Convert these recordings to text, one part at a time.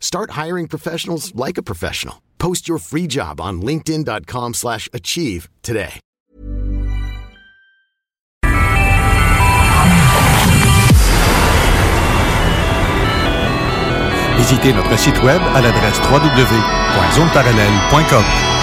Start hiring professionals like a professional. Post your free job on linkedin.com/achieve slash achieve today. Visitez notre site web à l'adresse www.zoneparallèle.com.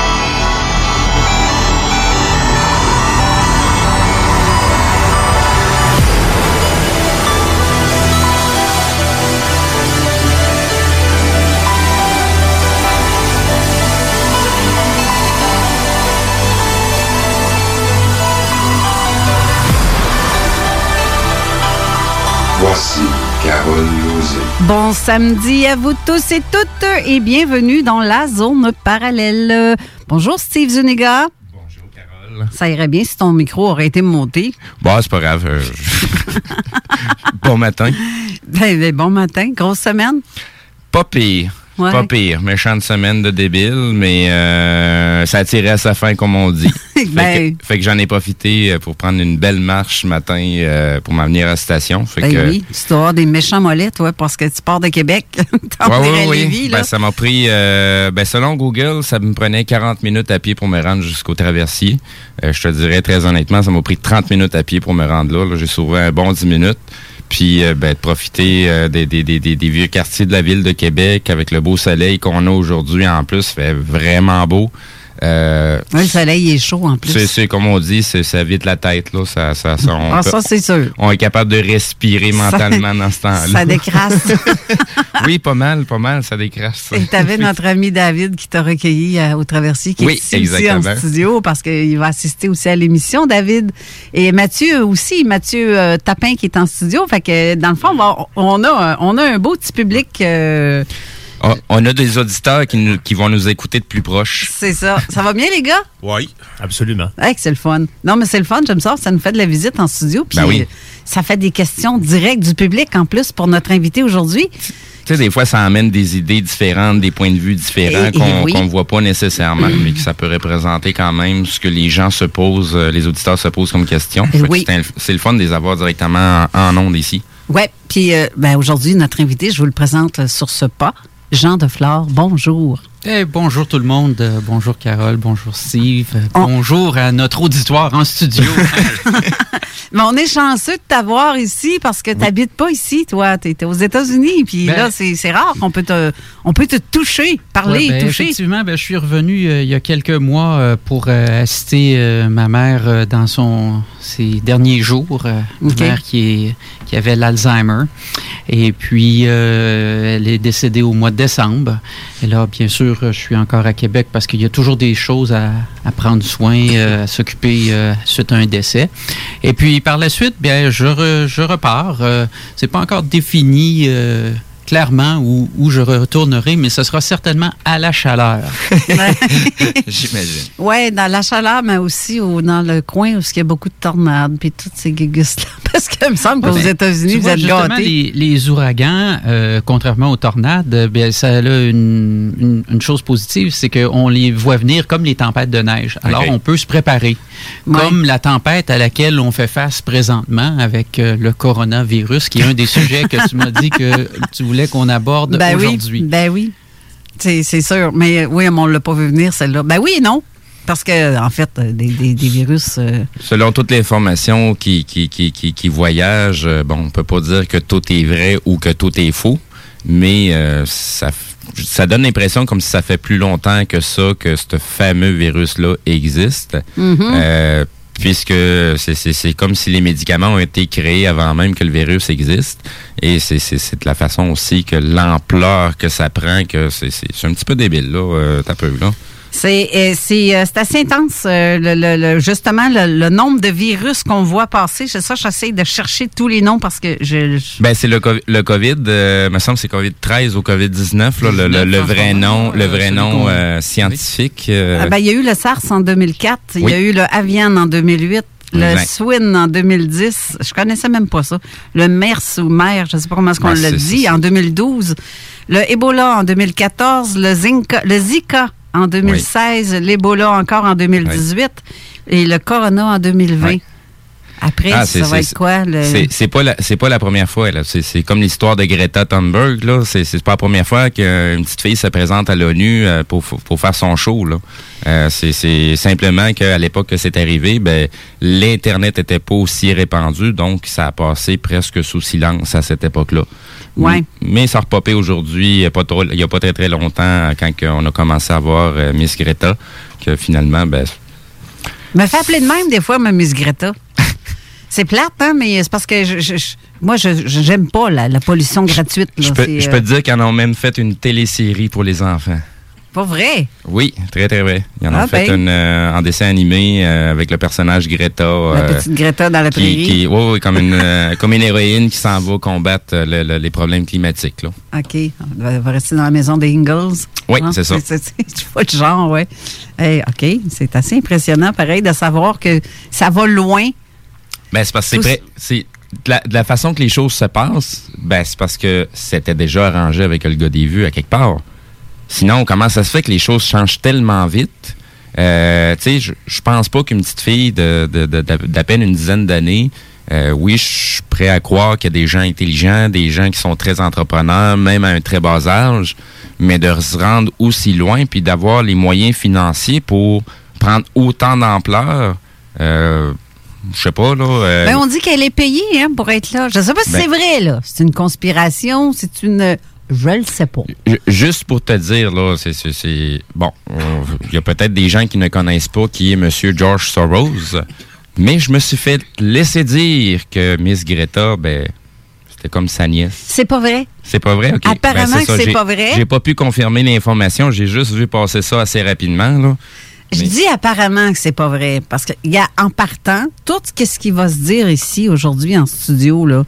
Voici Carole Lozé. Bon samedi à vous tous et toutes et bienvenue dans la zone parallèle. Bonjour Steve Zuniga. Bonjour, Carole. Ça irait bien si ton micro aurait été monté. Bon, c'est pas grave. euh, bon matin. Ben, ben, bon matin, grosse semaine. Pas pire. Ouais. Pas pire. Méchante semaine de débile, mais euh, ça a tiré à sa fin, comme on dit. fait Ben. que, fait que j'en ai profité euh, pour prendre une belle marche ce matin euh, pour m'en venir à la station. Fait Ben que, oui, tu dois avoir des méchants mollets, toi, parce que tu pars de Québec. Ouais, ouais. Lévis, là. Ben, ça m'a pris, euh, ben, selon Google, ça me prenait 40 minutes à pied pour me rendre jusqu'au traversier. Euh, je te dirais très honnêtement, ça m'a pris 30 minutes à pied pour me rendre là. là. J'ai sauvé un bon 10 minutes. Puis euh, ben, de profiter euh, des, des, vieux quartiers de la ville de Québec avec le beau soleil qu'on a aujourd'hui en plus, fait vraiment beau. Euh, le soleil est chaud en plus. c'est, comme on dit, ça vide la tête là. Ça, ça, ça- on, Ah, peut- ça, c'est sûr. on est capable de respirer mentalement dans ce temps-là. Ça décrasse. oui, pas mal, pas mal, ça décrasse. Et t'avais notre ami David qui t'a recueilli euh, au Traversier, qui Oui, est ici en studio parce qu'il va assister aussi à l'émission, David. Et Mathieu aussi, Mathieu euh, Tapin qui est en studio. Fait que dans le fond, on, va- on a, on a un beau petit public. euh, On, on a des auditeurs qui, nous- qui vont nous écouter de plus proche. c'est ça. Ça va bien, les gars? Oui, absolument. Que c'est le fun. Non, mais c'est le fun, j'aime ça. Ça nous fait de la visite en studio. Puis Ben oui. euh, ça fait des questions directes du public en plus pour notre invité aujourd'hui. Tu sais, des fois, ça amène des idées différentes, des points de vue différents Et- et qu'on oui. ne voit pas nécessairement, mais que ça peut représenter quand même ce que les gens se posent, euh, les auditeurs se posent comme question. Et Fait que oui. c'est le fun de les avoir directement en, en ondes ici. Ouais, puis euh, ben, aujourd'hui, notre invité, je vous le présente euh, sur ce pas. Jean de Flore, bonjour. Eh, bonjour tout le monde. Euh, bonjour Carole. Bonjour Steve. euh, On- Bonjour à notre auditoire en studio. Mais on est chanceux de t'avoir ici parce que tu n'habites pas ici, toi. Tu étais aux États-Unis. Puis Ben- là, c'est rare qu'on peut te, on peut te toucher, parler, Ouais, ben, toucher. Effectivement, ben, je suis revenu euh, il y a quelques mois euh, pour euh, assister ma mère dans son ses derniers jours. Ma mère qui, est, qui avait l'Alzheimer. Et puis, elle est décédée au mois de décembre. Et là, bien sûr, je suis encore à Québec parce qu'il y a toujours des choses à, à prendre soin, euh, à s'occuper euh, suite à un décès. Et puis, par la suite, bien, je, re- je repars. Euh, C'est pas encore défini. euh, clairement où, où je retournerai, mais ce sera certainement à la chaleur. J'imagine. Oui, dans la chaleur, mais aussi au- dans le coin où il y a beaucoup de tornades puis toutes ces gugus-là. Parce qu'il me semble qu'aux États-Unis, vous êtes justement, gâtés. les, les ouragans, euh, contrairement aux tornades, euh, bien, ça a une, une- une chose positive, c'est qu'on les voit venir comme les tempêtes de neige. Alors, on peut se préparer. Ouais. Comme la tempête à laquelle on fait face présentement avec euh, le coronavirus, qui est un des sujets que tu m'as dit que tu voulais qu'on aborde Ben oui, aujourd'hui. ben oui. C'est c'est sûr. Mais oui, on ne l'a pas vu venir, celle-là. Ben oui non. Parce que, en fait, euh, des, des- des virus. euh, Selon toutes les informations qui, qui, qui, qui, qui voyagent, euh, bon, on peut pas dire que tout est vrai ou que tout est faux, mais euh, ça, ça donne l'impression comme si ça fait plus longtemps que ça que ce fameux virus-là existe. mhm. Euh, puisque c'est- comme si les médicaments ont été créés avant même que le virus existe. Et c'est de la façon aussi que l'ampleur que ça prend, que c'est un petit peu débile, là, euh, peu, là. C'est euh, c'est euh, c'est assez intense, euh, le, le- le- justement, le, le nombre de virus qu'on voit passer. C'est ça, j'essaie de chercher tous les noms parce que je... je- Ben, c'est le, le COVID, euh, me semble c'est COVID-13 ou COVID-19, là, le, le- le vrai nom, le vrai nom euh, scientifique. euh, Ah, ben, il y a eu le SARS en 2004, il y a Oui. eu le Avian en 2008, le. Swin en 2010. Je connaissais même pas ça. Le MERS ou MER, je sais pas comment est-ce qu'on Ben, l'a c'est- dit, en 2012. Le Ebola en 2014, le, Zika, le Zika en 2016, l'Ebola encore en 2018 et le Corona en 2020. Oui. Après, Ah, ça va être quoi? Le... C'est pas la c'est pas la première fois. C'est comme l'histoire de Greta Thunberg. C'est pas la première fois qu'une petite fille se présente à l'ONU euh, pour pour faire son show. Euh, c'est simplement qu'à l'époque que c'est arrivé, ben l'internet était pas aussi répandu, donc ça a passé presque sous silence à cette époque-là. Ouais. Mais ça a repopé aujourd'hui, il y a pas a très très longtemps quand on a commencé à voir euh, Miss Greta que finalement ben Me fait appeler de même des fois, ma Miss Greta. c'est plate, hein, mais c'est parce que je, je- je- moi, je j'aime pas la, la pollution gratuite. là. je peux je euh, peux te dire qu'ils en ont même fait une télésérie pour les enfants. Pas vrai? Oui, très très vrai. Ils en ont Ah, fait ben. une euh, en dessin animé euh, avec le personnage Greta. La euh, petite Greta dans la qui, prairie. qui- ouais, ouais, comme une euh, comme une héroïne qui s'en va combattre le- le- les problèmes climatiques. Là. OK. On va, rester dans la maison des Ingalls? Oui, Hein? c'est ça. C'est pas le genre, ouais. Hey, OK. C'est assez impressionnant, pareil, de savoir que ça va loin. Ben, c'est parce que c'est Tous- prêt- c'est de la, de la façon que les choses se passent, ben, c'est parce que c'était déjà arrangé avec le gars des vues à quelque part. Sinon, comment ça se fait que les choses changent tellement vite? Euh, tu sais, je, pense pas qu'une petite fille de, de- de- d'à d'à peine une dizaine d'années, euh, oui, je suis prêt à croire qu'il y a des gens intelligents, des gens qui sont très entrepreneurs, même à un très bas âge, mais de se rendre aussi loin puis d'avoir les moyens financiers pour prendre autant d'ampleur, euh, je sais pas, là. euh, Ben, on dit qu'elle est payée hein, pour être là. Je sais pas si Ben- c'est vrai, là. C'est une conspiration, c'est une... Je le sais pas. Ju- Juste pour te dire, là, c'est. Bon, on- il y a peut-être des gens qui ne connaissent pas qui est M. George Soros, mais je me suis fait laisser dire que Miss Greta, ben, c'était comme sa nièce. C'est pas vrai? C'est pas vrai? OK. Apparemment que c'est pas vrai. J'ai pas pu confirmer l'information, j'ai juste vu passer ça assez rapidement, là. Je Mais- dis apparemment que c'est pas vrai parce qu'il y a en partant tout ce qui va se dire ici aujourd'hui en studio là.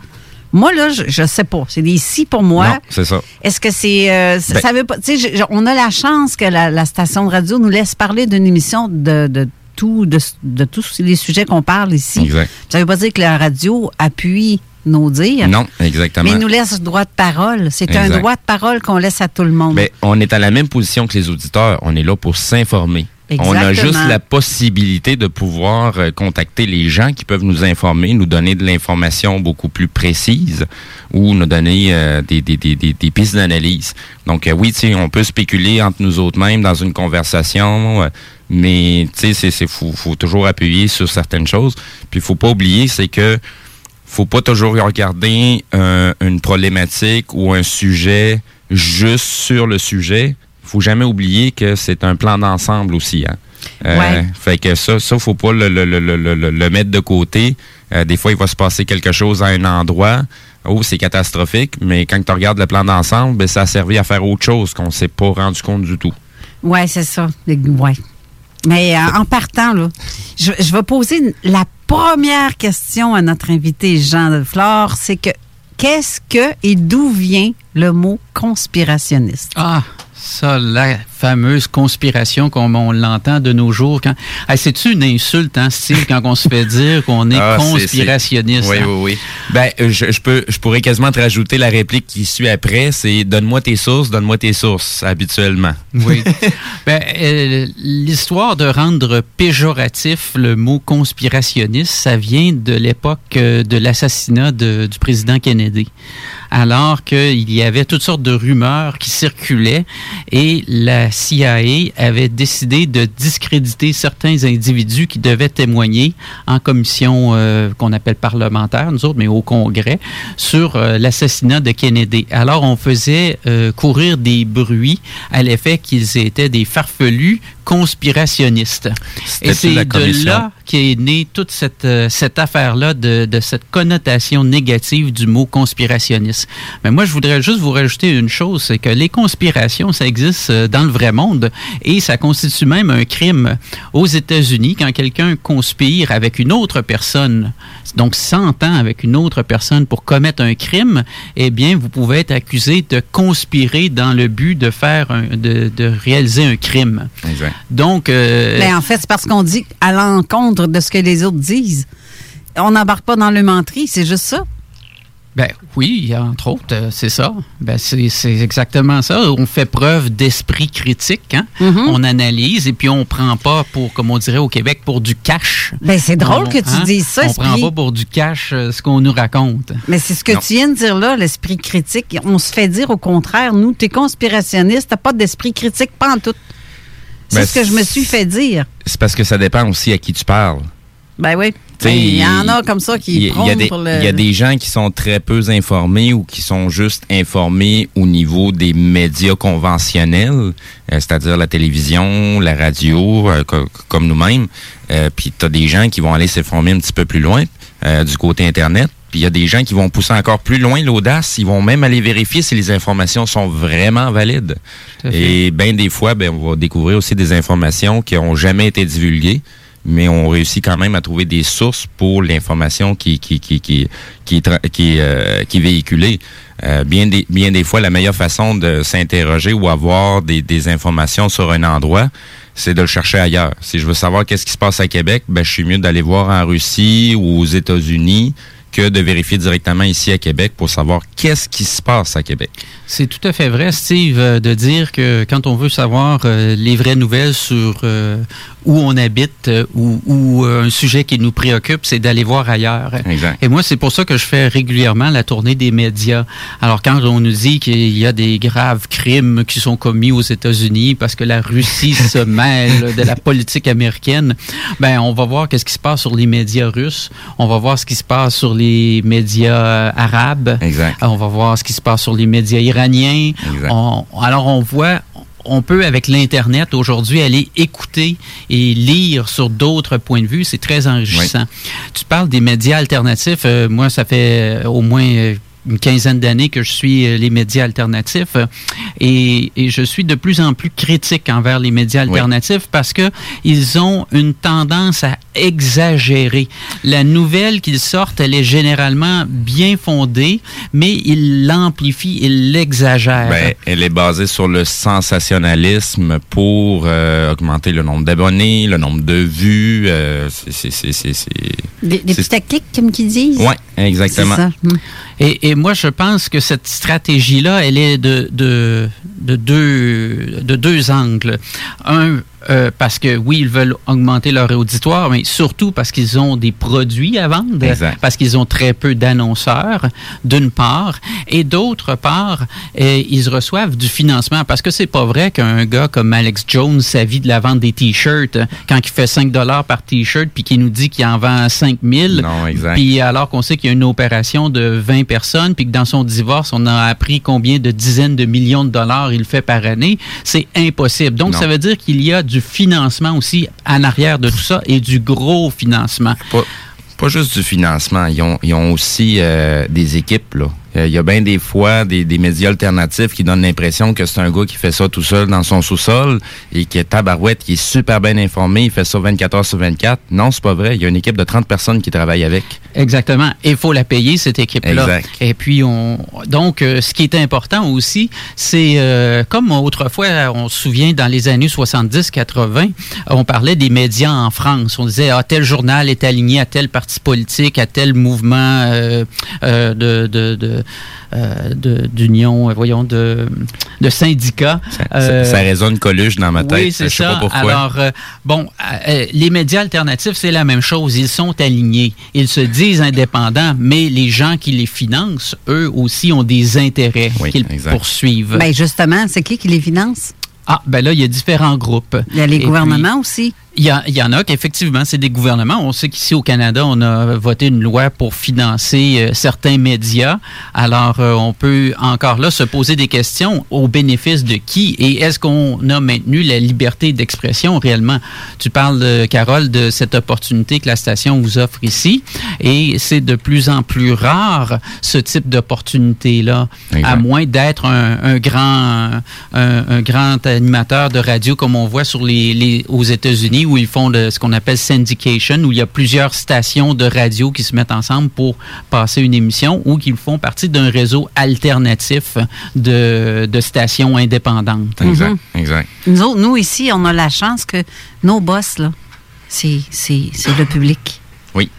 Moi là, je, je sais pas. C'est des si pour moi. C'est ça. Est-ce que c'est euh, ça- Ben- ça veut pas tu sais on a la chance que la, la station de radio nous laisse parler d'une émission de, de tout de, de tous les sujets qu'on parle ici. Exact. Ça veut pas dire que la radio appuie nos dires. Non, exactement. Mais il nous laisse droit de parole. C'est un droit de parole qu'on laisse à tout le monde. Ben, on est à la même position que les auditeurs. On est là pour s'informer. On a juste la possibilité de pouvoir euh, contacter les gens qui peuvent nous informer, nous donner de l'information beaucoup plus précise ou nous donner euh, des, des, des, des, des pistes d'analyse. Donc euh, oui, tu sais, on peut spéculer entre nous autres mêmes dans une conversation, euh, mais tu sais, c'est, c'est faut, faut toujours appuyer sur certaines choses. Puis il faut pas oublier, c'est que faut pas toujours regarder euh, une problématique ou un sujet juste sur le sujet. Faut jamais oublier que c'est un plan d'ensemble aussi. Hein. Euh, Ouais. Fait que ça, ça faut pas le, le, le, le, le- le mettre de côté. Euh, des fois, il va se passer quelque chose à un endroit. Oh, c'est catastrophique. Mais quand tu regardes le plan d'ensemble, ben, ça a servi à faire autre chose qu'on s'est pas rendu compte du tout. Oui, c'est ça. Ouais. Mais euh, en partant, là, je, je vais poser la première question à notre invité Jean de Flore, c'est que qu'est-ce que et d'où vient le mot conspirationniste? Ah, ça, la fameuse conspiration comme on l'entend de nos jours. Quand... Hey, C'est-tu une insulte, hein, Steve, quand on se fait dire qu'on est Ah, conspirationniste? Oui, hein? oui, oui. Ben, je, je peux, je pourrais quasiment te rajouter la réplique qui suit après, c'est donne-moi tes sources, donne-moi tes sources, habituellement. Oui. ben, euh, L'histoire de rendre péjoratif le mot conspirationniste, ça vient de l'époque euh, de l'assassinat de- du président Kennedy. Alors qu'il y avait toutes sortes de rumeurs qui circulaient et la CIA avait décidé de discréditer certains individus qui devaient témoigner en commission euh, qu'on appelle parlementaire, nous autres, mais au Congrès, sur euh, l'assassinat de Kennedy. Alors on faisait euh, courir des bruits à l'effet qu'ils étaient des farfelus conspirationnistes. Et c'est la de là qu'est née toute cette, euh, cette affaire-là de, de cette connotation négative du mot conspirationniste. Mais moi, je voudrais juste vous rajouter une chose, c'est que les conspirations, ça existe euh, dans le vrai monde et ça constitue même un crime aux États-Unis quand quelqu'un conspire avec une autre personne, donc s'entend avec une autre personne pour commettre un crime, eh bien, vous pouvez être accusé de conspirer dans le but de faire un, de, de réaliser un crime. Exact. Donc, euh, Mais en fait, c'est parce qu'on dit à l'encontre de ce que les autres disent. On n'embarque pas dans le menterie, c'est juste ça. Ben oui, entre autres, euh, c'est ça. Ben c'est c'est exactement ça. On fait preuve d'esprit critique. Hein? Mhm. On analyse et puis on prend pas pour, comme on dirait au Québec, pour du cash. Ben, c'est drôle On- que tu hein? dises ça, On prend Esprit. pas pour du cash euh, ce qu'on nous raconte. Mais c'est ce que Non. tu viens de dire là, l'esprit critique. On se fait dire au contraire, nous, t'es conspirationniste, t'as pas d'esprit critique, pas en tout. C'est Ben, ce que je me suis fait dire. C'est parce que ça dépend aussi à qui tu parles. Ben oui. Il y en a comme ça qui Il y, le... il y a des gens qui sont très peu informés ou qui sont juste informés au niveau des médias conventionnels, euh, c'est-à-dire la télévision, la radio, euh, co- comme nous-mêmes. Euh, Puis tu as des gens qui vont aller s'informer un petit peu plus loin du côté Internet. Puis il y a des gens qui vont pousser encore plus loin l'audace. Ils vont même aller vérifier si les informations sont vraiment valides. Et bien des fois, ben, on va découvrir aussi des informations qui ont jamais été divulguées, mais on réussit quand même à trouver des sources pour l'information qui qui qui qui qui est, euh, véhiculée. Euh, bien des bien des fois, la meilleure façon de s'interroger ou avoir des, des informations sur un endroit, c'est de le chercher ailleurs. Si je veux savoir qu'est-ce qui se passe à Québec, ben je suis mieux d'aller voir en Russie ou aux États-Unis que de vérifier directement ici à Québec pour savoir qu'est-ce qui se passe à Québec. C'est tout à fait vrai, Steve, euh, de dire que quand on veut savoir euh, les vraies nouvelles sur euh, où on habite euh, ou, ou, un sujet qui nous préoccupe, c'est d'aller voir ailleurs. Exact. Et moi, c'est pour ça que je fais régulièrement la tournée des médias. Alors, quand on nous dit qu'il y a des graves crimes qui sont commis aux États-Unis parce que la Russie se mêle de la politique américaine, ben, on va voir qu'est-ce qui se passe sur les médias russes. On va voir ce qui se passe sur les médias euh, arabes. Exact. On va voir ce qui se passe sur les médias iraniens. Exact. On- alors, on voit, on peut, avec l'Internet aujourd'hui, aller écouter et lire sur d'autres points de vue. C'est très enrichissant. Tu parles des médias alternatifs. Euh, moi, ça fait euh, au moins euh, une quinzaine d'années que je suis euh, les médias alternatifs euh, et, et je suis de plus en plus critique envers les médias Oui. alternatifs parce que ils ont une tendance à exagérer. La nouvelle qu'ils sortent, elle est généralement bien fondée, mais ils l'amplifient, ils l'exagèrent. Ben, elle est basée sur le sensationnalisme pour euh, augmenter le nombre d'abonnés, le nombre de vues. euh, c'est- c'est- c'est- c'est- c'est- Des, des c'est- petits techniques, comme qu'ils disent? Ouais, C'est exactement. ça. Hum. Et, moi, je pense que cette stratégie-là, elle est de, de, de, deux, de deux angles. Un, euh, parce que oui, ils veulent augmenter leur auditoire, mais surtout parce qu'ils ont des produits à vendre, Exact. parce qu'ils ont très peu d'annonceurs, d'une part, et d'autre part, euh, ils reçoivent du financement, parce que c'est pas vrai qu'un gars comme Alex Jones, sa vie de la vente des t-shirts, quand il fait 5 dollars par t-shirt, puis qu'il nous dit qu'il en vend 5000, Non, exact. puis alors qu'on sait qu'il y a une opération de 20 personnes, puis que dans son divorce, on a appris combien de dizaines de millions de dollars il fait par année, c'est impossible. Donc, Non. ça veut dire qu'il y a du financement aussi en arrière de tout ça et du gros financement. Pas, juste du financement, ils ont, aussi euh, des équipes. Euh, Il y a bien des fois des, des médias alternatifs qui donnent l'impression que c'est un gars qui fait ça tout seul dans son sous-sol et qui est tabarouette, qui est super bien informé, il fait ça 24 heures sur 24. Non, c'est pas vrai. Il y a une équipe de 30 personnes qui travaillent avec. Exactement. Et il faut la payer, cette équipe-là. Et puis, on, donc, euh, ce qui est important aussi, c'est euh, comme autrefois, on se souvient, dans les années 70-80, on parlait des médias en France. On disait, ah, tel journal est aligné à tel parti politique, à tel mouvement euh, euh, de... de, de- d'union, euh, voyons, de, de syndicats. Ça, Euh, ça, ça résonne Coluche dans ma tête. oui, c'est ça. pas pourquoi. Alors, euh, bon, euh, les médias alternatifs, c'est la même chose. Ils sont alignés. Ils se disent indépendants, mais les gens qui les financent, eux aussi, ont des intérêts Oui, qu'ils poursuivent. Ben justement, c'est qui qui les finance? ah, ben là, il y a différents groupes. Il y a les Et gouvernements aussi. Il y, a- il y en a qu'effectivement, c'est des gouvernements. On sait qu'ici au Canada, on a voté une loi pour financer euh, certains médias. Alors, euh, on peut encore là se poser des questions au bénéfice de qui et est-ce qu'on a maintenu la liberté d'expression réellement? Tu parles, de, Carole, de cette opportunité que la station vous offre ici et c'est de plus en plus rare ce type d'opportunité-là, à moins d'être un, un grand, un, un grand animateur de radio comme on voit sur les, les- aux États-Unis où ils font de, ce qu'on appelle syndication, où il y a plusieurs stations de radio qui se mettent ensemble pour passer une émission ou qui font partie d'un réseau alternatif de, de stations indépendantes. Exact, exact. Nous autres, nous ici, on a la chance que nos boss, là, c'est le public. Oui.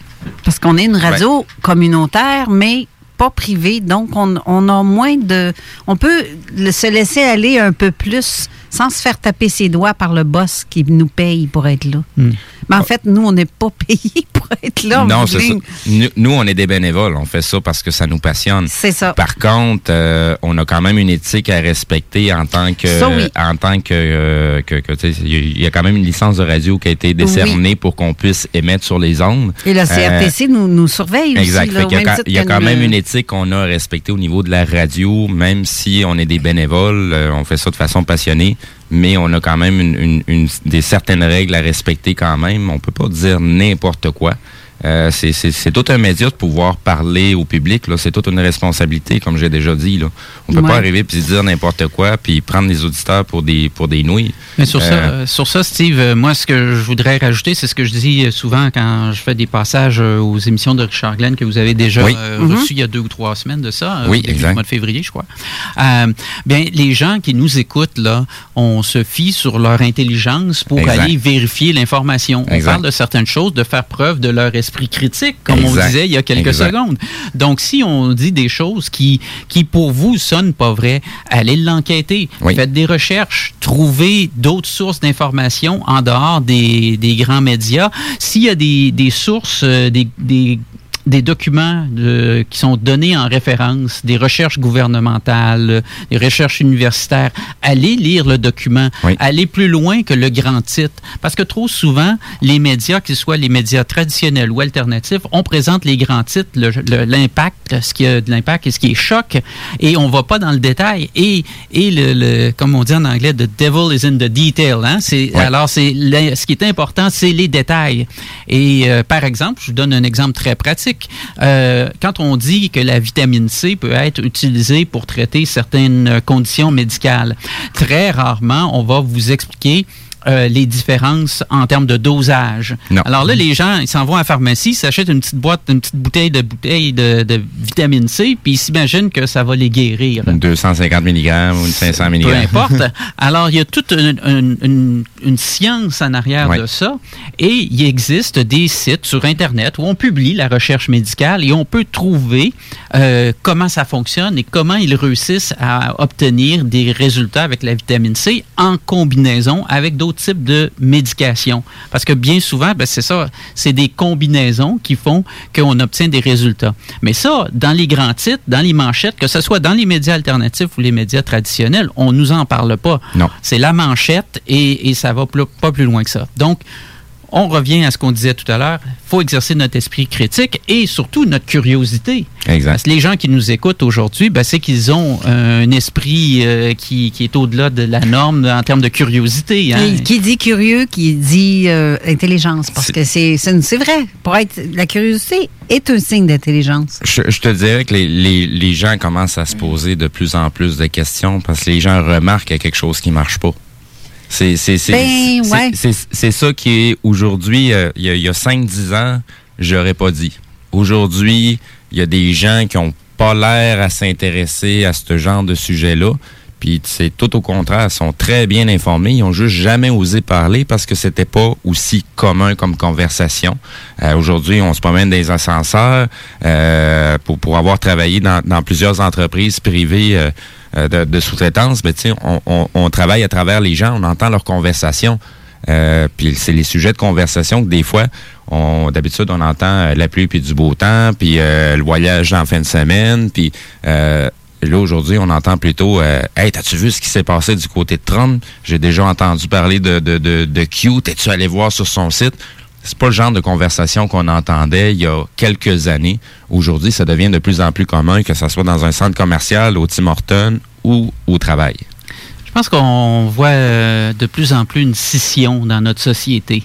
Parce qu'on est une radio communautaire, mais pas privée. Donc, on, on a moins de. On peut se laisser aller un peu plus sans se faire taper ses doigts par le boss qui nous paye pour être là. Hmm. Mais en fait, nous, on n'est pas payés pour être là. non, c'est ça. Nous, nous, on est des bénévoles. On fait ça parce que ça nous passionne. C'est ça. Par contre, euh, on a quand même une éthique à respecter en tant que, Ça, oui. en tant que, euh, que, que, il y a quand même une licence de radio qui a été décernée pour qu'on puisse émettre sur les ondes. Et la Euh, CRTC nous, nous surveille Exact. aussi. Au qu'il y a, quand- il y a quand même une éthique qu'on a à au niveau de la radio, même si on est des bénévoles, euh, on fait ça de façon passionnée, mais on a quand même des certaines règles à respecter quand même. On peut pas dire n'importe quoi. Euh, c'est- tout un média de pouvoir parler au public. là. C'est toute une responsabilité, comme j'ai déjà dit. Là. On peut Ouais. pas arriver puis dire n'importe quoi puis prendre les auditeurs pour des pour des nouilles. Mais sur, ça, Euh, sur ça, Steve, euh, moi, ce que je voudrais rajouter, c'est ce que je dis souvent quand je fais des passages aux émissions de Richard Glenn que vous avez déjà Oui. euh, Mhm. reçues il y a deux ou trois semaines de ça, Oui, au exact. mois de février, je crois. Euh, bien, les gens qui nous écoutent, là, on se fie sur leur intelligence pour Exact. aller vérifier l'information. On parle de certaines choses, de faire preuve de leur esprit critique, comme on disait il y a quelques Exact. secondes. Donc, si on dit des choses qui, qui pour vous sonnent pas vraies, allez l'enquêter. Oui. Faites des recherches, trouvez d'autres sources d'informations en dehors des, des grands médias. S'il y a des, des sources, euh, des, des des documents de- qui sont donnés en référence, des recherches gouvernementales, des recherches universitaires. Allez lire le document. Oui. Allez plus loin que le grand titre. Parce que trop souvent, les médias, qu'ils soient les médias traditionnels ou alternatifs, on présente les grands titres, l'impact, ce qui a de l'impact et ce qui est choc, et on va pas dans le détail. Et, et le, le- comme on dit en anglais, the devil is in the detail. Hein? Oui. Alors, c'est ce qui est important, c'est les détails. Et euh, par exemple, je vous donne un exemple très pratique. Euh, quand on dit que la vitamine C peut être utilisée pour traiter certaines euh, conditions médicales, très rarement, on va vous expliquer euh, les différences en termes de dosage. Non. Alors là, les gens, ils s'en vont à la pharmacie, ils s'achètent une petite boîte, une petite bouteille de bouteille de, de vitamine C, puis ils s'imaginent que ça va les guérir. Une 250 mg ou une 500 mg. Peu importe. Alors, il y a toute une, une- une- une science en arrière de ça. Et il existe des sites sur Internet où on publie la recherche médicale et on peut trouver euh, comment ça fonctionne et comment ils réussissent à obtenir des résultats avec la vitamine C en combinaison avec d'autres types de médications. Parce que bien souvent, ben, c'est ça, c'est des combinaisons qui font qu'on obtient des résultats. Mais ça, dans les grands titres, dans les manchettes, que ce soit dans les médias alternatifs ou les médias traditionnels, on nous en parle pas. Non. C'est la manchette et, et ça va plus- pas plus loin que ça. Donc, on revient à ce qu'on disait tout à l'heure. Il faut exercer notre esprit critique et surtout notre curiosité. Parce Exact. que les gens qui nous écoutent aujourd'hui, ben, c'est qu'ils ont un esprit euh, qui, qui est au-delà de la norme en termes de curiosité. hein. Et Qui dit curieux, qui dit euh, intelligence. Parce que c'est vrai. Pour être, la curiosité est un signe d'intelligence. Je, je te dirais que les, les, les gens commencent à se poser de plus en plus de questions parce que les gens remarquent qu'il y a quelque chose qui marche pas. C'est c'est c'est Ben, c'est- ouais. c'est- c'est ça qui est aujourd'hui euh, il y a, a 5-10 ans, j'aurais pas dit. Aujourd'hui, il y a des gens qui ont pas l'air à s'intéresser à ce genre de sujet-là. Puis c'est tout au contraire, ils sont très bien informés, ils ont juste jamais osé parler parce que c'était pas aussi commun comme conversation. Euh, Aujourd'hui, on se promène dans les ascenseurs euh, pour pour avoir travaillé dans, dans plusieurs entreprises privées euh, de, de sous-traitance. Ben, on, on, travaille à travers les gens, on entend leurs conversations. Euh, puis c'est les sujets de conversation que des fois, on d'habitude on entend euh, la pluie puis du beau temps, puis euh, le voyage en fin de semaine, puis euh, là, aujourd'hui, on entend plutôt euh, Hey, t'as-tu vu ce qui s'est passé du côté de Trump? J'ai déjà entendu parler de, de, de, de Q. T'es-tu allé voir sur son site? C'est pas le genre de conversation qu'on entendait il y a quelques années. Aujourd'hui, ça devient de plus en plus commun, que ce soit dans un centre commercial, au Tim Hortons ou au travail. Je pense qu'on voit euh, de plus en plus une scission dans notre société.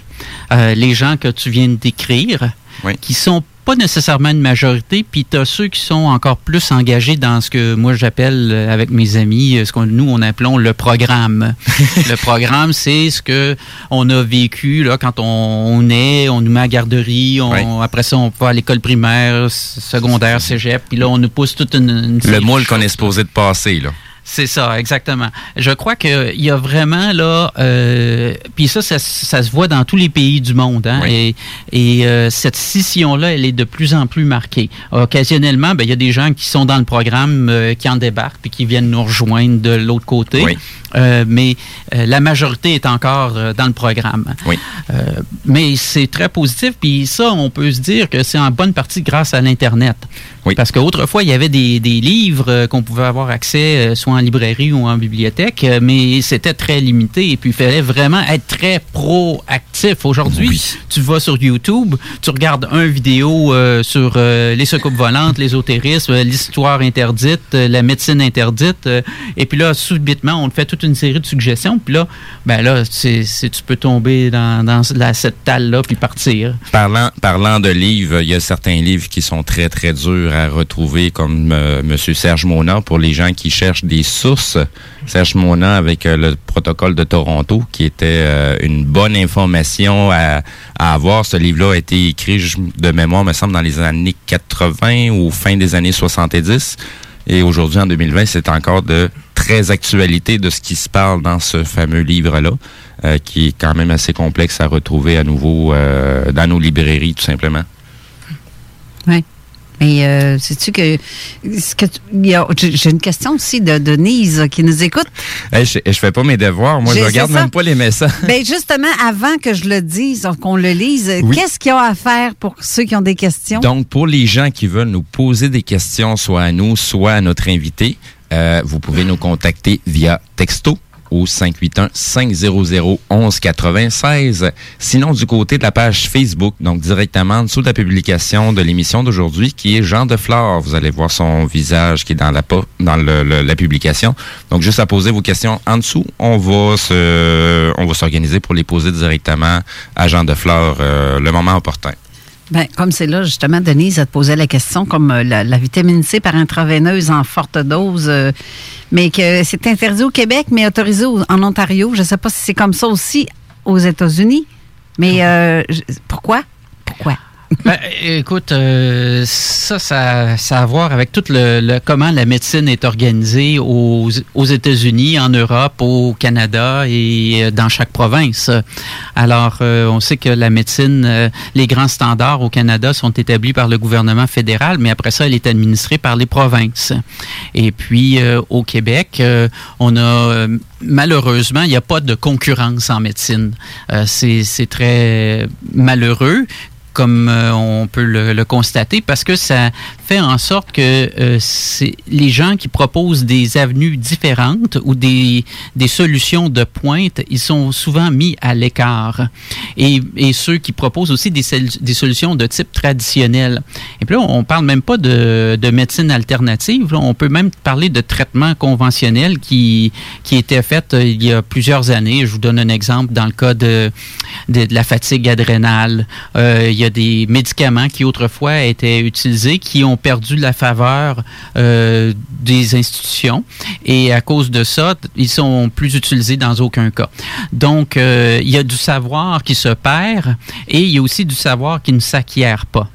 Euh, les gens que tu viens de décrire, Oui. qui sont pas nécessairement une majorité, puis tu as ceux qui sont encore plus engagés dans ce que moi j'appelle euh, avec mes amis, euh, ce qu'on nous on appelons le programme. le programme, c'est ce que on a vécu là quand on, on est, on nous met à la garderie, on, Oui. après ça on va à l'école primaire, secondaire, cégep, puis là on nous pousse toute une, une Le moule qu'on est supposé de passer, là. C'est ça, exactement. Je crois qu'il y a vraiment là, euh, puis ça, ça, ça se voit dans tous les pays du monde, hein, Oui. et, et euh, cette scission-là, elle est de plus en plus marquée. Occasionnellement, ben, il y a des gens qui sont dans le programme, euh, qui en débarquent, puis qui viennent nous rejoindre de l'autre côté, Oui. Euh, mais euh, la majorité est encore dans le programme. Oui. Euh, mais c'est très positif, puis ça, on peut se dire que c'est en bonne partie grâce à l'Internet. Oui. Parce qu'autrefois, il y avait des, des livres euh, qu'on pouvait avoir accès euh, soit en librairie ou en bibliothèque, euh, mais c'était très limité et puis il fallait vraiment être très proactif. Aujourd'hui, Oui. tu vas sur YouTube, tu regardes un vidéo euh, sur euh, les soucoupes volantes, l'ésotérisme, l'histoire interdite, euh, la médecine interdite, euh, et puis là, subitement, on te fait toute une série de suggestions, puis là, ben là, c'est, c'est- tu peux tomber dans, dans la, cette talle-là puis partir. Parlant, parlant de livres, il y a certains livres qui sont très, très durs à retrouver, comme euh, M. Serge Mona, pour les gens qui cherchent des sources. Serge Mona avec euh, le protocole de Toronto, qui était euh, une bonne information à, avoir. Ce livre-là a été écrit de mémoire, me semble, dans les années 80 ou fin des années 70. Et aujourd'hui, en 2020, c'est encore de très actualité de ce qui se parle dans ce fameux livre-là, qui est quand même assez complexe à retrouver à nouveau dans nos librairies, tout simplement. Mais euh, sais-tu que, j'ai une question aussi de Denise qui nous écoute. Hey, je, je fais pas mes devoirs. Moi, je J'ai- regarde ça. même pas les messages. Ben justement, avant que je le dise, qu'on le lise, Oui. qu'est-ce qu'il y a à faire pour ceux qui ont des questions? Donc, pour les gens qui veulent nous poser des questions, soit à nous, soit à notre invité, euh, vous pouvez nous contacter via texto au 581-500-1196. Sinon, du côté de la page Facebook, donc directement en dessous de la publication de l'émission d'aujourd'hui, qui est Jean de Flore. Vous allez voir son visage qui est dans la, dans le- la publication. Donc, juste à poser vos questions en dessous, on va se, s'organiser pour les poser directement à Jean de Flore euh, le moment opportun. Ben, comme c'est là, justement, Denise a te posé la question, comme euh, la, la vitamine C par intraveineuse en forte dose, euh, mais que c'est interdit au Québec, mais autorisé au- en Ontario. Je ne sais pas si c'est comme ça aussi aux États-Unis. Mais euh, pourquoi? Pourquoi? Ben, écoute, euh, ça, ça, ça a à voir avec tout le, le- comment la médecine est organisée aux, aux États-Unis, en Europe, au Canada et euh, dans chaque province. Alors, euh, on sait que la médecine, les grands standards au Canada sont établis par le gouvernement fédéral, mais après ça, elle est administrée par les provinces. Et puis, au Québec, on a malheureusement, il n'y a pas de concurrence en médecine. C'est très malheureux comme euh, on peut le, constater, parce que ça fait en sorte que euh, les gens qui proposent des avenues différentes ou des, des solutions de pointe, ils sont souvent mis à l'écart. Et, ceux qui proposent aussi des, des solutions de type traditionnel. Et puis là, on parle même pas de, de médecine alternative, on peut même parler de traitement conventionnel qui, qui était fait euh, il y a plusieurs années. Je vous donne un exemple dans le cas de, de, la fatigue adrénale. Des médicaments qui autrefois étaient utilisés qui ont perdu la faveur euh, des institutions et à cause de ça, ils sont plus utilisés dans aucun cas. Donc, euh, il y a du savoir qui se perd et il y a aussi du savoir qui ne s'acquiert pas.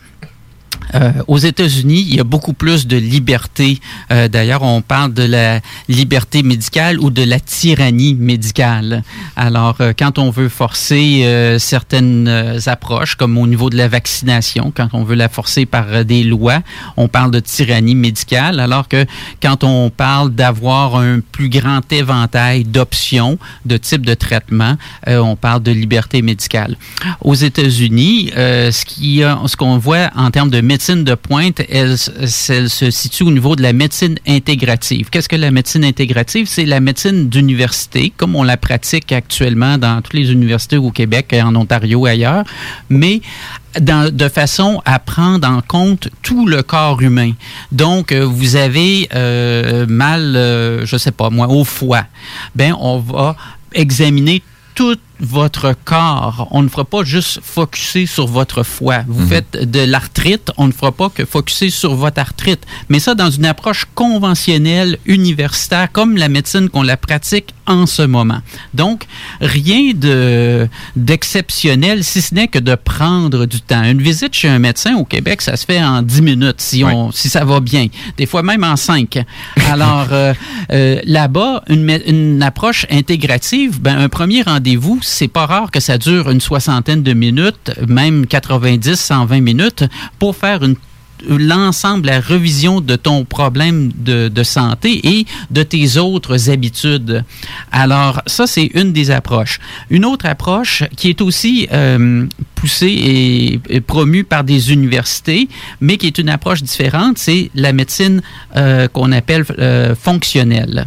Euh, aux États-Unis, il y a beaucoup plus de liberté. Euh, D'ailleurs, on parle de la liberté médicale ou de la tyrannie médicale. Alors, euh, quand on veut forcer certaines approches, comme au niveau de la vaccination, quand on veut la forcer par des lois, on parle de tyrannie médicale, alors que quand on parle d'avoir un plus grand éventail d'options, de types de traitement, on parle de liberté médicale. Aux États-Unis, ce qu'on voit en termes de médecine de pointe, elle, se situe au niveau de la médecine intégrative. Qu'est-ce que la médecine intégrative? C'est la médecine d'université, comme on la pratique actuellement dans toutes les universités au Québec, en Ontario et ailleurs, mais de façon à prendre en compte tout le corps humain. Donc, euh, vous avez euh, mal, euh, je sais pas moi, au foie. Ben, on va examiner tout votre corps. On ne fera pas juste focuser sur votre foie. Vous Mhm. faites de l'arthrite, on ne fera pas que focuser sur votre arthrite. Mais ça, dans une approche conventionnelle, universitaire, comme la médecine qu'on la pratique en ce moment. Donc, rien de d'exceptionnel, si ce n'est que de prendre du temps. Une visite chez un médecin au Québec, ça se fait en 10 minutes, si, on, si ça va bien. Des fois même en 5. Alors, euh, euh, là-bas, une, une approche intégrative, ben, un premier rendez-vous, c'est pas rare que ça dure une soixantaine de minutes, même 90, 120 minutes, pour faire l'ensemble, la revision de ton problème de, santé et de tes autres habitudes. Alors, ça, c'est une des approches. Une autre approche qui est aussi euh, poussée et, et promue par des universités, mais qui est une approche différente, c'est la médecine euh, qu'on appelle euh, fonctionnelle.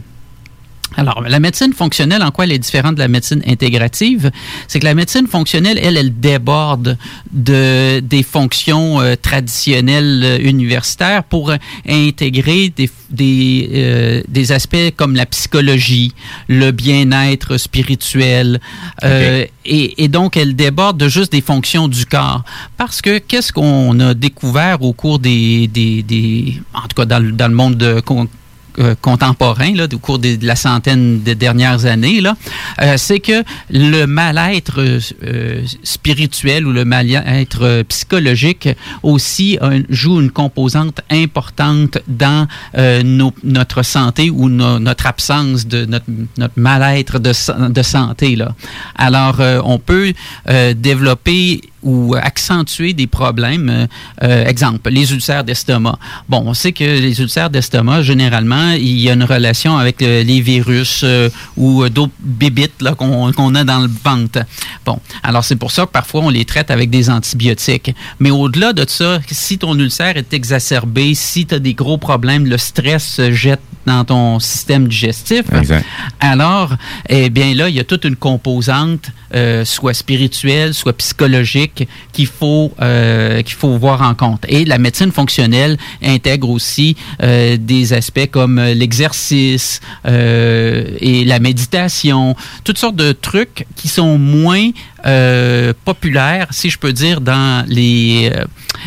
Alors, la médecine fonctionnelle, en quoi elle est différente de la médecine intégrative? C'est que la médecine fonctionnelle, elle, elle déborde de, des fonctions euh, traditionnelles euh, universitaires pour euh, intégrer des, des, euh, des aspects comme la psychologie, le bien-être spirituel. euh, et, et donc, elle déborde de juste des fonctions du corps. Parce que qu'est-ce qu'on a découvert au cours des, des, des en tout cas dans, le- dans le monde de, euh, contemporain, là, au cours des- de la centaine de dernières années, là, euh, c'est que le mal-être euh, euh, spirituel ou le mal-être euh, psychologique aussi joue une composante importante dans nos- notre santé ou no- notre absence de notre, notre mal-être de, de santé. Là. Alors, on peut développer ou accentuer des problèmes. Euh, euh, exemple, les ulcères d'estomac. Bon, on sait que les ulcères d'estomac, généralement, il y a une relation avec euh, les virus euh, ou euh, d'autres bébites là, qu'on qu'on a dans le ventre. Bon, alors c'est pour ça que parfois on les traite avec des antibiotiques. Mais au-delà de ça, si ton ulcère est exacerbé, si tu as des gros problèmes, le stress se jette dans ton système digestif, Exact. alors, eh bien là, il y a toute une composante, euh, soit spirituelle, soit psychologique, qu'il faut euh, qu'il faut voir en compte. Et la médecine fonctionnelle intègre aussi euh, des aspects comme euh, l'exercice et la méditation, toutes sortes de trucs qui sont moins euh, populaires, si je peux dire, dans les, euh,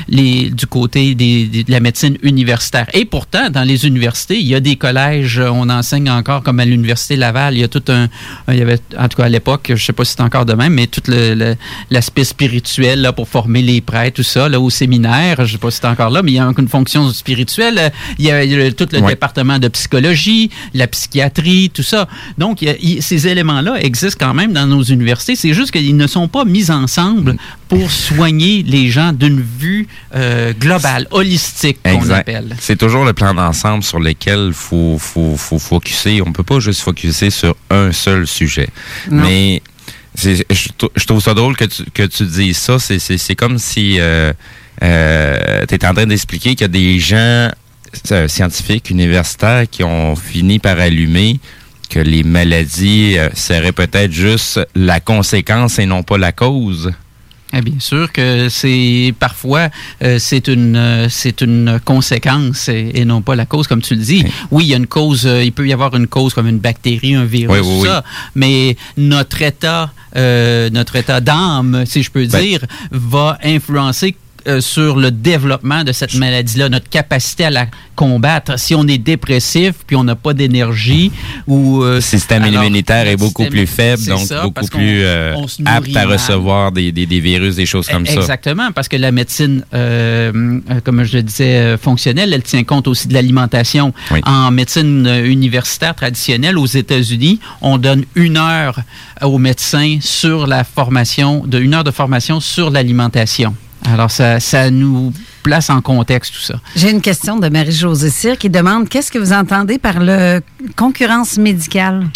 les du côté des, des- de la médecine universitaire. Et pourtant, dans les universités, il y a des collèges, euh, on enseigne encore comme à l'université Laval, il y a tout un, il y avait en tout cas à l'époque, je sais pas si c'est encore de même, mais tout le- le- l'aspect spirituel là pour former les prêtres, tout ça là au séminaire, je sais pas si c'est encore là, mais il y a une fonction spirituelle. Il y a, il y a tout le Ouais. département de psychologie, la psychiatrie, tout ça. Donc il y a- il- ces éléments-là existent quand même dans nos universités. C'est juste qu'ils ne sont pas mis ensemble pour soigner les gens d'une vue euh, globale, holistique qu'on appelle. C'est toujours le plan d'ensemble sur lequel il faut, faut, faut focuser. On peut pas juste focuser sur un seul sujet. Non. Mais je, trou- je trouve ça drôle que tu, que tu dises ça. C'est- comme si euh, tu es en train d'expliquer qu'il y a des gens euh, scientifiques, universitaires, qui ont fini par allumer que les maladies euh, seraient peut-être juste la conséquence et non pas la cause? Eh bien sûr que c'est parfois euh, c'est une euh, c'est une conséquence et, et non pas la cause comme tu le dis. Oui. Il y a une cause, euh, il peut y avoir une cause comme une bactérie, un virus, Oui, oui, oui. ça. Mais notre état notre état d'âme, si je peux Ben- dire, va influencer euh, sur le développement de cette maladie-là, notre capacité à la combattre. Si on est dépressif puis on n'a pas d'énergie ou euh, Le système alors, immunitaire est beaucoup système- plus faible, donc ça, beaucoup plus euh, apte à mal. recevoir des, des, des virus, des choses comme ça. Exactement, parce que la médecine, comme je le disais, fonctionnelle, elle tient compte aussi de l'alimentation. Oui. En médecine universitaire traditionnelle aux États-Unis, on donne une heure aux médecins sur la formation, de une heure de formation sur l'alimentation. Alors, ça, ça nous place en contexte tout ça. J'ai une question de Marie-Josée Cyr qui demande qu'est-ce que vous entendez par le concurrence médicale?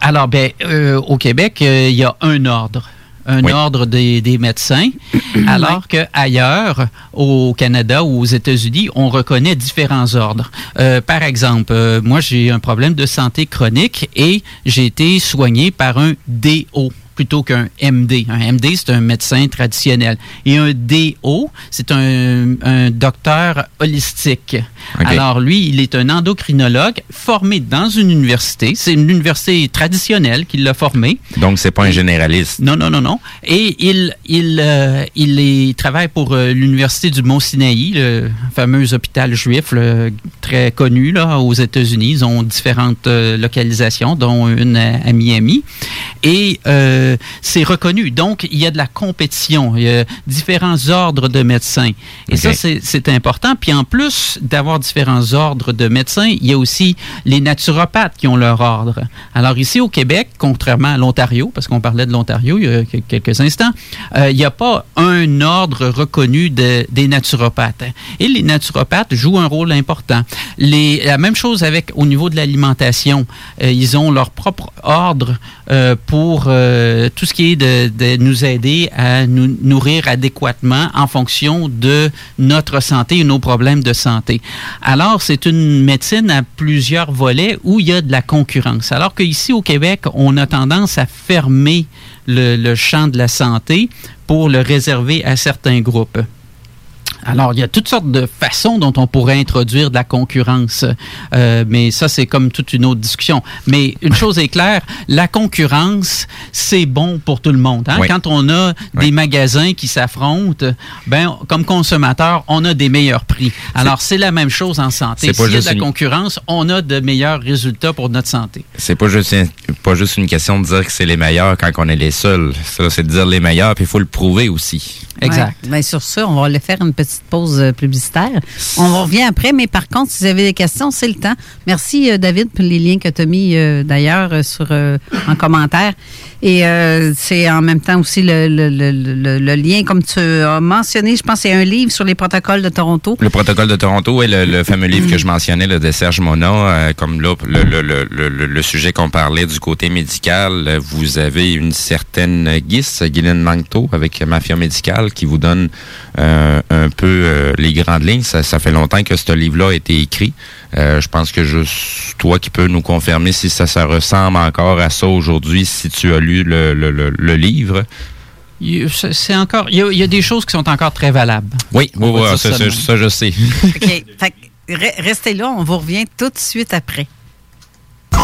Alors, ben, euh, au Québec, euh, il y a un ordre. un Oui. ordre des, des médecins, alors que ailleurs, au Canada ou aux États-Unis, on reconnaît différents ordres. Euh, par exemple, euh, moi, j'ai un problème de santé chronique et j'ai été soigné par un DO plutôt qu'un MD. Un MD, c'est un médecin traditionnel. Et un DO, c'est un, un docteur holistique. Alors, lui, il est un endocrinologue formé dans une université. C'est une université traditionnelle qui l'a formé. Donc, c'est pas un généraliste. Non, non, non, non. Et il, il, euh, il, est- il travaille pour euh, l'Université du Mont-Sinaï, le fameux hôpital juif très connu là, aux États-Unis. Ils ont différentes euh, localisations, dont une à, à Miami. Et euh, c'est reconnu. Donc, il y a de la compétition. Il y a différents ordres de médecins. Et ça, c'est important. Puis en plus d'avoir différents ordres de médecins, il y a aussi les naturopathes qui ont leur ordre. Alors ici au Québec, contrairement à l'Ontario, parce qu'on parlait de l'Ontario il y a que- quelques instants, euh, il n'y a pas un ordre reconnu de- des naturopathes. Et les naturopathes jouent un rôle important. Les, la même chose avec au niveau de l'alimentation. Euh, ils ont leur propre ordre euh, pour euh, tout ce qui est de, nous aider à nous nourrir adéquatement en fonction de notre santé et nos problèmes de santé. Alors, c'est une médecine à plusieurs volets où il y a de la concurrence. Alors qu'ici au Québec, on a tendance à fermer le champ de la santé pour le réserver à certains groupes. Alors, il y a toutes sortes de façons dont on pourrait introduire de la concurrence, Euh, mais ça, c'est comme toute une autre discussion. Mais une chose est claire, la concurrence, c'est bon pour tout le monde. hein. Oui. Quand on a des magasins qui s'affrontent, ben, comme consommateur, on a des meilleurs prix. Alors, c'est la même chose en santé. S'il y a de la une- concurrence, on a de meilleurs résultats pour notre santé. C'est pas juste, pas juste une question de dire que c'est les meilleurs quand on est les seuls. Ça, c'est de dire les meilleurs, puis il faut le prouver aussi. Exact. Ouais. Ben, sur ça, on va aller faire une petite pause euh, publicitaire. On revient après, mais par contre, si vous avez des questions, c'est le temps. Merci, euh, David, pour les liens que tu as mis euh, d'ailleurs sur en commentaire. Et euh, c'est en même temps aussi le, le- le- le- le lien, comme tu as mentionné, je pense c'est un livre sur les protocoles de Toronto. Le protocole de Toronto est le, le fameux livre que je mentionnais là, de Serge Mona. euh, comme là, le, le, le, le, le- le sujet qu'on parlait du côté médical, euh, vous avez une certaine Guis, Guylaine Mancto, avec Mafia Médicale, qui vous donne euh, un peu euh, les grandes lignes. Ça, ça fait longtemps que ce livre-là a été écrit. Euh, je pense que juste toi qui peux nous confirmer si ça, ça ressemble encore à ça aujourd'hui, si tu as lu le, le, le, le livre. Il- c'est- encore, il y, a, il y a des choses qui sont encore très valables. Oui, oui, oui, ça, ça ça, de ça, je sais. OK. Fait restez là, on vous revient tout de suite après.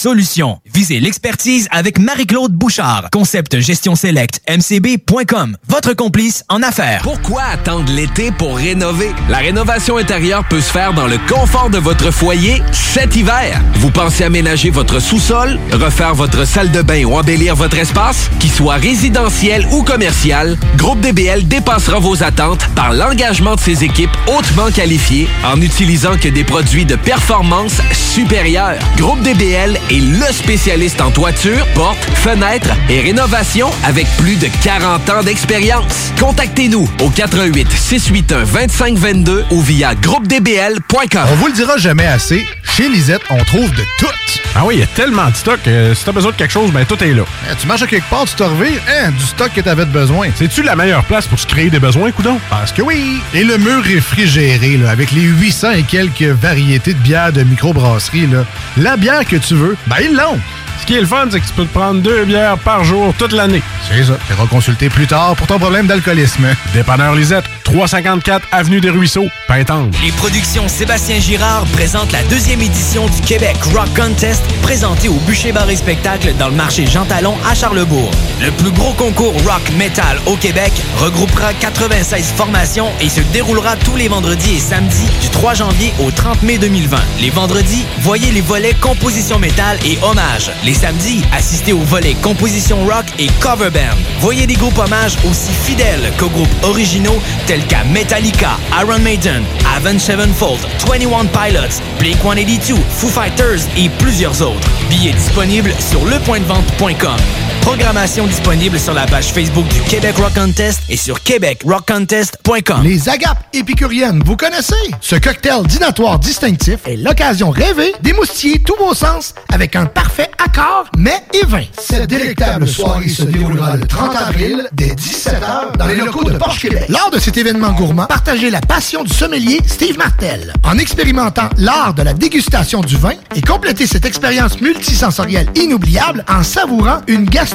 solution. Visez l'expertise avec Marie-Claude Bouchard. Concept gestion select mcb.com. Votre complice en affaires. Pourquoi attendre l'été pour rénover? La rénovation intérieure peut se faire dans le confort de votre foyer cet hiver. Vous pensez aménager votre sous-sol, refaire votre salle de bain ou embellir votre espace? Qu'il soit résidentiel ou commercial, Groupe DBL dépassera vos attentes par l'engagement de ses équipes hautement qualifiées en utilisant que des produits de performance supérieure. Groupe DBL est le spécialiste en toiture, portes, fenêtres et rénovation avec plus de 40 ans d'expérience. Contactez-nous au 88 681 2522 ou via groupedbl.com. On vous le dira jamais assez, chez Lisette, on trouve de tout. Ah oui, il y a tellement de stock. euh, si t'as besoin de quelque chose, ben tout est là. tu marches à quelque part, tu te revires, hein, du stock que t'avais de besoin. C'est-tu la meilleure place pour se créer des besoins, coudon? Parce que oui! Et le mur réfrigéré, là, avec les 800 et quelques variétés de bières de microbrasserie, là, la bière que tu veux, ben ils l'ont! Ce qui est le fun, c'est que tu peux te prendre deux bières par jour toute l'année. C'est ça. Tu consulter plus tard pour ton problème d'alcoolisme. Dépanneur Lisette, 354 Avenue des Ruisseaux, Pintendre. Les productions Sébastien Girard présentent la deuxième édition du Québec Rock Contest présentée au Bûcher Bar et Spectacle dans le marché Jean Talon à Charlebourg. Le plus gros concours rock metal au Québec regroupera 96 formations et se déroulera tous les vendredis et samedis du 3 janvier au 30 mai 2020. Les vendredis, voyez les volets composition métal et hommage. Les samedis, assistez au volet composition rock et cover band. Voyez des groupes hommages aussi fidèles qu'aux groupes originaux tels qu'à Metallica, Iron Maiden, Avenged Sevenfold, 21 Pilots, Blink-182, Foo Fighters et plusieurs autres. Billets disponibles sur lepointdevente.com. Programmation disponible sur la page Facebook du Québec Rock Contest et sur québecrockcontest.com. Les agapes épicuriennes, vous connaissez? Ce cocktail dînatoire distinctif est l'occasion rêvée d'émoustiller tous vos sens avec un parfait accord mets et vin. Cette délectable soirée se déroulera le 30 avril dès 17h dans les locaux de Porsche Québec. Lors de cet événement gourmand, partagez la passion du sommelier Steve Martel en expérimentant l'art de la dégustation du vin et complétez cette expérience multisensorielle inoubliable en savourant une gastronomie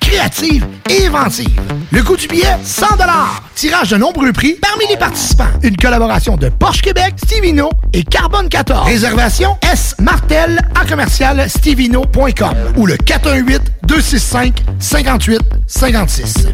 créative et inventive. Le coût du billet, 100 Tirage de nombreux prix parmi les participants. Une collaboration de Porsche Québec, Stevino et Carbone 14. Réservation S Martel à commercial stevino.com ou le 418 265 58 56.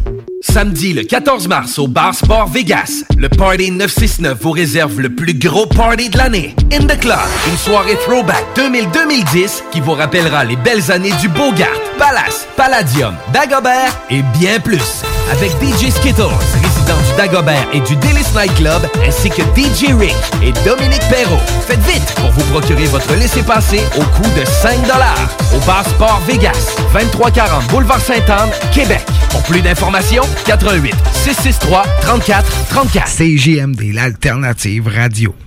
Samedi le 14 mars au Bar Sport Vegas, le Party 969 vous réserve le plus gros party de l'année. In the Club, une soirée throwback 2000-2010 qui vous rappellera les belles années du Bogart, Palace, Palladium, Dagobert et bien plus. Avec DJ Skittles, résident du Dagobert et du Délice Night Club, ainsi que DJ Rick et Dominique Perrault. Faites vite pour vous procurer votre laissez-passer au coût de 5 au Bar Sport Vegas, 2340 Boulevard Sainte-Anne, Québec. Pour plus d'informations, 88 663 34 34. CJMD, l'alternative radio.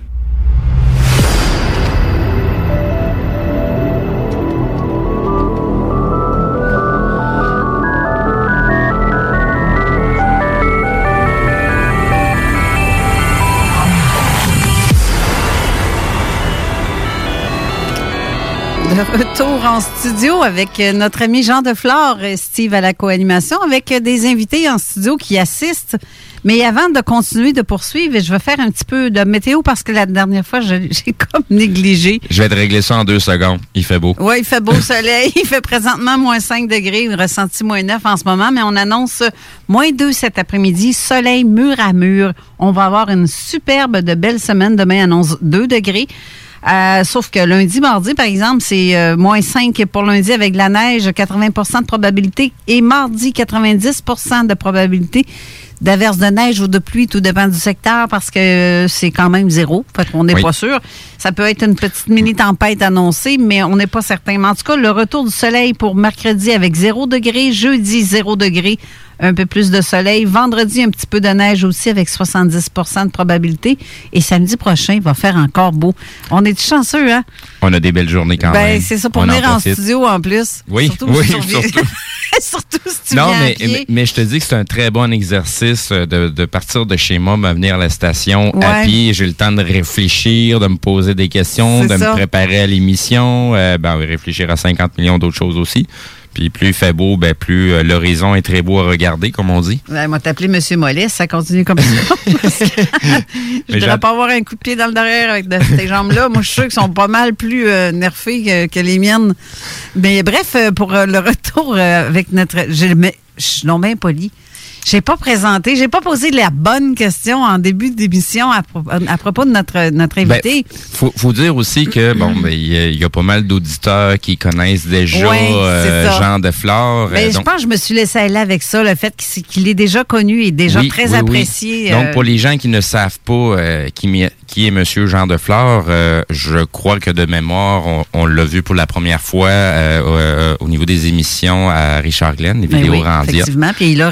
Retour en studio avec notre ami Jean Deflore et Steve à la co-animation, avec des invités en studio qui assistent. Mais avant de continuer de poursuivre, je vais faire un petit peu de météo parce que la dernière fois, j'ai comme négligé. Je vais te régler ça en deux secondes. Il fait beau. Oui, il fait beau soleil. Il fait présentement moins 5 degrés, ressenti moins 9 en ce moment, mais on annonce moins 2 cet après-midi, soleil mur à mur. On va avoir une superbe de belle semaine. Demain annonce 2 degrés. Euh, sauf que lundi, mardi, par exemple, c'est euh, moins 5 pour lundi avec de la neige, 80 de probabilité. Et mardi, 90 de probabilité d'averse de neige ou de pluie, tout dépend du secteur, parce que euh, c'est quand même zéro. Fait qu'on n'est Oui. pas sûr. Ça peut être une petite mini-tempête annoncée, mais on n'est pas certain. Mais en tout cas, le retour du soleil pour mercredi avec 0 degré, jeudi 0 degré, un peu plus de soleil. Vendredi, un petit peu de neige aussi avec 70% de probabilité. Et samedi prochain, il va faire encore beau. On est chanceux, hein? On a des belles journées quand ben, même. c'est ça pour On venir en, studio en plus. Oui, surtout, oui, surtout. surtout si tu Non, viens à mais, pied. mais, mais je te dis que c'est un très bon exercice euh, de, de partir de chez moi, me venir à la station Ouais. à pied. J'ai le temps de réfléchir, de me poser des questions, de ça. me préparer à l'émission, euh, ben, réfléchir à 50 millions d'autres choses aussi. Puis plus il fait beau, ben, plus euh, l'horizon est très beau à regarder, comme on dit. Ben, m'a t'appeler Monsieur Mollet, ça continue comme ça. Je voudrais j'ad- pas avoir un coup de pied dans le derrière avec de- ces jambes-là. Moi, je suis sûr qu'ils sont pas mal plus euh, nerfés que, que les miennes. Mais bref, euh, pour euh, le retour avec notre... Je, mais, je suis non bien poli. J'ai pas présenté, j'ai pas posé la bonne question en début d'émission à, pro- à propos de notre, notre Ben, invité. faut, faut dire aussi que bon, ben, il y, a- y a pas mal d'auditeurs qui connaissent déjà Ouais, euh. Jean Deflore. Ben, euh, je donc- pense que je me suis laissé aller avec ça, le fait qu'il est déjà connu et déjà Oui, très oui, oui. apprécié. Donc, euh, pour les gens qui ne savent pas qui, est Monsieur Jean Deflore, euh, je crois que de mémoire, on, on l'a vu pour la première fois au niveau des émissions à Richard Glenn, les Ben vidéos oui, effectivement. Puis il est là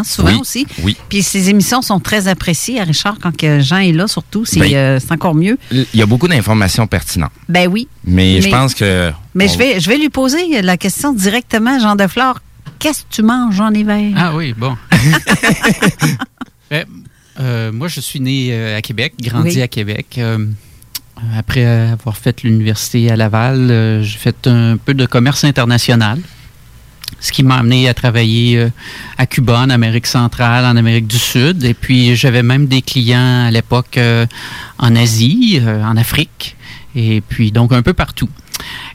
régulièrement, souvent Oui, aussi. oui. Puis ses émissions sont très appréciées à Richard quand que Jean est là, surtout. C'est Ben, euh, encore mieux. Il y a beaucoup d'informations pertinentes. Ben oui. Mais, je pense que... Mais on- je vais, je vais lui poser la question directement, Jean Deflore. Qu'est-ce que tu manges en hiver? Ah oui, bon. Ben, euh, moi, je suis né euh, à Québec, grandi Oui. à Québec. Euh, après avoir fait l'université à Laval, euh, j'ai fait un peu de commerce international, ce qui m'a amené à travailler euh, à Cuba, en Amérique centrale, en Amérique du Sud. Et puis, j'avais même des clients à l'époque euh, en Asie, euh, en Afrique, et puis donc un peu partout.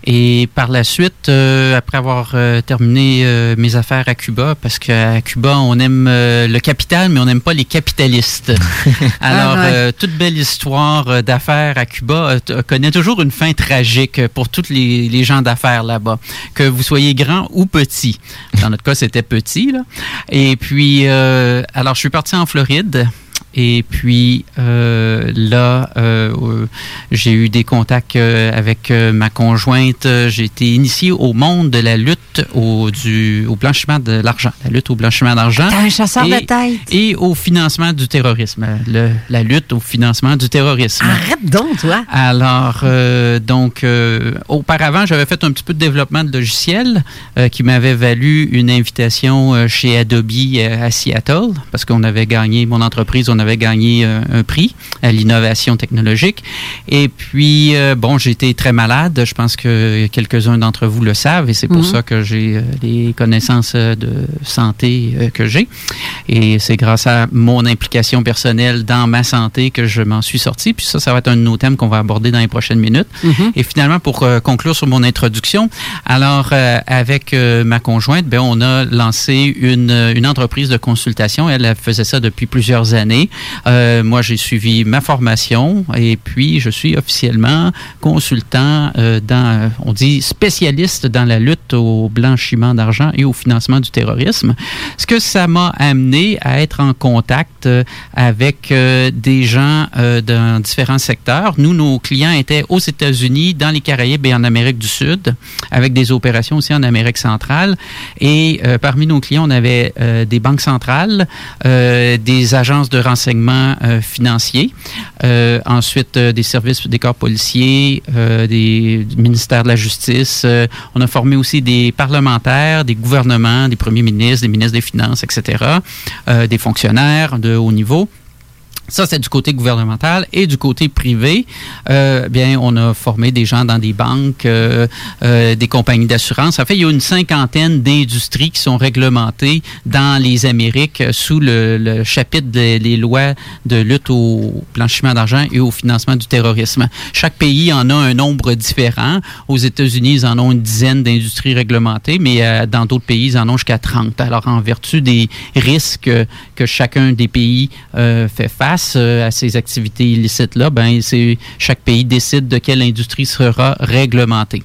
Et par la suite, euh, après avoir euh, terminé euh, mes affaires à Cuba, parce qu'à Cuba, on aime euh, le capital, mais on n'aime pas les capitalistes. Alors, Ah ouais. euh, toute belle histoire euh, d'affaires à Cuba connaît toujours une fin tragique pour tous les, les gens d'affaires là-bas, que vous soyez grand ou petit. Dans notre cas, c'était petit. Là. Et puis, euh, alors, je suis parti en Floride. Et puis euh, là, euh, j'ai eu des contacts euh, avec ma conjointe. J'ai été initié au monde de la lutte au, du, au blanchiment de l'argent. La lutte au blanchiment d'argent. Un chasseur Et- de tête. Et au financement du terrorisme. Le- la lutte au financement du terrorisme. Arrête donc, toi. Alors, euh, donc, auparavant, j'avais fait un petit peu de développement de logiciels euh, qui m'avait valu une invitation chez Adobe à Seattle parce qu'on avait gagné, mon entreprise, on avait gagné euh, un prix à l'innovation technologique. Et puis, euh, bon, j'ai été très malade. Je pense que quelques-uns d'entre vous le savent et c'est pour Mhm. ça que j'ai euh, les connaissances euh, de santé euh, que j'ai. Et c'est grâce à mon implication personnelle dans ma santé que je m'en suis sorti. Puis ça, ça va être un de nos thèmes qu'on va aborder dans les prochaines minutes. Et finalement, pour euh, conclure sur mon introduction, alors euh, avec euh, ma conjointe, ben, on a lancé une, euh, une entreprise de consultation. Elle, elle faisait ça depuis plusieurs années. Euh, moi, j'ai suivi ma formation et puis je suis officiellement consultant euh, dans, on dit spécialiste dans la lutte au blanchiment d'argent et au financement du terrorisme. Ce que ça m'a amené à être en contact euh, avec des gens dans différents secteurs. Nous, nos clients étaient aux États-Unis, dans les Caraïbes et en Amérique du Sud, avec des opérations aussi en Amérique centrale. Et parmi nos clients, on avait des banques centrales, des agences de renseignement euh, financiers, euh, ensuite euh, des services des corps policiers, des du ministère de la Justice. On a formé aussi des parlementaires, des gouvernements, des premiers ministres, des ministres des Finances, etc., des fonctionnaires de haut niveau. Ça, c'est du côté gouvernemental. Et du côté privé, euh, bien, on a formé des gens dans des banques, euh, euh, des compagnies d'assurance. En fait, il y a une cinquantaine d'industries qui sont réglementées dans les Amériques euh, sous le, le chapitre des lois de lutte au blanchiment d'argent et au financement du terrorisme. Chaque pays en a un nombre différent. Aux États-Unis, ils en ont une dizaine d'industries réglementées, mais euh, dans d'autres pays, ils en ont jusqu'à 30. Alors, en vertu des risques que chacun des pays euh, fait face euh, à ces activités illicites-là, ben, c'est chaque pays décide de quelle industrie sera réglementée.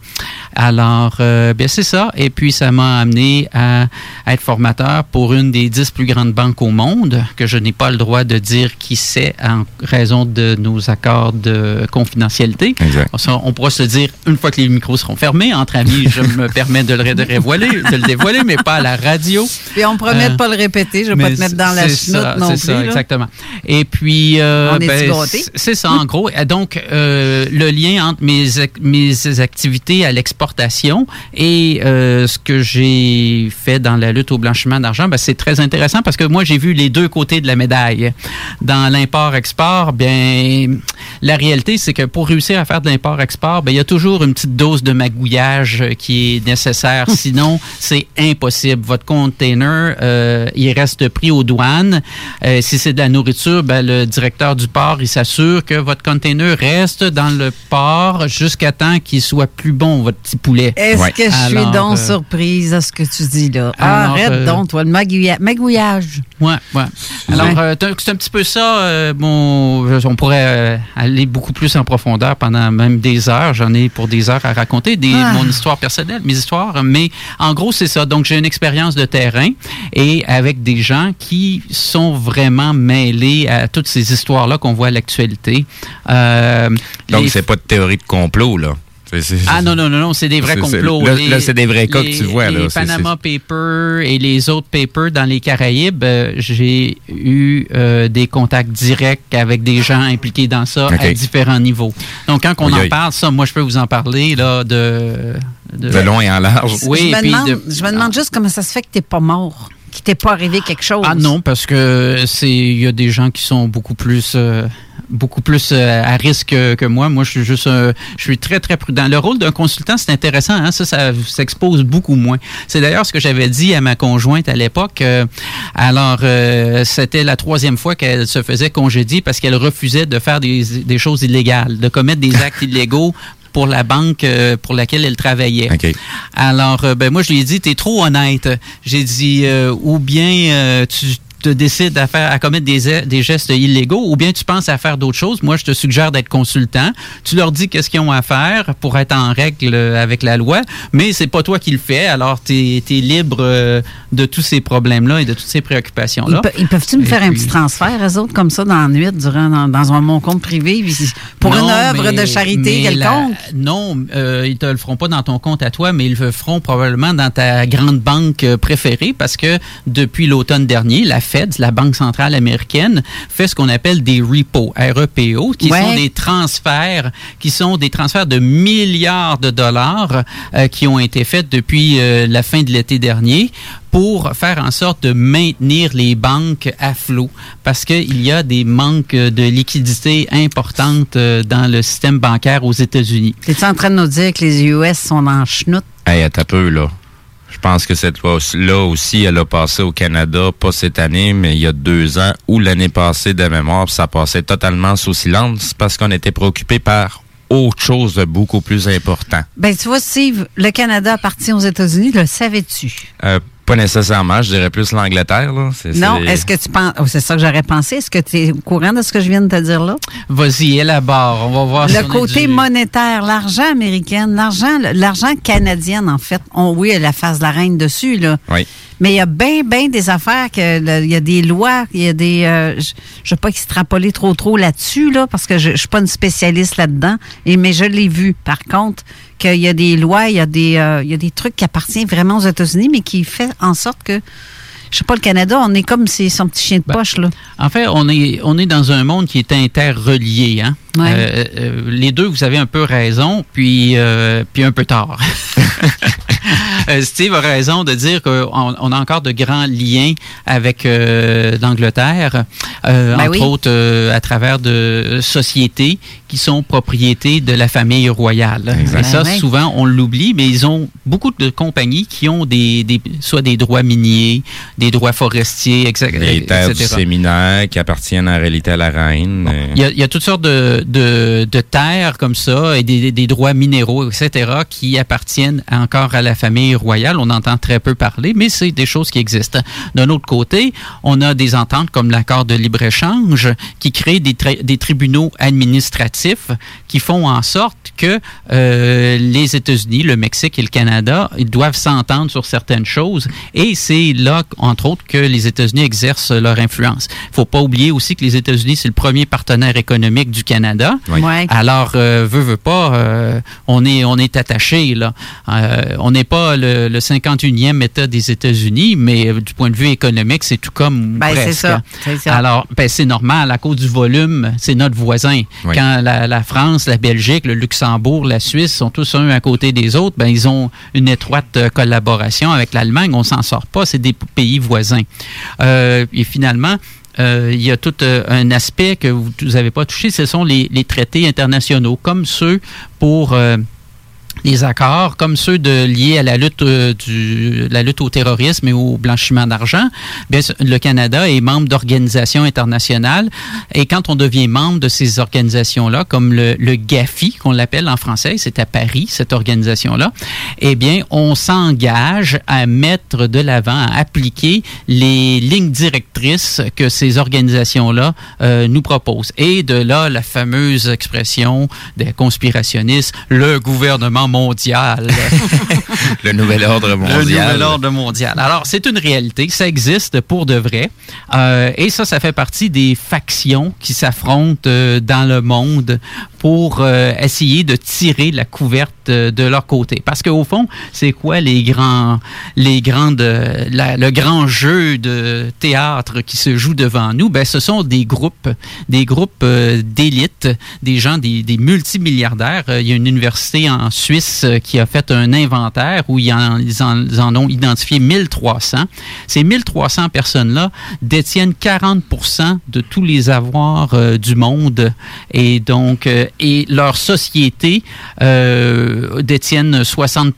Alors, euh, ben, c'est ça. Et puis, ça m'a amené à, à être formateur pour une des dix plus grandes banques au monde, que je n'ai pas le droit de dire qui c'est en raison de nos accords de confidentialité. Ça, on pourra se le dire une fois que les micros seront fermés. Entre amis, je me permets de le, ré- de révéler, de le dévoiler, mais pas à la radio. Puis on promet de Euh, pas le répéter. Je vais pas te mettre dans la c'est chenoute non C'est plus. ça, là. exactement. Et puis, euh, On est-tu ben, c'est- ça, en gros. Donc, euh, le lien entre mes, mes activités à l'exportation et euh, ce que j'ai fait dans la lutte au blanchiment d'argent, ben, c'est très intéressant parce que moi, j'ai vu les deux côtés de la médaille. Dans l'import-export, bien, la réalité, c'est que pour réussir à faire de l'import-export, ben, il y a toujours une petite dose de magouillage euh, qui est nécessaire. Sinon, c'est impossible. Votre container, euh, il reste pris aux douanes. Euh, si c'est de la nourriture, ben, le directeur du port, il s'assure que votre container reste dans le port jusqu'à temps qu'il soit plus bon, votre petit poulet. Est-ce que je suis Alors, donc euh, surprise à ce que tu dis là? alors, Arrête euh, donc, toi, le magouilla- magouillage. Ouais, ouais. Alors, euh, c'est un- petit peu ça. euh, mon, on pourrait euh, aller beaucoup plus en profondeur pendant même des heures. J'en ai pour des heures à raconter des, Ah. mon histoire personnelle, mes histoires. Mais en gros, c'est ça. Donc, j'ai une expérience de terrain et avec des gens qui sont vraiment mêlés à toutes ces histoires-là qu'on voit à l'actualité. Euh, Donc, les- c'est pas de théorie de complot, là. Ah non, non, non, non, c'est des vrais complots. là- c'est des vrais cas que tu vois, là. Les Panama Papers et les autres papers dans les Caraïbes, euh, j'ai eu euh, des contacts directs avec des gens impliqués dans ça à différents niveaux. Donc, quand on Aïe, en parle, ça, moi, je peux vous en parler là, de... De long et en large. Oui, je, me demande, de- je me demande juste comment ça se fait que t'es pas mort, qu'il pas arrivé quelque chose? Ah non, parce que c'est il y a des gens qui sont beaucoup plus euh, euh, à risque que, moi. Moi, je suis juste un- je suis très très prudent. Le rôle d'un consultant, c'est intéressant. Hein? Ça, ça s'expose beaucoup moins. C'est d'ailleurs ce que j'avais dit à ma conjointe à l'époque. Euh, alors, euh, c'était la troisième fois qu'elle se faisait congédier parce qu'elle refusait de faire des choses illégales, de commettre des actes illégaux pour la banque euh, pour laquelle elle travaillait. Alors, euh, ben moi, je lui ai dit, t'es trop honnête. J'ai dit, euh, ou bien euh, tu te décides à, faire, à commettre des, des gestes illégaux ou bien tu penses à faire d'autres choses. Moi, je te suggère d'être consultant. Tu leur dis qu'est-ce qu'ils ont à faire pour être en règle avec la loi, mais c'est pas toi qui le fais. Alors, tu es, libre euh, de tous ces problèmes-là et de toutes ces préoccupations-là. Ils, peuvent-tu me faire un petit transfert, eux autres, comme ça, dans la nuit, durant, dans, dans un, mon compte privé, pour une œuvre de charité quelconque? non, euh, ils te le feront pas dans ton compte à toi, mais ils le feront probablement dans ta grande banque euh, préférée parce que depuis l'automne dernier, la Fed, la Banque centrale américaine, fait ce qu'on appelle des repos, R-E-P-O, qui sont des transferts, qui sont des transferts de milliards de dollars euh, qui ont été faits depuis euh, la fin de l'été dernier pour faire en sorte de maintenir les banques à flot parce qu'il y a des manques de liquidité importantes euh, dans le système bancaire aux États-Unis. Es-tu en train de nous dire que les US sont en chenoute? Hey, attends un peu, là. Je pense que cette loi-là aussi, elle a passé au Canada, pas cette année, mais il y a deux ans, ou l'année passée de mémoire, puis ça passait totalement sous silence parce qu'on était préoccupé par autre chose de beaucoup plus important. Ben, tu vois, Steve, le Canada appartient aux États-Unis, le savais-tu? Euh, pas nécessairement, je dirais plus l'Angleterre. Là. non, est-ce que tu penses. Oh, c'est ça que j'aurais pensé. Est-ce que tu es au courant de ce que je viens de te dire là? Vas-y, élabore. On va voir Le côté monétaire, l'argent américain, l'argent, l'argent canadien, en fait. On, oui, la face de la reine dessus, là. Oui. Mais il y a bien, bien des affaires que il y a des lois, il y a des. Euh, je ne vais pas extrapoler trop, trop là-dessus, là, parce que je, ne suis pas une spécialiste là-dedans. Et mais je l'ai vu. Par contre, qu'il y a des lois, il y a des, euh, il y a des trucs qui appartiennent vraiment aux États-Unis, mais qui fait en sorte que je sais pas, le Canada, on est comme c'est son petit chien de poche, là. En fait, on est, on est dans un monde qui est interrelié, hein. Euh, euh, les deux, vous avez un peu raison, puis, puis un peu tard. Steve a raison de dire qu'on on a encore de grands liens avec l'Angleterre, ben entre oui. autres à travers de sociétés qui sont propriétés de la famille royale. Et ça, Ben souvent, on l'oublie, mais ils ont beaucoup de compagnies qui ont des, des soit des droits miniers, des droits forestiers, etc. Les terres du etc. séminaire qui appartiennent en réalité à la reine. euh, Il y, a, il y a toutes sortes de, de, terres comme ça et des, droits minéraux, etc., qui appartiennent encore à la famille royale. On entend très peu parler, mais c'est des choses qui existent. D'un autre côté, on a des ententes comme l'accord de libre-échange qui créent des, tri- des tribunaux administratifs qui font en sorte que euh, les États-Unis, le Mexique et le Canada doivent s'entendre sur certaines choses. Et c'est là, entre autres, que les États-Unis exercent leur influence. Il faut pas oublier aussi que les États-Unis, c'est le premier partenaire économique du Canada. Oui. Ouais. Alors, euh, veut, veut pas, euh, on est, on est attaché là. Euh, on n'est pas le, le 51e État des États-Unis, mais euh, du point de vue économique, c'est tout comme Ben, presque. ça. Alors, ben, c'est normal à cause du volume, c'est notre voisin. Oui. Quand la, la France, la Belgique, le Luxembourg, la Suisse sont tous un à côté des autres, ben ils ont une étroite collaboration avec l'Allemagne. On s'en sort pas, c'est des pays voisins. Euh, et finalement. Euh, il y a tout euh, un aspect que vous n'avez pas touché, ce sont les, traités internationaux, comme ceux pour euh, les accords, comme ceux liés à la lutte, euh, du, la lutte au terrorisme et au blanchiment d'argent, le Canada est membre d'organisations internationales. Et quand on devient membre de ces organisations-là, comme le, le GAFI, qu'on l'appelle en français, c'est à Paris, cette organisation-là, eh bien, on s'engage à mettre de l'avant, à appliquer les lignes directrices que ces organisations-là euh, nous proposent. Et de là, la fameuse expression des conspirationnistes, le gouvernement mondial. le nouvel ordre mondial. Le nouvel ordre mondial. Alors, c'est une réalité, ça existe pour de vrai. Euh, et ça, ça fait partie des factions qui s'affrontent euh, dans le monde pour euh, essayer de tirer la couverte de leur côté. Parce qu'au fond, c'est quoi les grands, les grandes, le grand jeu de théâtre qui se joue devant nous? Ben, ce sont des groupes, des groupes euh, d'élite, des gens, des, des multimilliardaires. Euh, Il y a une université en Suisse euh, qui a fait un inventaire où ils en, ont identifié 1300. Ces 1300 personnes-là détiennent 40% de tous les avoirs du monde et donc euh, et leur société euh, euh, détiennent 60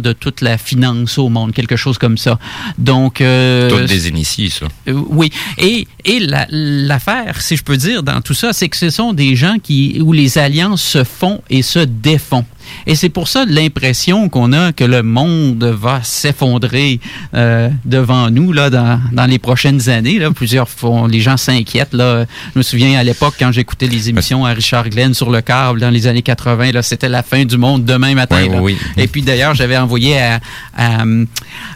de toute la finance au monde, quelque chose comme ça. Donc, euh, Toutes des initiés, ça. euh, oui. Et, et la- l'affaire, si je peux dire, dans tout ça, c'est que ce sont des gens qui, où les alliances se font et se défont. Et c'est pour ça l'impression qu'on a que le monde va s'effondrer euh, devant nous là, dans, dans les prochaines années. Là. Plusieurs font, les gens s'inquiètent. Là. Je me souviens à l'époque, quand j'écoutais les émissions à Richard Glenn sur le câble dans les années 80, là, c'était la fin du monde demain matin. Oui, là. oui, oui. Et puis d'ailleurs, j'avais envoyé à, à,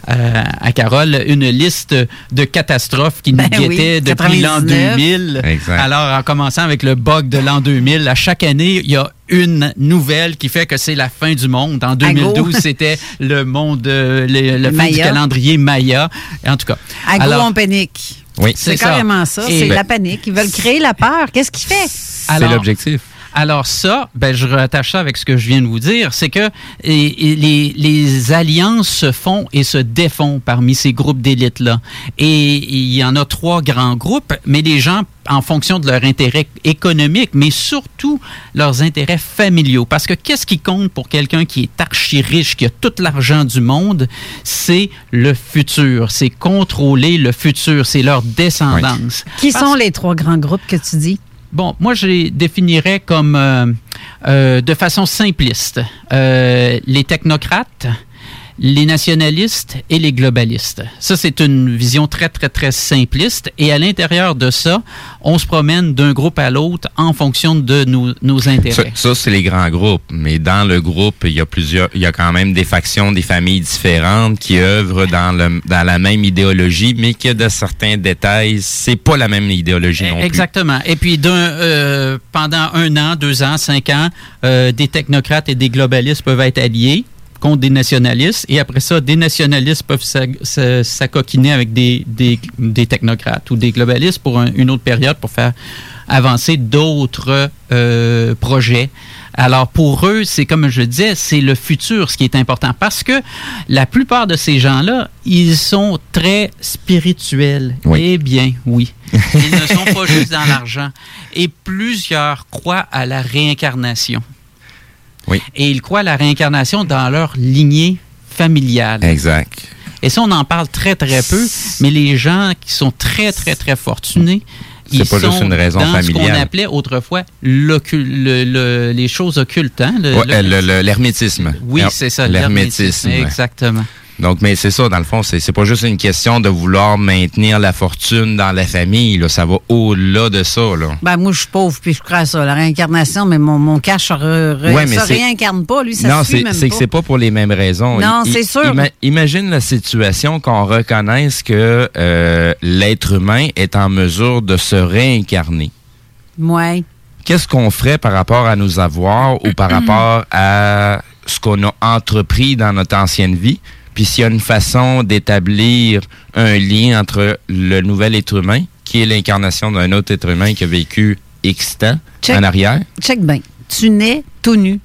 à- à Carole une liste de catastrophes qui nous Ben oui, guettaient depuis l'an 99. 2000. Exact. Alors, en commençant avec le bug de l'an 2000, à chaque année, il y a une nouvelle qui fait que c'est la fin du monde. En 2012, c'était le monde, euh, le, le fin du Maya. calendrier Maya. En tout cas. Agro alors- en panique. Oui. C'est ça. carrément ça. C'est Ben- la panique. Ils veulent créer la peur. Qu'est-ce qu'il fait? Alors- l'objectif. Alors ça, ben, je rattache ça avec ce que je viens de vous dire, c'est que et- et les, les alliances se font et se défont parmi ces groupes d'élite-là. Et il y en a trois grands groupes, mais les gens, en fonction de leur intérêt économique, mais surtout leurs intérêts familiaux. Parce que qu'est-ce qui compte pour quelqu'un qui est archi riche, qui a tout l'argent du monde, c'est le futur, c'est contrôler le futur, c'est leur descendance. Qui Parce- sont les trois grands groupes que tu dis? Bon, moi, je les définirais comme, euh, euh, de façon simpliste, euh, les technocrates, les nationalistes et les globalistes. Ça, c'est une vision très, très, très simpliste. Et à l'intérieur de ça, on se promène d'un groupe à l'autre en fonction de nos, nos intérêts. ça, c'est les grands groupes. Mais dans le groupe, il y a plusieurs, il y a quand même des factions, des familles différentes qui œuvrent dans le, dans la même idéologie, mais que de certains détails, c'est pas la même idéologie non plus. Exactement. Et puis, d'un, euh, pendant un an, deux ans, cinq ans, euh, des technocrates et des globalistes peuvent être alliés contre des nationalistes. Et après ça, des nationalistes peuvent s'a- s'a- s'acoquiner avec des, des, des technocrates ou des globalistes pour un- une autre période pour faire avancer d'autres euh, projets. Alors pour eux, c'est comme je le disais, c'est le futur ce qui est important parce que la plupart de ces gens-là, ils sont très spirituels. Eh bien, oui. Ils ne sont pas juste dans l'argent. Et plusieurs croient à la réincarnation. Oui. Et ils croient à la réincarnation dans leur lignée familiale. Exact. Et ça, on en parle très, très peu, mais les gens qui sont très, très, très fortunés, C'est ils pas juste sont une raison dans ce qu'on familiale. appelait autrefois l'occul- le- le- les choses occultes. hein, Ouais, euh, l'hermétisme. Oui, Her- c'est ça, L'hermétisme. l'hermétisme, exactement. Donc, mais c'est ça, dans le fond, c'est c'est pas juste une question de vouloir maintenir la fortune dans la famille, là. Ça va au-delà de ça, là. Ben, moi, je suis pauvre, puis je crois à ça, la réincarnation, mais mon, mon cash re- re- Ouais, mais se c'est- réincarne pas, lui, ça non, c'est même c'est que c'est pas pour les mêmes raisons. Non, I- c'est sûr. ima- imagine la situation qu'on reconnaisse que euh, l'être humain est en mesure de se réincarner. Ouais. Qu'est-ce qu'on ferait par rapport à nos avoirs ou par rapport à ce qu'on a entrepris dans notre ancienne vie? Puis s'il y a une façon d'établir un lien entre le nouvel être humain, qui est l'incarnation d'un autre être humain qui a vécu X temps Check. en arrière, Check bien. Tu nais tout nu.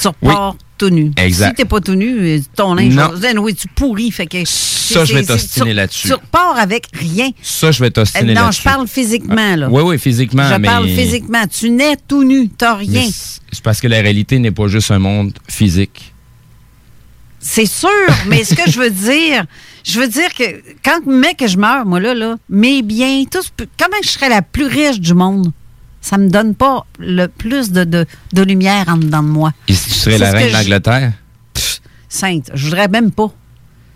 Tu repars tout nu. Exact. Si t'es pas tout nu, euh, ton linge, oui, tu pourris. Fait que, Ça, je vais t'ostiner là-dessus. Tu repars avec rien. ça, je vais t'ostiner Euh, non, là-dessus. je parle physiquement, là. Oui, oui, physiquement. je mais... parle physiquement. Tu nais tout nu. T'as rien. C'est parce que la réalité n'est pas juste un monde physique. C'est sûr, mais ce que je veux dire, je veux dire que quand mais que je meurs, moi là, là, mes biens, tout, comment je serais la plus riche du monde? Ça me donne pas le plus de, de, de lumière en dedans de moi. Et si tu serais la reine d'Angleterre? Sainte, je voudrais même pas.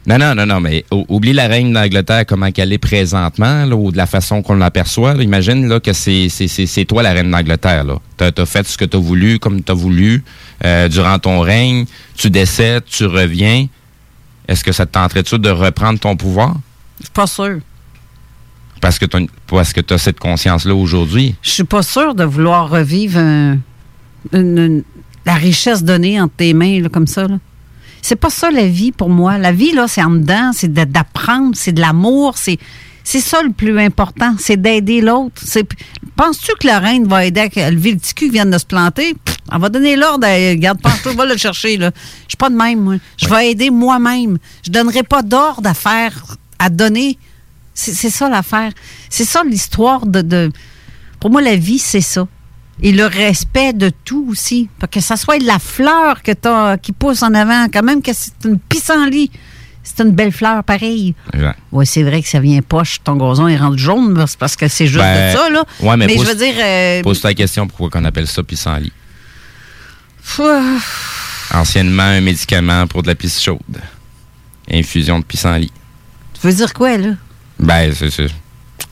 Non, non, non, non, mais ou- oublie la reine d'Angleterre comment qu'elle est présentement, là, ou de la façon qu'on l'aperçoit. là. Imagine là, que c'est, c'est, c'est, c'est toi la reine d'Angleterre. Là. T'as, fait ce que t'as voulu, comme t'as voulu, euh, durant ton règne. Tu décèdes, tu reviens. Est-ce que ça te tenterait-tu de reprendre ton pouvoir? Je suis pas sûre. Parce que parce que t'as cette conscience-là aujourd'hui. Je suis pas sûre de vouloir revivre un- une- une- la richesse donnée entre tes mains, là, comme ça. Là. C'est pas ça la vie pour moi. La vie, là, c'est en dedans, c'est d'apprendre, c'est de l'amour, c'est. C'est ça le plus important, c'est d'aider l'autre. Penses-tu que la reine va aider à lever le petit cul qui vient de se planter? Elle va donner l'ordre, à- regarde, pense-toi, va le chercher. Je suis pas de même, moi. Je vais aider moi-même. Je donnerai pas d'ordre à faire, à donner. C'est ça l'affaire. C'est ça l'histoire de- Pour moi, la vie, c'est ça. Et le respect de tout aussi. Pour que ça soit la fleur que t'as, qui pousse en avant. Quand même que c'est une pissenlit. C'est une belle fleur, pareil. Exact. Oui, c'est vrai que ça vient poche, ton gazon, il rentre jaune, c'est parce que c'est juste Ben, de ça, là. ouais, mais je pose- veux dire. euh, Pose-toi la question pourquoi on appelle ça pissenlit? Anciennement, un médicament pour de la pisse chaude. Infusion de pissenlit. tu veux dire quoi, là? Ben, c'est ça.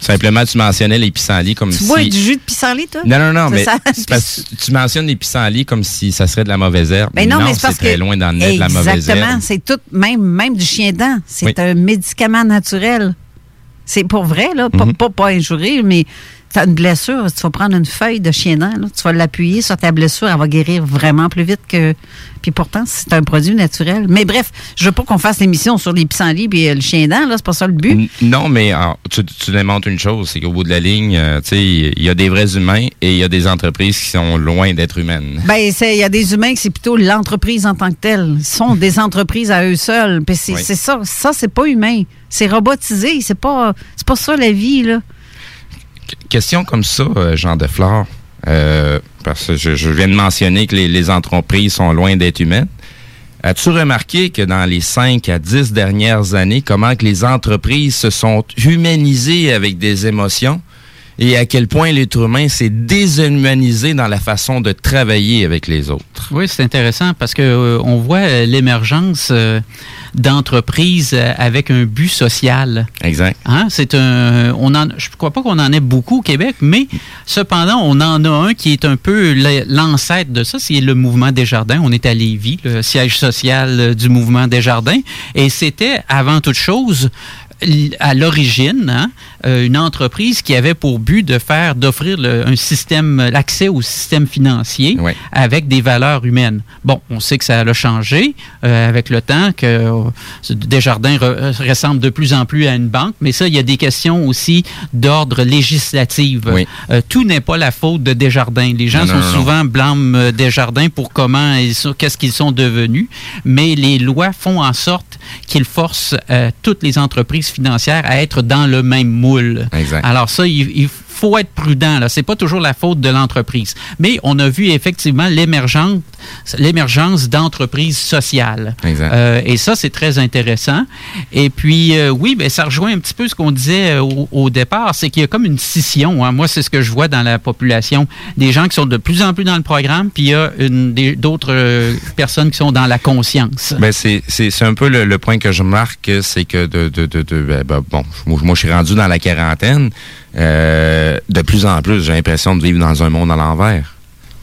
Simplement, tu mentionnais les pissenlits comme Tu si... bois du jus de pissenlit, toi? Non, non, non, mais ça? c'est parce que tu mentionnes les pissenlits comme si ça serait de la mauvaise herbe. Ben non, mais c'est parce très que. loin le nez de la mauvaise Exactement. herbe. C'est tout, même, même du chien dent. C'est Oui. un médicament naturel. C'est pour vrai, là. Pas, Mhm. pas, pas injurier, mais tu as une blessure. Tu vas prendre une feuille de chien dent, là, tu vas l'appuyer sur ta blessure. Elle va guérir vraiment plus vite que. Puis pourtant, c'est un produit naturel. Mais bref, je veux pas qu'on fasse l'émission sur les pissenlits et le chien dent, là. C'est pas ça le but. Non, mais ah, tu, tu démontres une chose, c'est qu'au bout de la ligne, euh, tu sais, il y a des vrais humains et il y a des entreprises qui sont loin d'être humaines. Ben, c'est- il y a des humains que c'est plutôt l'entreprise en tant que telle. Ils sont des entreprises à eux seuls. Puis c'est Oui. c'est ça. Ça, c'est pas humain. C'est robotisé. C'est pas, c'est pas ça la vie, là. Question comme ça, euh, Jean Deflore, euh, parce que je, viens de mentionner que les, les entreprises sont loin d'être humaines. As-tu remarqué que dans les 5 à 10 dernières années, comment que les entreprises se sont humanisées avec des émotions? Et à quel point l'être humain s'est déshumanisé dans la façon de travailler avec les autres? Oui, c'est intéressant parce que euh, on voit euh, l'émergence euh, d'entreprises avec un but social. Exact. Hein? C'est un, on en, je crois pas qu'on en ait beaucoup au Québec, mais cependant, on en a un qui est un peu l'ancêtre de ça, c'est le mouvement Desjardins. On est à Lévis, le siège social du mouvement Desjardins, et c'était avant toute chose à l'origine hein, euh, une entreprise qui avait pour but de faire d'offrir un système l'accès au système financier avec des valeurs humaines. Bon, on sait que ça a changé euh, avec le temps que euh, Desjardins re- ressemble de plus en plus à une banque, mais ça il y a des questions aussi d'ordre législatif. Euh, tout n'est pas la faute de Desjardins. Les gens Non, sont non, non, non. souvent blâment Desjardins pour comment ils sont, qu'est-ce qu'ils sont devenus, mais les lois font en sorte qu'ils forcent toutes les entreprises financières à être dans le même moule. Exact. Alors ça, il, il faut être prudent. Là, c'est pas toujours la faute de l'entreprise, mais on a vu effectivement l'émergence, d'entreprises sociales. Exact. Euh, et ça, c'est très intéressant. Et puis, euh, oui, ben, ça rejoint un petit peu ce qu'on disait euh, au, au départ, c'est qu'il y a comme une scission. hein. Moi, c'est ce que je vois dans la population. Des gens qui sont de plus en plus dans le programme, puis il y a d'autres euh, personnes qui sont dans la conscience. Ben c'est un peu le, le point que je marque, c'est que de, de, de, de- ben, ben, bon, moi, je suis rendu dans la quarantaine. Euh, de plus en plus, j'ai l'impression de vivre dans un monde à l'envers.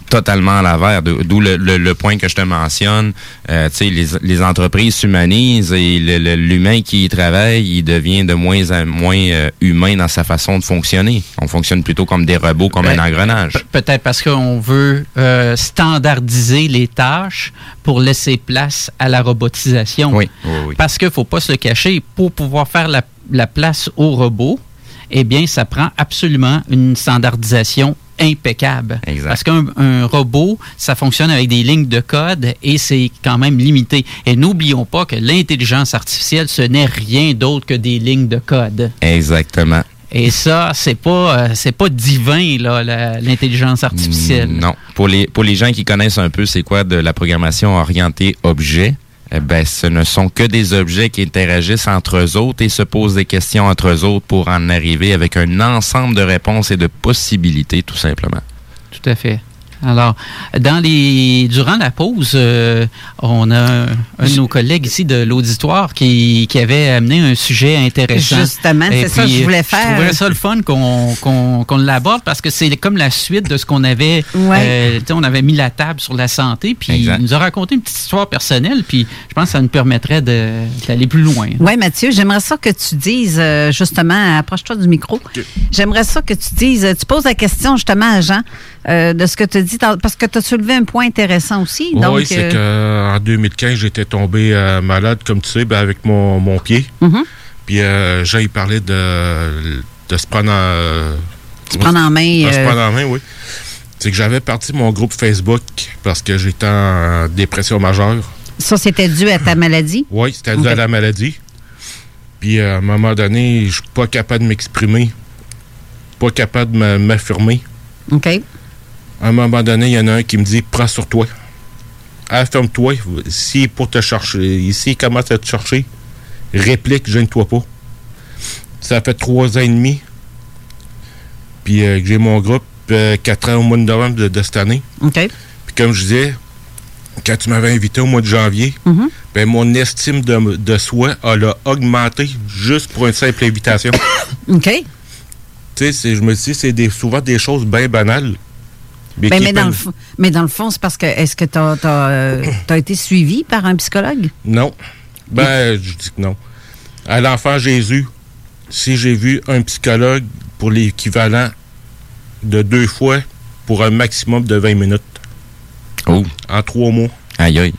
Totalement à l'envers. D'où le, le, le point que je te mentionne. Euh, les, les entreprises s'humanisent et l'humain qui y travaille, il devient de moins en moins euh, humain dans sa façon de fonctionner. On fonctionne plutôt comme des robots, comme Ben, un engrenage. Peut-être parce qu'on veut euh, standardiser les tâches pour laisser place à la robotisation. Oui, oui, oui. Parce qu'il ne faut pas se le cacher, pour pouvoir faire la, la place au robot, eh bien, ça prend absolument une standardisation impeccable. Parce qu'un un robot, ça fonctionne avec des lignes de code et c'est quand même limité. Et n'oublions pas que l'intelligence artificielle, ce n'est rien d'autre que des lignes de code. Exactement. Et ça, c'est pas, euh, c'est pas divin, là, l'intelligence artificielle. Non. Pour les, pour les gens qui connaissent un peu c'est quoi de la programmation orientée objet, eh ben, ce ne sont que des objets qui interagissent entre eux autres et se posent des questions entre eux autres pour en arriver avec un ensemble de réponses et de possibilités, tout simplement. Tout à fait. Alors, dans les, durant la pause, euh, on a un, un de nos collègues ici de l'auditoire qui, qui avait amené un sujet intéressant. Justement, c'est ça que je voulais Je faire. trouverais ça le fun qu'on qu'on qu'on l'aborde parce que c'est comme la suite de ce qu'on avait. Ouais. euh, tu sais, on avait mis la table sur la santé, puis Exact. il nous a raconté une petite histoire personnelle, puis je pense que ça nous permettrait de- d'aller plus loin. Oui, Mathieu, j'aimerais ça que tu dises, euh, justement, approche-toi du micro. J'aimerais ça que tu dises, euh, tu poses la question justement à Jean euh, de ce que tu dis, parce que tu as soulevé un point intéressant aussi. donc, oui, c'est euh, qu'en 2015, j'étais tombé euh, malade, comme tu sais, ben, avec mon, mon pied. Mhm. Puis il parlait de, de se prendre en... Se prendre en main, De se prendre en main, oui. C'est que j'avais parti mon groupe Facebook parce que j'étais en dépression majeure. ça, c'était dû à ta maladie? Oui, c'était dû à la maladie. Puis à un moment donné, je suis pas capable de m'exprimer. Pas capable de me- m'affirmer. OK. À un moment donné, il y en a un qui me dit Prends sur toi. Affirme-toi. Si pour te chercher, ici, il commence à te chercher, réplique, gêne-toi pas. Ça fait trois ans et demi. Puis euh, que j'ai mon groupe, euh, quatre ans au mois de novembre de, de cette année. OK. Puis comme je disais, quand tu m'avais invité au mois de janvier, Mhm. ben, mon estime de, de soi, elle a augmenté juste pour une simple invitation. OK. tu sais, je me dis, c'est des, souvent des choses bien banales. Mais Ben, mais, dans le, mais dans le fond, c'est parce que est-ce que tu as, été suivi par un psychologue? Non. Ben, je dis que non. À l'enfant Jésus, si j'ai vu un psychologue pour l'équivalent de deux fois pour un maximum de 20 minutes. Oh. En trois mois. Aïe, aïe.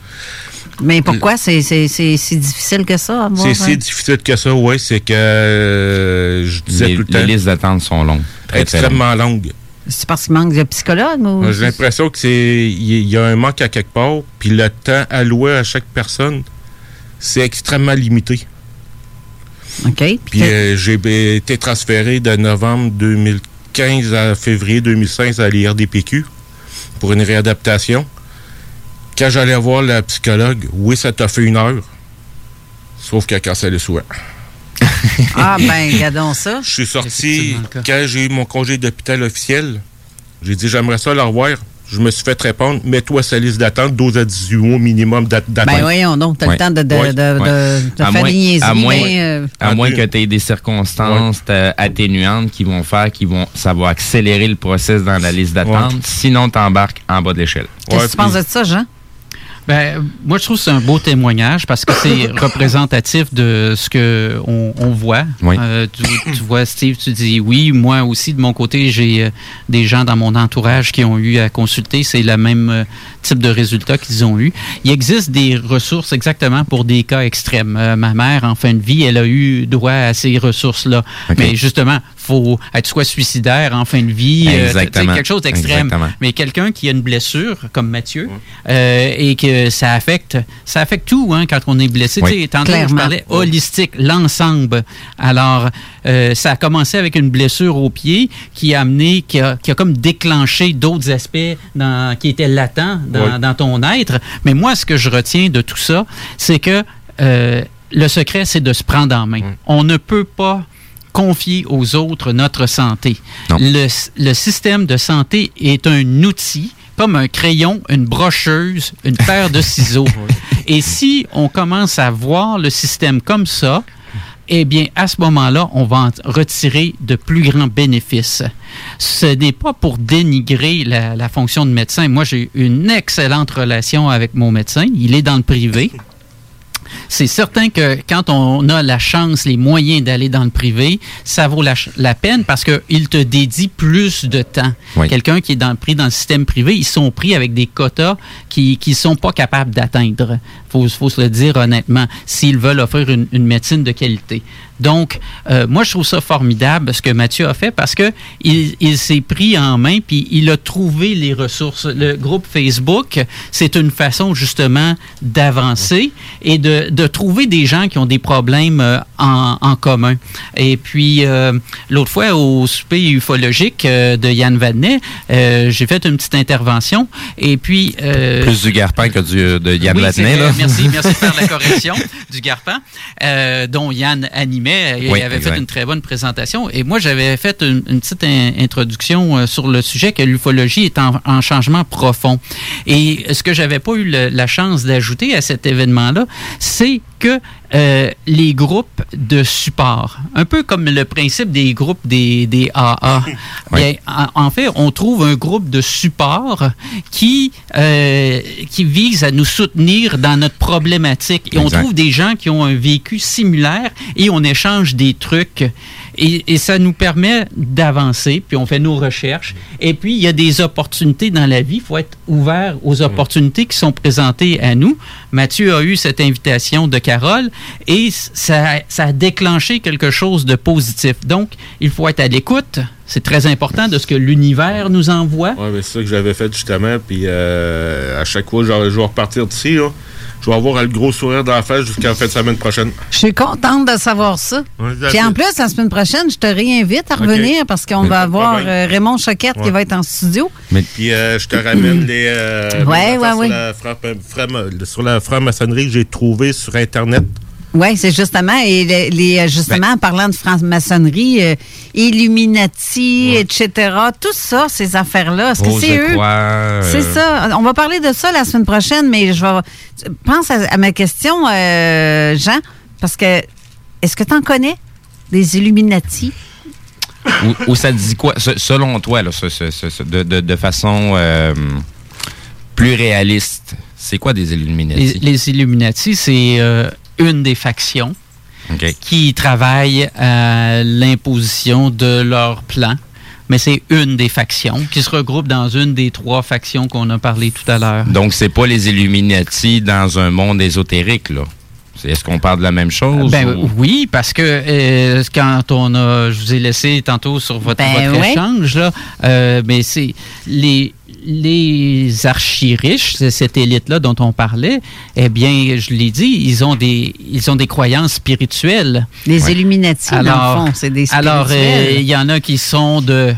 Mais pourquoi? C'est c'est- c'est si difficile que ça? C'est si hein? difficile que ça, oui. C'est que euh, je disais Les, tout le temps. les listes d'attente sont longues. Très, très longues. extrêmement longues. C'est parce qu'il manque de psychologue? Ou? J'ai l'impression que c'est il y- a un manque à quelque part, puis le temps alloué à chaque personne, c'est extrêmement limité. OK. Puis euh, j'ai été transféré de novembre 2015 à février 2016 à l'IRDPQ pour une réadaptation. Quand j'allais voir la psychologue, oui, ça t'a fait une heure, sauf qu'elle cassait le souhait. Ah, ben, regardons ça. Je suis sorti quand j'ai eu mon congé d'hôpital officiel. J'ai dit, j'aimerais ça le revoir. Je me suis fait répondre, mets-toi sa liste d'attente, 12 à 18 mois minimum d'a- d'attente. Ben voyons donc, t'as Ouais. le temps de, de, Ouais. de, de- Ouais. faire moins- des niaiseries, à moins- mais, euh, À moins que tu aies des circonstances euh, atténuantes qui vont faire, qui vont, ça va accélérer le process dans la liste d'attente. Ouais. Sinon, tu embarques en bas de l'échelle. Qu'est-ce que tu penses de ça, Jean? Ben, moi, je trouve que c'est un beau témoignage parce que c'est représentatif de ce que on, on voit. Oui. Euh, tu, tu vois, Steve, tu dis oui. Moi aussi, de mon côté, j'ai euh, des gens dans mon entourage qui ont eu à consulter. C'est le même euh, type de résultat qu'ils ont eu. Il existe des ressources exactement pour des cas extrêmes. Ma mère, en fin de vie, elle a eu droit à ces ressources-là. Mais justement, faut être soit suicidaire en fin de vie, euh, Exactement. sais, quelque chose d'extrême. Mais quelqu'un qui a une blessure, comme Mathieu, euh, et que ça affecte, ça affecte tout hein, quand on est blessé. Oui. Tantôt, je parlais holistique, l'ensemble. Alors, euh, ça a commencé avec une blessure au pied qui a amené, qui a, qui a comme déclenché d'autres aspects dans, qui étaient latents dans, Oui. dans ton être. Mais moi, ce que je retiens de tout ça, c'est que euh, le secret, c'est de se prendre en main. On ne peut pas confier aux autres notre santé. Le, le système de santé est un outil comme un crayon, une brocheuse, une paire de ciseaux. Et si on commence à voir le système comme ça, eh bien, à ce moment-là, on va en retirer de plus grands bénéfices. Ce n'est pas pour dénigrer la, la fonction de médecin. Moi, j'ai une excellente relation avec mon médecin. Il est dans le privé. C'est certain que quand on a la chance, les moyens d'aller dans le privé, ça vaut la, peine parce qu'il te dédie plus de temps. Oui. Quelqu'un qui est dans, pris dans le système privé, ils sont pris avec des quotas qui ne sont pas capables d'atteindre. Il faut, faut se le dire honnêtement, s'ils veulent offrir une, une médecine de qualité. Donc, euh, moi, je trouve ça formidable ce que Mathieu a fait parce que il, il s'est pris en main puis il a trouvé les ressources. Le groupe Facebook, c'est une façon justement d'avancer et de, de trouver des gens qui ont des problèmes euh, en, en commun. Et puis, euh, l'autre fois, au souper ufologique euh, de Yann Vadnet, euh, j'ai fait une petite intervention et puis... euh, Plus du garpin que du, de Yann oui, vrai. là. Merci, merci de faire la correction du Garpin, euh, dont Yann animait et Oui, avait exact. fait une très bonne présentation. Et moi, j'avais fait une, une petite in- introduction euh, sur le sujet que l'ufologie est en, en changement profond. Et ce que j'avais pas eu le- la chance d'ajouter à cet événement-là, c'est que euh, les groupes de support, un peu comme le principe des groupes des, des AA, bien, en, en fait, on trouve un groupe de support qui, euh, qui vise à nous soutenir dans notre problématique. Et on trouve des gens qui ont un vécu similaire et on échange des trucs. Et, et ça nous permet d'avancer, puis on fait nos recherches. Et puis, il y a des opportunités dans la vie. Il faut être ouvert aux opportunités qui sont présentées à nous. Mathieu a eu cette invitation de Carole et ça, ça a déclenché quelque chose de positif. Donc, il faut être à l'écoute. C'est très important de ce que l'univers nous envoie. Ouais, mais c'est ça que j'avais fait justement. Puis euh, à chaque fois, je vais repartir d'ici. là. Je vais avoir le gros sourire dans la face jusqu'à la fin de semaine prochaine. Je suis contente de savoir ça. Ouais, Puis en plus, la semaine prochaine, je te réinvite à revenir parce qu'on Mais va avoir euh, Raymond Choquette qui va être en studio. Puis euh, je te ramène les, euh, Ouais, les ouais, affaires ouais. Sur, la franc- franc- sur la franc-maçonnerie que j'ai trouvé sur Internet. Oui, c'est justement, et les, les, euh, justement, Ben. en parlant de franc-maçonnerie, euh, Illuminati, etc., tout ça, ces affaires-là, est-ce que Rose c'est eux? croix, euh, C'est ça. On va parler de ça la semaine prochaine, mais je vais. Pense à, à ma question, euh, Jean, parce que est-ce que tu en connais des Illuminati? Ou, ou ça te dit quoi, se- selon toi, là, ce- ce- ce- ce- de, de- de façon euh, plus réaliste, c'est quoi des Les, Illuminati? les Illuminati, c'est euh, une des factions qui travaillent à l'imposition de leur plan. Mais c'est une des factions qui se regroupe dans une des trois factions qu'on a parlé tout à l'heure. Donc, c'est pas les Illuminati dans un monde ésotérique, là. Est-ce qu'on parle de la même chose? Ben ou- oui, parce que euh, quand on a, je vous ai laissé tantôt sur votre, Ben votre échange là, euh, mais c'est les les archi-riches, c'est cette élite-là dont on parlait, eh bien, je l'ai dit, ils ont des ils ont des croyances spirituelles. Les Illuminati, dans le fond, c'est des Alors, euh, spirituels. il y en a qui sont de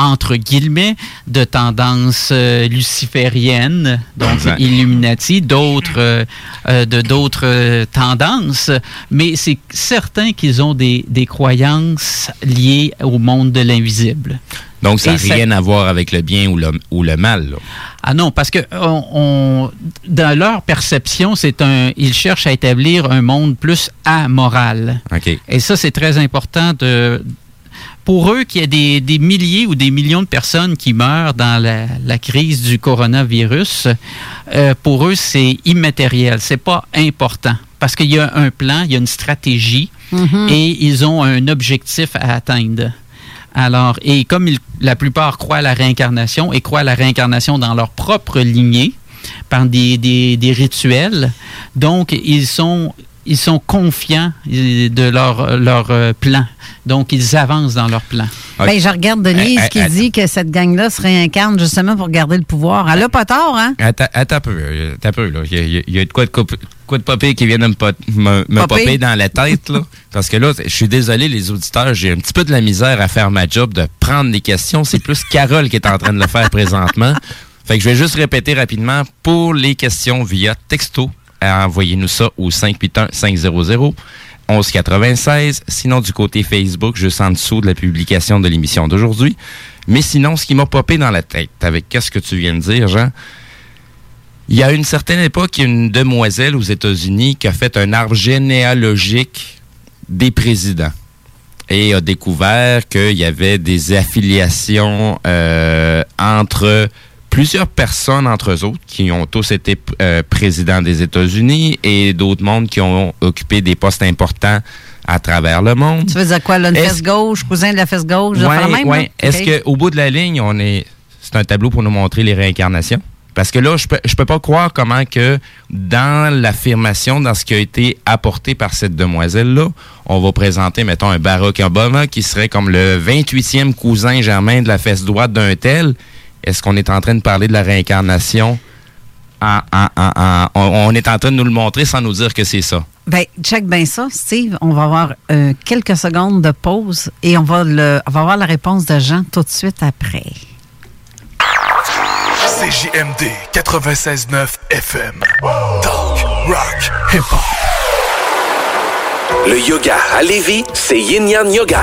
entre guillemets, de tendance euh, luciférienne, donc Exact. Illuminati, d'autres euh, euh, de d'autres euh, tendances, mais c'est certain qu'ils ont des, des croyances liées au monde de l'invisible. Donc, ça n'a ça- rien à voir avec le bien ou le, ou le mal, là. Ah non, parce que on, on- dans leur perception, c'est un, ils cherchent à établir un monde plus amoral. OK. Et ça, c'est très important de, pour eux qu'il y ait des, des milliers ou des millions de personnes qui meurent dans la, la crise du coronavirus, euh, pour eux, c'est immatériel, c'est pas important. Parce qu'il y a un plan, il y a une stratégie Mhm. et ils ont un objectif à atteindre. Alors, et comme la plupart croient à la réincarnation et croient à la réincarnation dans leur propre lignée, par des, des- des rituels, donc ils sont, ils sont confiants de leur, leur euh, plan. Donc, ils avancent dans leur plan. Ben, je regarde Denise Eh, eh, qui eh. dit que cette gang-là se réincarne justement pour garder le pouvoir. Elle a pas tort, hein? Attends, attends un peu. euh, Attends un peu, là. Il y a, il y a- il y a de quoi de, de popper qui vient de me, pot- me, me Popper? popper dans la tête, là. Parce que là, je suis désolé, les auditeurs, j'ai un petit peu de la misère à faire ma job de prendre les questions. C'est plus Carole qui est en train de le faire présentement. Fait que je vais juste répéter rapidement pour les questions via texto. Envoyez-nous ça au 581-500. 1196. Sinon, du côté Facebook, juste en dessous de la publication de l'émission d'aujourd'hui. Mais sinon, ce qui m'a popé dans la tête, avec qu'est-ce que tu viens de dire, Jean, il y a une certaine époque, une demoiselle aux États-Unis qui a fait un arbre généalogique des présidents et a découvert qu'il y avait des affiliations euh, entre plusieurs personnes entre eux autres qui ont tous été euh, présidents des États-Unis et d'autres mondes qui ont occupé des postes importants à travers le monde. Tu veux dire quoi, là, une fesse gauche, cousin de la fesse gauche, Ouais, la même? là? Est-ce qu'au bout de la ligne, on est. C'est un tableau pour nous montrer les réincarnations? Parce que là, je peux, je peux pas croire comment que dans l'affirmation, dans ce qui a été apporté par cette demoiselle-là, on va présenter, mettons, un Barack Obama qui serait comme le 28e cousin germain de la fesse droite d'un tel. Est-ce qu'on est en train de parler de la réincarnation? En- en- en- en- on, on est en train de nous le montrer sans nous dire que c'est ça. Ben, check bien ça, Steve. On va avoir euh, quelques secondes de pause et on va, le, on va avoir la réponse de Jean tout de suite après. CJMD 96.9 FM. Talk, rock, hip-hop. Le yoga à Lévis, c'est Yin Yang Yoga.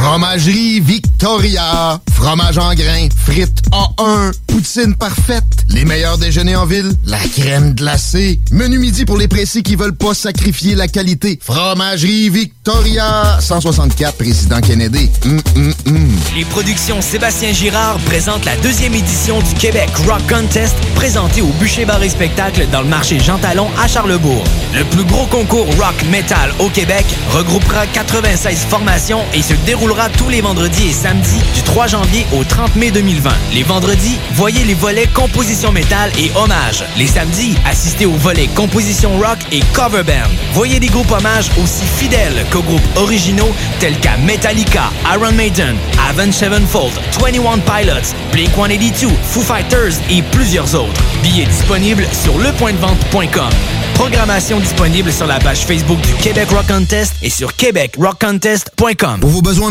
Fromagerie Victoria. Fromage en grains. Frites A1. Poutine parfaite. Les meilleurs déjeuners en ville. La crème glacée. Menu midi pour les pressés qui veulent pas sacrifier la qualité. Fromagerie Victoria. 164 Président Kennedy. Hum, hum, hum. Les productions Sébastien Girard présentent la deuxième édition du Québec Rock Contest présentée au Bûcher Bar et Spectacle dans le marché Jean Talon à Charlebourg. Le plus gros concours rock metal au Québec regroupera 96 formations et se déroulera tous les vendredis et samedis du 3 janvier au 30 mai 2020. Les vendredis, voyez les volets composition métal et hommage. Les samedis, assistez aux volets composition rock et cover band. Voyez des groupes hommages aussi fidèles qu'aux groupes originaux tels qu'à Metallica, Iron Maiden, Avenged Sevenfold, 21 Pilots, Blink-182, Foo Fighters et plusieurs autres. Billets disponibles sur lepointdevente.com. Programmation disponible sur la page Facebook du Québec Rock Contest et sur québecrockcontest.com. Pour vos besoins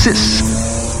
681 4476.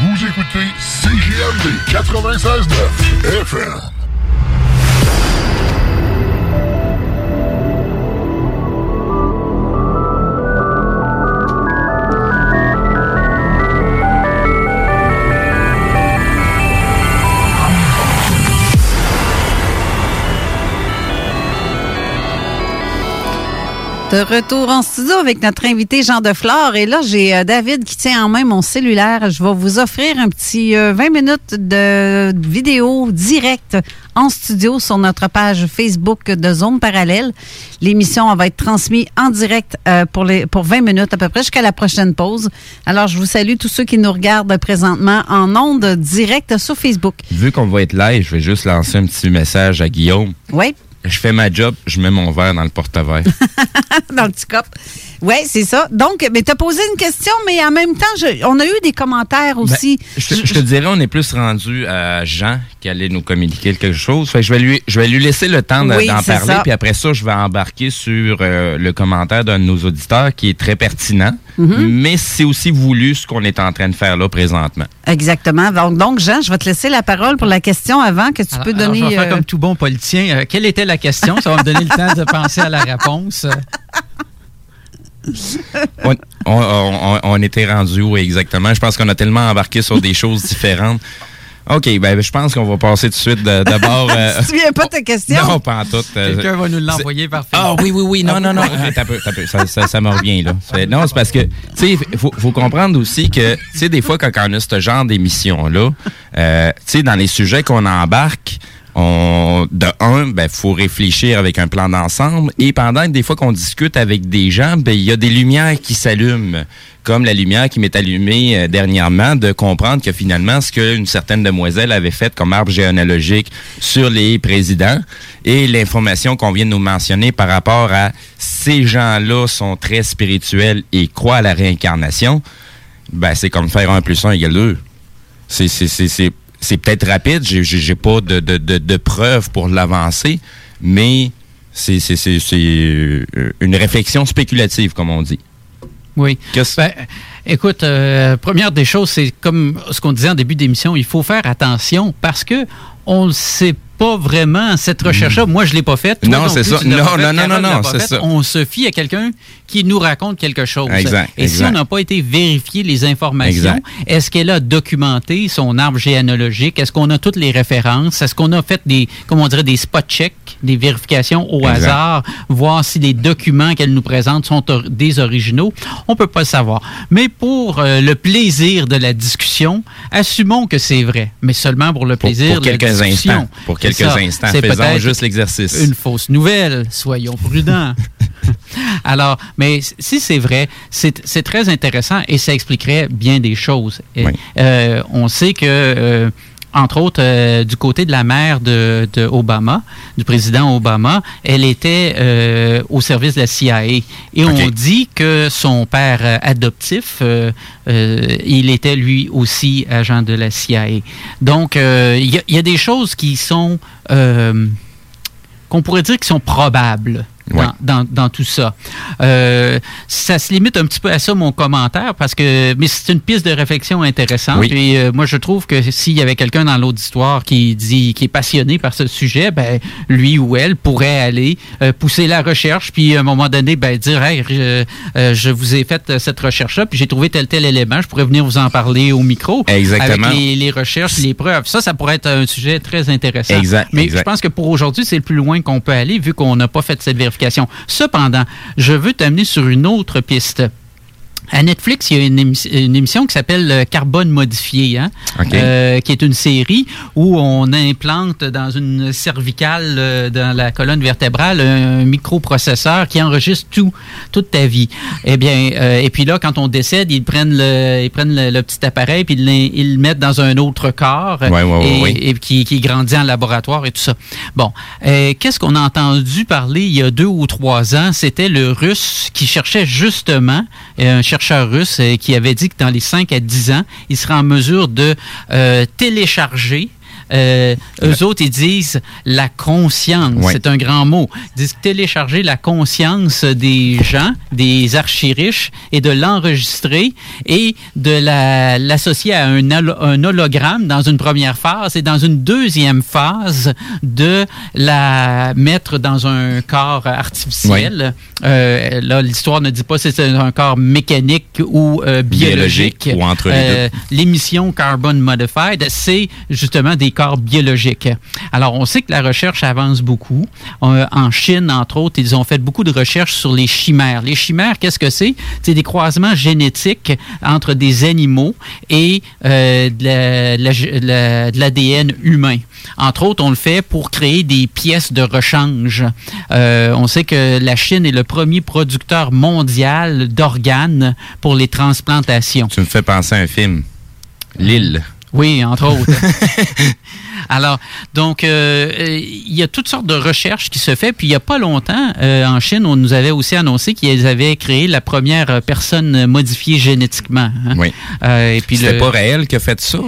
Vous écoutez CGMD 96.9 FM. De retour en studio avec notre invité Jean Deflore. Et là, j'ai euh, David qui tient en main mon cellulaire. Je vais vous offrir un petit euh, 20 minutes de vidéo directe en studio sur notre page Facebook de Zone Parallèle. L'émission va être transmise en direct euh, pour, les, pour 20 minutes à peu près jusqu'à la prochaine pause. Alors, je vous salue tous ceux qui nous regardent présentement en ondes directes sur Facebook. Vu qu'on va être live, je vais juste lancer un petit message à Guillaume. Oui. Je fais ma job, je mets mon verre dans le porte-verre. dans le petit cop. Oui, c'est ça. Donc, mais tu as posé une question, mais en même temps, je- on a eu des commentaires aussi. Ben, je, te, je te dirais, on est plus rendu à Jean qui allait nous communiquer quelque chose. Fait que je vais lui, je vais lui laisser le temps Oui, d'en parler, ça. puis après ça, je vais embarquer sur euh, le commentaire d'un de nos auditeurs qui est très pertinent, Mhm. mais c'est aussi voulu ce qu'on est en train de faire là présentement. Exactement. Donc, donc, Jean, je vais te laisser la parole pour la question avant que tu peux Alors, donner. je vais faire euh, comme tout bon politicien. Euh, quelle était la question? Ça va me donner le temps de penser à la réponse. on, on- on- on était rendu où exactement? Je pense qu'on a tellement embarqué sur des choses différentes. OK, ben je pense qu'on va passer tout de suite d'abord. euh, Tu te souviens pas de ta question? Non, pas en tout. euh, Quelqu'un va nous l'envoyer par Ah oui, oui, oui. Non, non, non. Ah, t'as peu, t'as peu. Ça, ça, ça me revient, là. Non, c'est parce que, tu sais, il faut, faut comprendre aussi que, tu sais, des fois, quand on a ce genre d'émission-là, euh, tu sais, dans les sujets qu'on embarque, on, de un, ben, faut réfléchir avec un plan d'ensemble. Et pendant des fois qu'on discute avec des gens, ben, il y a des lumières qui s'allument comme la lumière qui m'est allumée euh, dernièrement, de comprendre que finalement, ce qu'une certaine demoiselle avait fait comme arbre généalogique sur les présidents et l'information qu'on vient de nous mentionner par rapport à ces gens-là sont très spirituels et croient à la réincarnation, ben, c'est comme faire un plus un égale deux. C'est, c'est, c'est, peut-être rapide, j'ai, j'ai pas de, de, de, de preuves pour l'avancer, mais c'est, c'est, c'est, c'est euh, une réflexion spéculative, comme on dit. Oui. Ben, écoute, euh, première des choses, c'est comme ce qu'on disait en début d'émission, il faut faire attention parce que on ne sait pas vraiment cette recherche-là. Moi, je l'ai pas faite. Non, c'est ça. Non, non, non, non, non, c'est ça. On se fie à quelqu'un qui nous raconte quelque chose. Exact, Et si on n'a pas été vérifier les informations, est-ce qu'elle a documenté son arbre généalogique? Est-ce qu'on a toutes les références? Est-ce qu'on a fait des, comment on dirait, des spot checks, des vérifications au Exact. hasard, voir si les documents qu'elle nous présente sont or- des originaux? On peut pas le savoir. Mais pour euh, le plaisir de la discussion, assumons que c'est vrai, mais seulement pour le Pour, plaisir pour de la quelques discussion. instants. Pour quelques ça. instants. Faisons juste l'exercice. Une fausse nouvelle. Soyons prudents. Alors, mais si c'est vrai, c'est c'est très intéressant et ça expliquerait bien des choses. Et, Oui. euh, on sait que, euh, entre autres, euh, du côté de la mère de, de Obama, du président Obama, elle était euh, au service de la CIA. Et on dit que son père euh, adoptif, euh, il était lui aussi agent de la CIA. Donc, il y, y a des choses qui sont... qu'on pourrait dire qui sont probables dans, Ouais. dans, dans tout ça. Euh, ça se limite un petit peu à ça, mon commentaire, parce que mais c'est une piste de réflexion intéressante. Oui. Et euh, moi, je trouve que s'il y avait quelqu'un dans l'auditoire qui dit qui est passionné par ce sujet, ben lui ou elle pourrait aller euh, pousser la recherche, puis à un moment donné, ben dire hey, je, euh, je vous ai fait euh, cette recherche-là, puis j'ai trouvé tel tel élément, je pourrais venir vous en parler au micro. Exactement. Avec les, les recherches, les preuves. Ça, ça pourrait être un sujet très intéressant. Exact, Mais exact. je pense que pour aujourd'hui, c'est le plus loin qu'on peut aller vu qu'on n'a pas fait cette vérification. Cependant, je veux t'amener sur une autre piste. À Netflix, il y a une, émi- une émission qui s'appelle euh, Carbone modifié, hein, euh, qui est une série où on implante dans une cervicale, euh, dans la colonne vertébrale, un microprocesseur qui enregistre tout, toute ta vie. Eh bien, euh, et puis là, quand on décède, ils prennent le, ils prennent le, le petit appareil puis ils, le mettent dans un autre corps Ouais, ouais, ouais, et, qui, qui grandit en laboratoire et tout ça. Bon, qu'est-ce qu'on a entendu parler il y a deux ou trois ans? C'était le russe qui cherchait justement, un chercheur russe euh, qui avait dit que dans les 5 à 10 ans, il serait en mesure de euh, télécharger euh, eux autres, ils disent la conscience. C'est un grand mot. Ils disent télécharger la conscience des gens, des archi-riches, et de l'enregistrer et de la- l'associer à un, holo- un hologramme dans une première phase et dans une deuxième phase de la mettre dans un corps artificiel. Euh, là, l'histoire ne dit pas si c'est un corps mécanique ou euh, biologique. Biologique ou entre les Euh, l'émission Carbon Modified, c'est justement des corps. Alors, on sait que la recherche avance beaucoup. Euh, en Chine, entre autres, ils ont fait beaucoup de recherches sur les chimères. Les chimères, qu'est-ce que c'est? C'est des croisements génétiques entre des animaux et euh, de l'ADN humain. Entre autres, on le fait pour créer des pièces de rechange. Euh, on sait que la Chine est le premier producteur mondial d'organes pour les transplantations. Tu me fais penser à un film. L'île. Oui, entre autres. Alors, donc, euh, euh, il y a toutes sortes de recherches qui se fait. Puis, il n'y a pas longtemps, euh, en Chine, on nous avait aussi annoncé qu'ils avaient créé la première personne modifiée génétiquement. hein. Oui. Euh, et puis C'était le- pas réel qui a fait ça?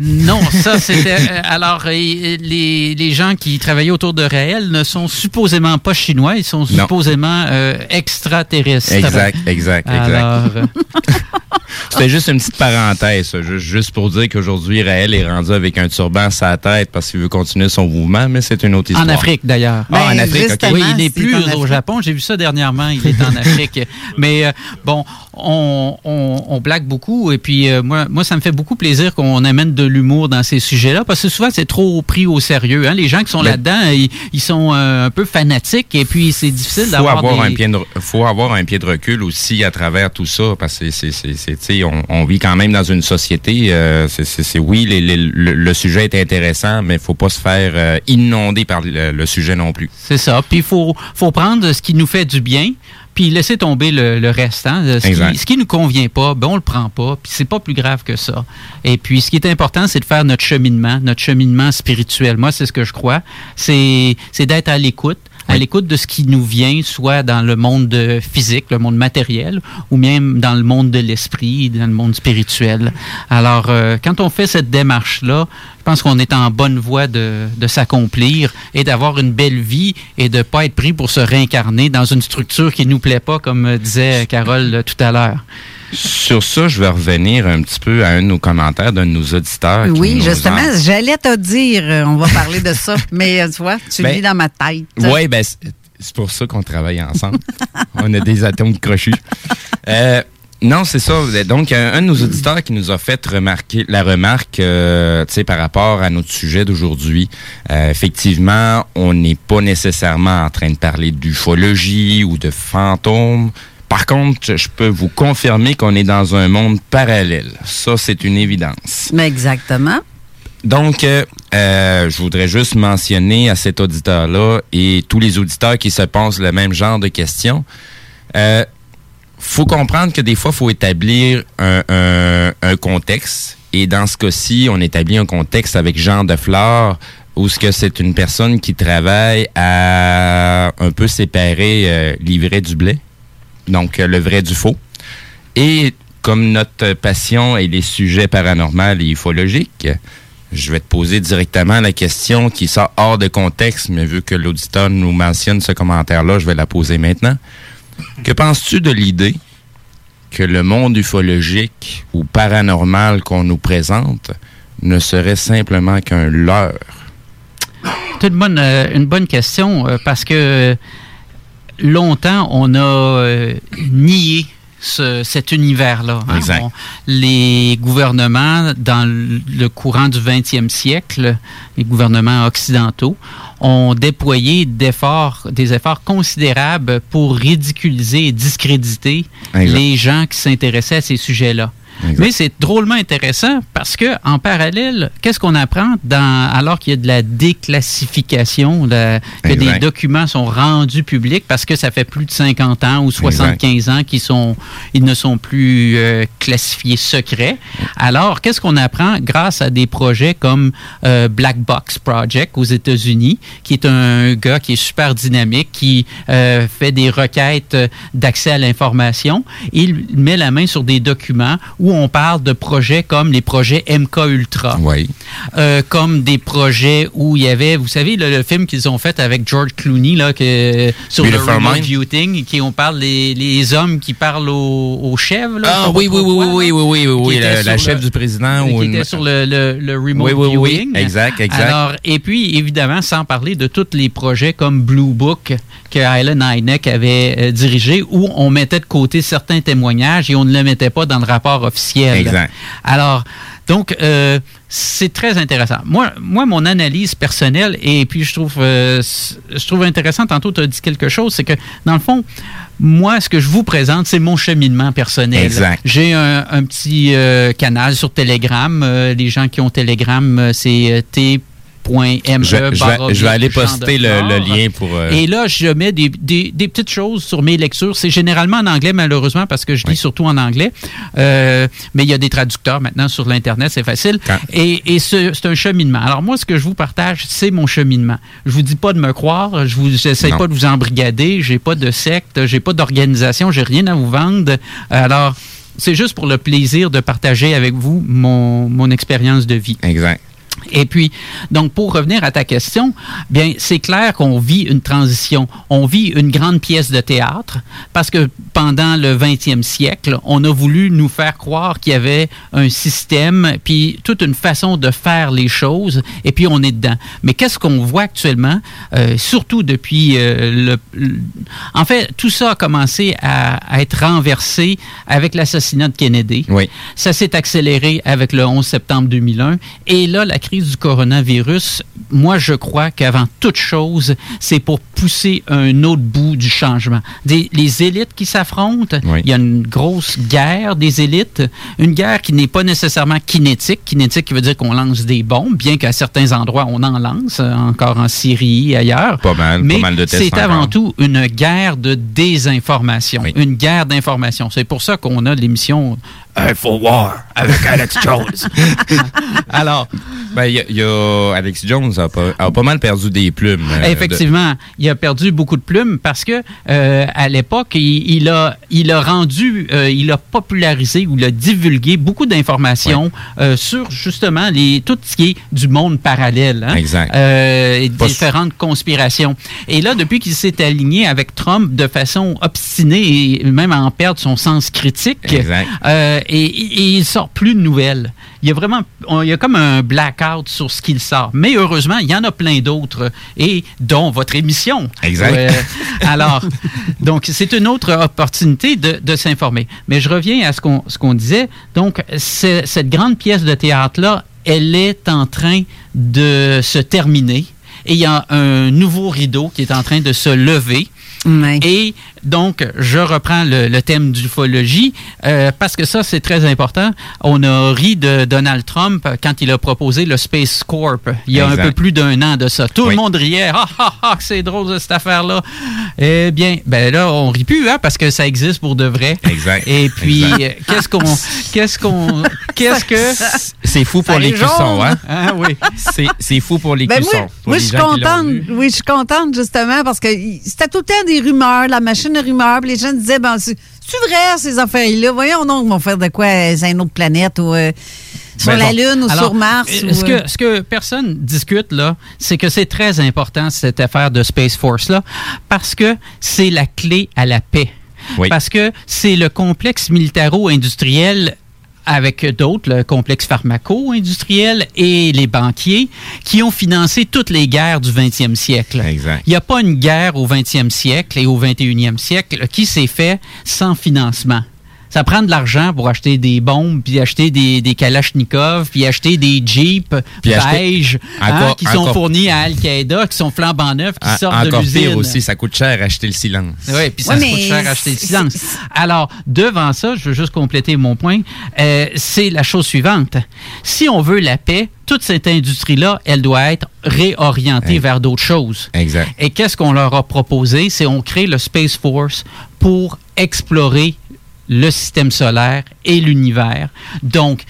non, ça c'était. alors, les, les gens qui travaillaient autour de Raël ne sont supposément pas chinois, ils sont Non. supposément extraterrestres. Exact, exact, exact. Alors, C'était juste une petite parenthèse, juste pour dire qu'aujourd'hui, Raël est rendu avec un turban sa tête parce qu'il veut continuer son mouvement, mais c'est une autre histoire. En Afrique, d'ailleurs. Ah, en Afrique, ok. Oui, il n'est plus au. Japon. J'ai vu ça dernièrement. Il est en Afrique. Mais euh, bon, on, on, on blague beaucoup. Et puis, euh, moi, moi, ça me fait beaucoup plaisir qu'on amène de l'humour dans ces sujets-là parce que souvent, c'est trop pris au sérieux. hein. Les gens qui sont Mais- là-dedans, ils, ils sont euh, un peu fanatiques et puis c'est difficile faut d'avoir avoir des... un pied de, faut avoir un pied de recul aussi à travers tout ça parce que c'est on, on vit quand même dans une société. euh, c'est- oui, les- les- le, le sujet est intéressant, mais il faut pas se faire euh, inonder par le, le sujet non plus. C'est ça. Puis il faut, faut prendre ce qui nous fait du bien, puis laisser tomber le, le reste. hein. Ce, qui, ce qui nous convient pas, ben on le prend pas, puis c'est pas plus grave que ça. Et puis ce qui est important, c'est de faire notre cheminement, notre cheminement spirituel. Moi, c'est ce que je crois. C'est d'être à l'écoute à l'écoute de ce qui nous vient, soit dans le monde physique, le monde matériel, ou même dans le monde de l'esprit, dans le monde spirituel. Alors, euh, quand on fait cette démarche-là, pense qu'on est en bonne voie de, de s'accomplir et d'avoir une belle vie et de pas être pris pour se réincarner dans une structure qui nous plaît pas, comme euh, disait Carole euh, tout à l'heure. Sur ça, je vais revenir un petit peu à un de nos commentaires d'un de nos auditeurs. qui Oui, nous justement, en- j'allais te dire, euh, on va parler de ça, mais tu vois, tu le Ben, lis dans ma tête. Oui, ben, c'est c'est pour ça qu'on travaille ensemble. On a des atomes crochus. Euh, non, c'est ça. Donc, un, un de nos auditeurs qui nous a fait remarquer la remarque, euh, tu sais, par rapport à notre sujet d'aujourd'hui. Euh, effectivement, on n'est pas nécessairement en train de parler d'ufologie ou de fantômes. Par contre, je peux vous confirmer qu'on est dans un monde parallèle. Ça, c'est une évidence. Mais exactement. Donc, euh, euh, je voudrais juste mentionner à cet auditeur-là et tous les auditeurs qui se posent le même genre de questions. Euh, faut comprendre que des fois, faut établir un, contexte. Et dans ce cas-ci, on établit un contexte avec Jean de Flore, où ce que c'est une personne qui travaille à un peu séparer euh, l'ivraie du blé, donc euh, le vrai du faux. Et comme notre passion est les sujets paranormaux et ufologiques, je vais te poser directement la question qui sort hors de contexte, mais vu que l'auditeur nous mentionne ce commentaire-là, je vais la poser maintenant. Que penses-tu de l'idée que le monde ufologique ou paranormal qu'on nous présente ne serait simplement qu'un leurre? C'est une bonne, euh, bonne question euh, parce que longtemps, on a euh, nié ce- cet univers-là. hein. Les gouvernements, dans le courant du 20e siècle, les gouvernements occidentaux, ont déployé des efforts considérables pour ridiculiser et discréditer Exact. les gens qui s'intéressaient à ces sujets-là. Exact. Mais c'est drôlement intéressant parce que en parallèle, qu'est-ce qu'on apprend dans alors qu'il y a de la déclassification, la- que Exact. des documents sont rendus publics parce que ça fait plus de 50 ans ou 75 ans qu'ils sont ils ne sont plus euh, classifiés secrets. Alors, qu'est-ce qu'on apprend grâce à des projets comme euh, Black Box Project aux États-Unis, qui est un gars qui est super dynamique, qui euh, fait des requêtes d'accès à l'information. Il met la main sur des documents où on parle de projets comme les projets MK Ultra, Oui. euh, comme des projets où il y avait, vous savez, le, le film qu'ils ont fait avec George Clooney là, que, sur le remote viewing, qui on parle les, les hommes qui parlent aux, aux chèvres. là, Ah oui, oui, oui, oui, oui, oui, oui, oui, la, le- chef du président qui ou une... était sur le, le, remote viewing. exact, exact. Alors, et puis, évidemment, sans parler de tous les projets comme Blue Book que Alan Hynek avait euh, dirigé, où on mettait de côté certains témoignages et on ne les mettait pas dans le rapport officiel. Exact. Alors, donc, euh, c'est très intéressant. Moi, moi, mon analyse personnelle, et puis je trouve, euh, je trouve intéressant, tantôt tu as dit quelque chose, c'est que, dans le fond, moi, ce que je vous présente, c'est mon cheminement personnel. Exact. J'ai un, un petit euh, canal sur Telegram. Les gens qui ont Telegram, c'est euh, Je, vais, aller poster le, lien pour... euh, Et là, je mets des, petites choses sur mes lectures. C'est généralement en anglais, malheureusement, parce que je lis surtout en anglais. Euh, mais il y a des traducteurs maintenant sur l'Internet, c'est facile. Et, et ce- c'est un cheminement. Alors moi, ce que je vous partage, c'est mon cheminement. Je vous dis pas de me croire. Je vous j'essaie pas de vous embrigader. J'ai pas de secte. J'ai pas d'organisation. J'ai rien à vous vendre. Alors, c'est juste pour le plaisir de partager avec vous mon expérience de vie. Exact. Et puis, donc, pour revenir à ta question, bien, c'est clair qu'on vit une transition. On vit une grande pièce de théâtre parce que pendant le 20e siècle, on a voulu nous faire croire qu'il y avait un système, puis toute une façon de faire les choses, et puis on est dedans. Mais qu'est-ce qu'on voit actuellement, euh, surtout depuis euh, le, le- En fait, tout ça a commencé à, à être renversé avec l'assassinat de Kennedy. Oui. Ça s'est accéléré avec le 11 septembre 2001. Et là, la crise du coronavirus, moi, je crois qu'avant toute chose, c'est pour pousser un autre bout du changement. Des, les élites qui s'affrontent, il y a une grosse guerre des élites, une guerre qui n'est pas nécessairement kinétique. Kinétique qui veut dire qu'on lance des bombes, bien qu'à certains endroits, on en lance, encore en Syrie et ailleurs. Pas mal, Mais pas mal de tests c'est avant tout une guerre de désinformation, une guerre d'information. C'est pour ça qu'on a l'émission Infowar avec Alex Jones. Alors, Ben, il y, a- y a Alex Jones a pas, a pas mal perdu des plumes. euh, Effectivement, il a perdu beaucoup de plumes parce que euh, à l'époque, il, il a, il a rendu, euh, il a popularisé ou il a divulgué beaucoup d'informations euh, sur justement les, tout ce qui est du monde parallèle. hein. Exact. Euh, et différentes conspirations. Et là, depuis qu'il s'est aligné avec Trump de façon obstinée et même à en perdre son sens critique, Exact. Euh, et, et il sort plus de nouvelles. Il y a vraiment, on- il y a comme un blackout sur ce qu'il sort. Mais heureusement, il y en a plein d'autres, et dont votre émission. Exact. Euh, alors, donc c'est une autre opportunité de, de s'informer. Mais je reviens à ce qu'on ce qu'on disait. Donc, cette grande pièce de théâtre là, elle est en train de se terminer. Et il y a un nouveau rideau qui est en train de se lever. Et donc, je reprends le, le thème d'ufologie euh, parce que ça, c'est très important. On a ri de Donald Trump quand il a proposé le Space Corp il y a Exact. un peu plus d'un an de ça. Tout Oui. le monde riait. Ah, ah, ah, c'est drôle cette affaire-là. Eh bien, ben là, on rit plus, hein, parce que ça existe pour de vrai. Exact. Et puis, Exact. euh, qu'est-ce qu'on. Qu'est-ce qu'on. Qu'est-ce que. C'est fou pour Ça les cuissons, hein? Ah oui. C'est- C'est fou pour les Ben cuissons. moi, pour moi, les je suis contente. Oui, je suis contente justement parce que c'était tout le temps des rumeurs, la machine de rumeurs. Puis les gens disaient, ben, c'est vrai ces affaires-là? Voyons donc, ils vont faire de quoi euh, sur une autre planète ou euh, sur Ben la bon. Lune ou Alors, sur Mars. euh, ou, ce, que, ce que personne discute, là, c'est que c'est très important, cette affaire de Space Force-là, parce que c'est la clé à la paix. Oui. Parce que c'est le complexe militaro-industriel avec d'autres, le complexe pharmaco-industriel et les banquiers, qui ont financé toutes les guerres du 20e siècle. Exact. Il n'y a pas une guerre au 20e siècle et au 21e siècle qui s'est fait sans financement. Ça prend de l'argent pour acheter des bombes, puis acheter des, des Kalachnikov, puis acheter des Jeeps Puis acheter- beige hein, Encore- qui sont encore- fournis à Al-Qaïda, qui sont flambant neufs, qui En- sortent de Encore l'usine. pire aussi, ça coûte cher acheter le silence. Oui, puis ça Ouais, coûte cher acheter le silence. Alors, devant ça, je veux juste compléter mon point, euh, c'est la chose suivante. Si on veut la paix, toute cette industrie-là, elle doit être réorientée vers d'autres choses. Exact. Et qu'est-ce qu'on leur a proposé? C'est on crée le Space Force pour explorer le système solaire et l'univers. Donc,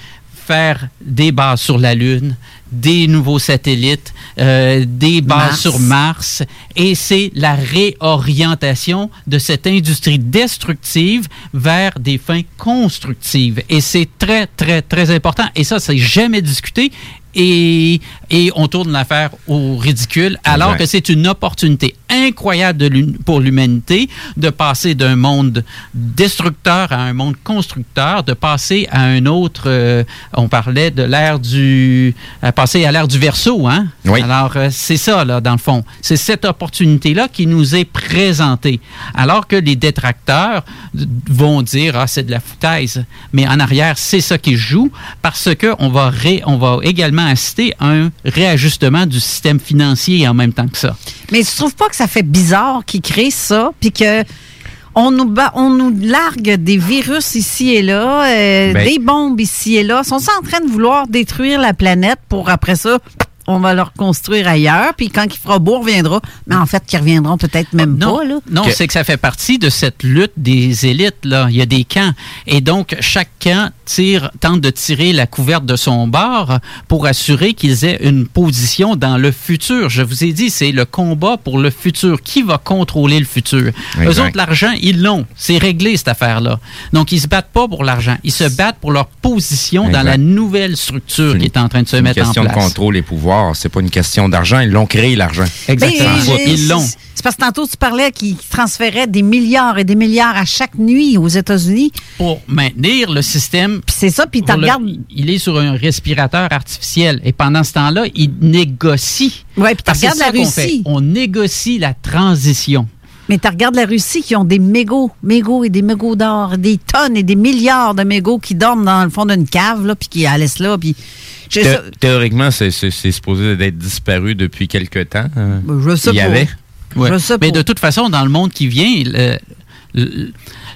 faire des bases sur la Lune, des nouveaux satellites, euh, des bases Mars. sur Mars. Et c'est la réorientation de cette industrie destructive vers des fins constructives. Et c'est très, très, très important. Et ça, c'est jamais discuté. Et, et on tourne l'affaire au ridicule, alors Exact. que c'est une opportunité incroyable de pour l'humanité de passer d'un monde destructeur à un monde constructeur, de passer à un autre. euh, on parlait de l'ère du. à passer à l'ère du verso, hein? Oui. Alors, euh, c'est ça, là, dans le fond. C'est cette opportunité-là qui nous est présentée. Alors que les détracteurs vont dire, ah, c'est de la foutaise. Mais en arrière, c'est ça qui joue parce que on va, ré- on va également assister à un réajustement du système financier en même temps que ça. Mais tu trouves pas que ça fait bizarre qu'ils créent ça, puis que on nous, on nous largue des virus ici et là, euh, Ben- des bombes ici et là. Ils sont en train de vouloir détruire la planète pour après ça, on va le reconstruire ailleurs, puis quand il fera beau, on reviendra. Mais en fait, qu'ils reviendront peut-être même Non, pas, là. non Que- c'est que ça fait partie de cette lutte des élites. Là. Il y a des camps. Et donc, chaque camp tire, tente de tirer la couverte de son bord pour assurer qu'ils aient une position dans le futur. Je vous ai dit, c'est le combat pour le futur. Qui va contrôler le futur? Eux Exact. autres, l'argent, ils l'ont. C'est réglé, cette affaire-là. Donc, ils se battent pas pour l'argent. Ils se battent pour leur position dans la nouvelle structure C'est qui est en train de se C'est une mettre en question de place. contrôle et pouvoir. C'est pas une question d'argent. Ils l'ont créé, l'argent. Exactement. Ben, Ils l'ont. C'est parce que tantôt, tu parlais qu'ils transféraient des milliards et des milliards à chaque nuit aux États-Unis. Pour maintenir le système c'est ça, puis tu regardes. il est sur un respirateur artificiel. Et pendant ce temps-là, il négocie. Ouais, puis tu regardes la. Russie. On négocie la transition. Mais tu regardes la Russie qui ont des mégots, mégots et des mégots d'or, des tonnes et des milliards de mégots qui dorment dans le fond d'une cave, là, puis qui la laissent là, puis Thé- ça- Théoriquement, c'est c'est- c'est supposé d'être disparu depuis quelque temps. euh. Je sais Il y pas. avait. Ouais. Je sais Mais pas. de toute façon, dans le monde qui vient,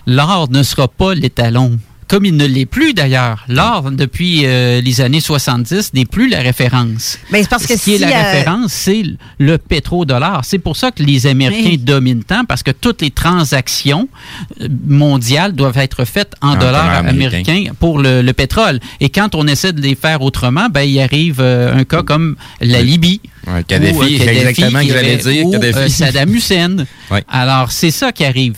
l'or ne sera pas l'étalon. Comme il ne l'est plus d'ailleurs. L'or, depuis euh, les années 70, n'est plus la référence. Ben, c'est parce que Ce qui est la euh, référence, c'est le pétrodollar. C'est pour ça que les Américains Oui. dominent tant, parce que toutes les transactions euh, mondiales doivent être faites en, En dollars américains pour le, le pétrole. Et quand on essaie de les faire autrement, ben, il arrive euh, un cas comme la Libye. Ouais, Kadhafi, Ou, euh, c'est exactement qui ce que j'allais dire, ou, Kadhafi. euh, Saddam Hussein. Ouais. Alors, c'est ça qui arrive.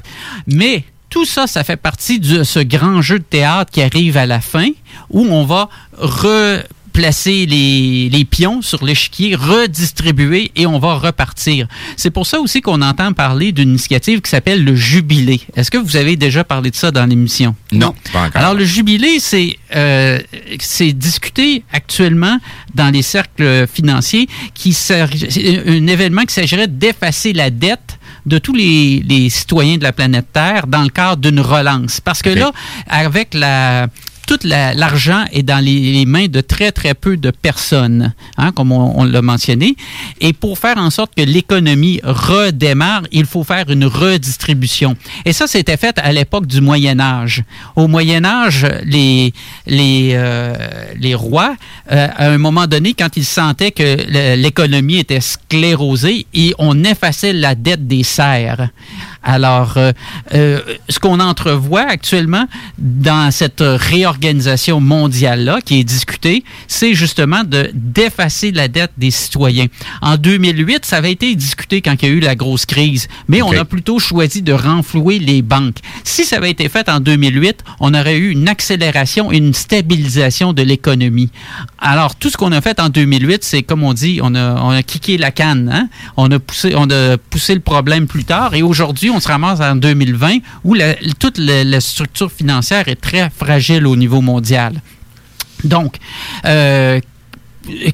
Mais tout ça, ça fait partie de ce grand jeu de théâtre qui arrive à la fin, où on va replacer les, les pions sur l'échiquier, redistribuer et on va repartir. C'est pour ça aussi qu'on entend parler d'une initiative qui s'appelle le Jubilé. Est-ce que vous avez déjà parlé de ça dans l'émission? Non, pas encore. Alors, le jubilé, c'est euh, discuté actuellement dans les cercles financiers qui un événement qui s'agirait d'effacer la dette de tous les, les citoyens de la planète Terre dans le cadre d'une relance. Parce que là, avec la tout la- l'argent est dans les, les mains de très, très peu de personnes, hein, comme on, on l'a mentionné. Et pour faire en sorte que l'économie redémarre, il faut faire une redistribution. Et ça, c'était fait à l'époque du Moyen Âge. Au Moyen Âge, les, les, euh, les rois, euh, à un moment donné, quand ils sentaient que l'économie était sclérosée, et on effaçait la dette des serfs. Alors, euh, euh, ce qu'on entrevoit actuellement dans cette réorganisation mondiale-là qui est discutée, c'est justement de d'effacer la dette des citoyens. En 2008, ça avait été discuté quand il y a eu la grosse crise, mais on a plutôt choisi de renflouer les banques. Si ça avait été fait en 2008, on aurait eu une accélération et une stabilisation de l'économie. Alors, tout ce qu'on a fait en 2008, c'est comme on dit, on a, on a kické la canne. hein? On, a poussé, on a poussé le problème plus tard et aujourd'hui, on se ramasse en 2020 où toute la, la structure financière est très fragile au niveau mondial. Donc, euh,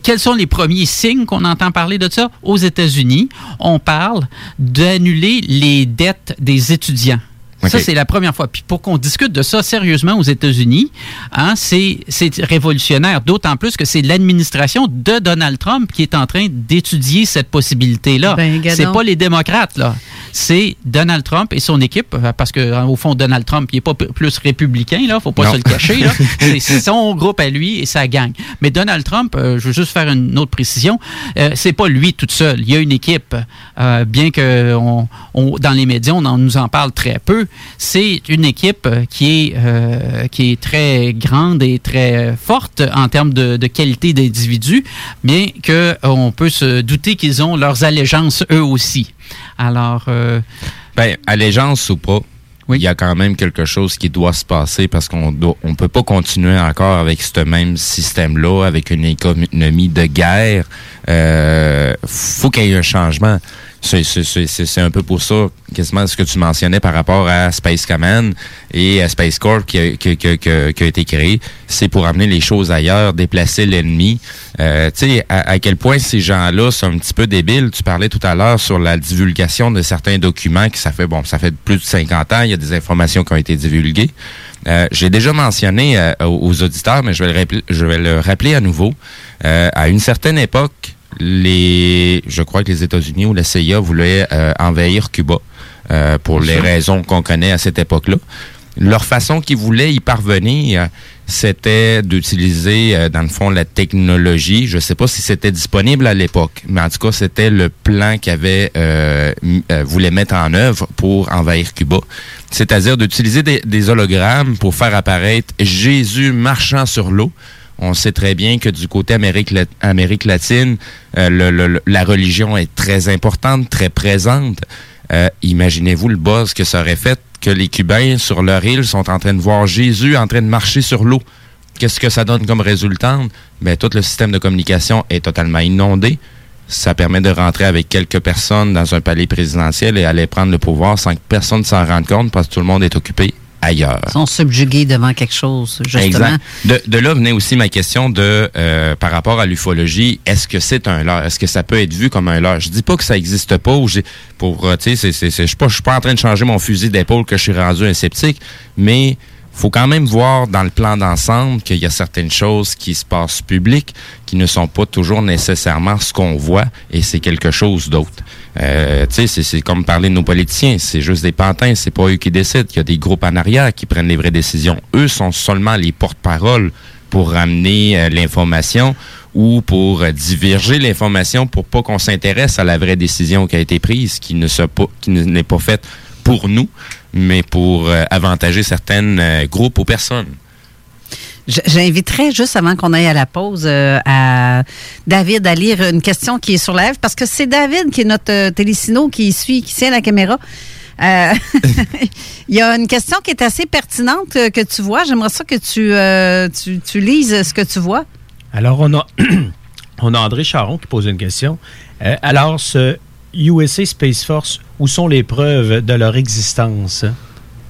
quels sont les premiers signes qu'on entend parler de ça? Aux États-Unis, on parle d'annuler les dettes des étudiants. Ça, c'est la première fois. Puis pour qu'on discute de ça sérieusement aux États-Unis, hein, c'est c'est révolutionnaire, d'autant plus que c'est l'administration de Donald Trump qui est en train d'étudier cette possibilité-là. Ben, c'est pas les démocrates, là. C'est Donald Trump et son équipe, euh, parce que euh, au fond, Donald Trump, il n'est pas plus républicain, là, faut pas Non. se le cacher. là. C'est c'est son groupe à lui et sa gang. Mais Donald Trump, euh, je veux juste faire une autre précision, euh, c'est pas lui tout seul. Il y a une équipe, euh, bien que on, on- dans les médias, on en- nous en parle très peu. C'est une équipe euh, qui est, euh, qui est très grande et très forte en termes de, de qualité d'individus, mais qu'on peut se douter qu'ils ont leurs allégeances eux aussi. Alors, euh, Ben, allégeance ou pas, il y a quand même quelque chose qui doit se passer parce qu'on on peut pas continuer encore avec ce même système-là, avec une économie de guerre. Euh, faut qu'il y ait un changement. C'est, un peu pour ça, quasiment ce que tu mentionnais par rapport à Space Command et à Space Corp qui a, qui, qui- qui- a été créé. C'est pour amener les choses ailleurs, déplacer l'ennemi. Euh, tu sais, à, quel point ces gens-là sont un petit peu débiles. Tu parlais tout à l'heure sur la divulgation de certains documents qui ça fait, bon, ça fait plus de 50 ans, il y a des informations qui ont été divulguées. Euh, J'ai déjà mentionné euh, aux auditeurs, mais je vais le je vais le rappeler à nouveau. Euh, à une certaine époque, les, je crois que les États-Unis ou la CIA voulaient euh, envahir Cuba euh, pour les raisons qu'on connaît à cette époque-là. Leur façon qu'ils voulaient y parvenir, c'était d'utiliser, euh, dans le fond, la technologie. Je ne sais pas si c'était disponible à l'époque, mais en tout cas, c'était le plan qu'ils avaient euh, euh, voulait mettre en œuvre pour envahir Cuba. C'est-à-dire d'utiliser des, des hologrammes pour faire apparaître Jésus marchant sur l'eau. On sait très bien que du côté Amérique, lat- Amérique latine, euh, la religion est très importante, très présente. Euh, Imaginez-vous le buzz que ça aurait fait que les Cubains sur leur île sont en train de voir Jésus en train de marcher sur l'eau. Qu'est-ce que ça donne comme résultante? Ben, tout le système de communication est totalement inondé. Ça permet de rentrer avec quelques personnes dans un palais présidentiel et aller prendre le pouvoir sans que personne s'en rende compte parce que tout le monde est occupé ailleurs. Ils sont subjugués devant quelque chose, justement. Exact. De, de là venait aussi ma question de euh, par rapport à l'ufologie, est-ce que c'est un leurre? Est-ce que ça peut être vu comme un leurre? Je dis pas que ça existe pas ou pour euh, tu sais, c'est- c'est- c'est- je suis pas je suis pas en train de changer mon fusil d'épaule que je suis rendu un sceptique, mais faut quand même voir dans le plan d'ensemble qu'il y a certaines choses qui se passent publiques qui ne sont pas toujours nécessairement ce qu'on voit et c'est quelque chose d'autre. Euh, tu sais, c'est comme parler de nos politiciens, c'est juste des pantins, c'est pas eux qui décident. Il y a des groupes en arrière qui prennent les vraies décisions. Eux sont seulement les porte-parole pour ramener euh, l'information ou pour euh, diverger l'information pour pas qu'on s'intéresse à la vraie décision qui a été prise, qui ne se qui n'est pas faite pour nous, mais pour euh, avantager certains euh, groupes ou personnes. J- J'inviterais, juste avant qu'on aille à la pause, euh, à David à lire une question qui est sur la parce que c'est David qui est notre euh, télésino qui suit, qui tient la caméra. Euh, Il y a une question qui est assez pertinente euh, que tu vois. J'aimerais ça que tu, euh, tu, tu lises ce que tu vois. Alors, on a, on a André Charon qui pose une question. Euh, alors, ce USA Space Force, où sont les preuves de leur existence?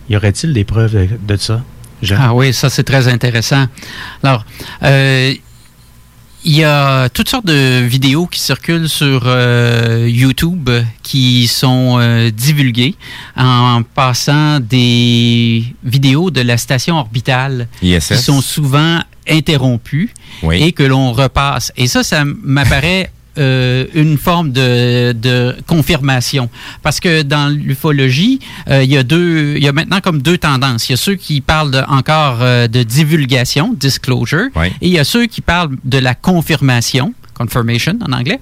Y aurait-il des preuves de, de ça? Jean? Ah oui, ça c'est très intéressant. Alors, euh, il y a toutes sortes de vidéos qui circulent sur euh, YouTube qui sont euh, divulguées en passant des vidéos de la station orbitale ISS. qui sont souvent interrompues Oui. et que l'on repasse. Et ça, ça m'apparaît euh, une forme de, de confirmation. Parce que dans l'ufologie, euh, il y a deux, il y a maintenant comme deux tendances. Il y a ceux qui parlent de- encore euh, de divulgation, disclosure, et il y a ceux qui parlent de la confirmation. Confirmation en anglais.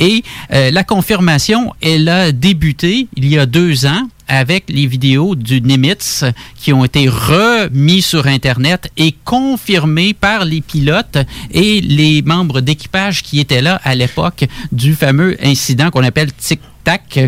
Et euh, la confirmation, elle a débuté il y a deux ans avec les vidéos du Nimitz qui ont été remis sur Internet et confirmés par les pilotes et les membres d'équipage qui étaient là à l'époque du fameux incident qu'on appelle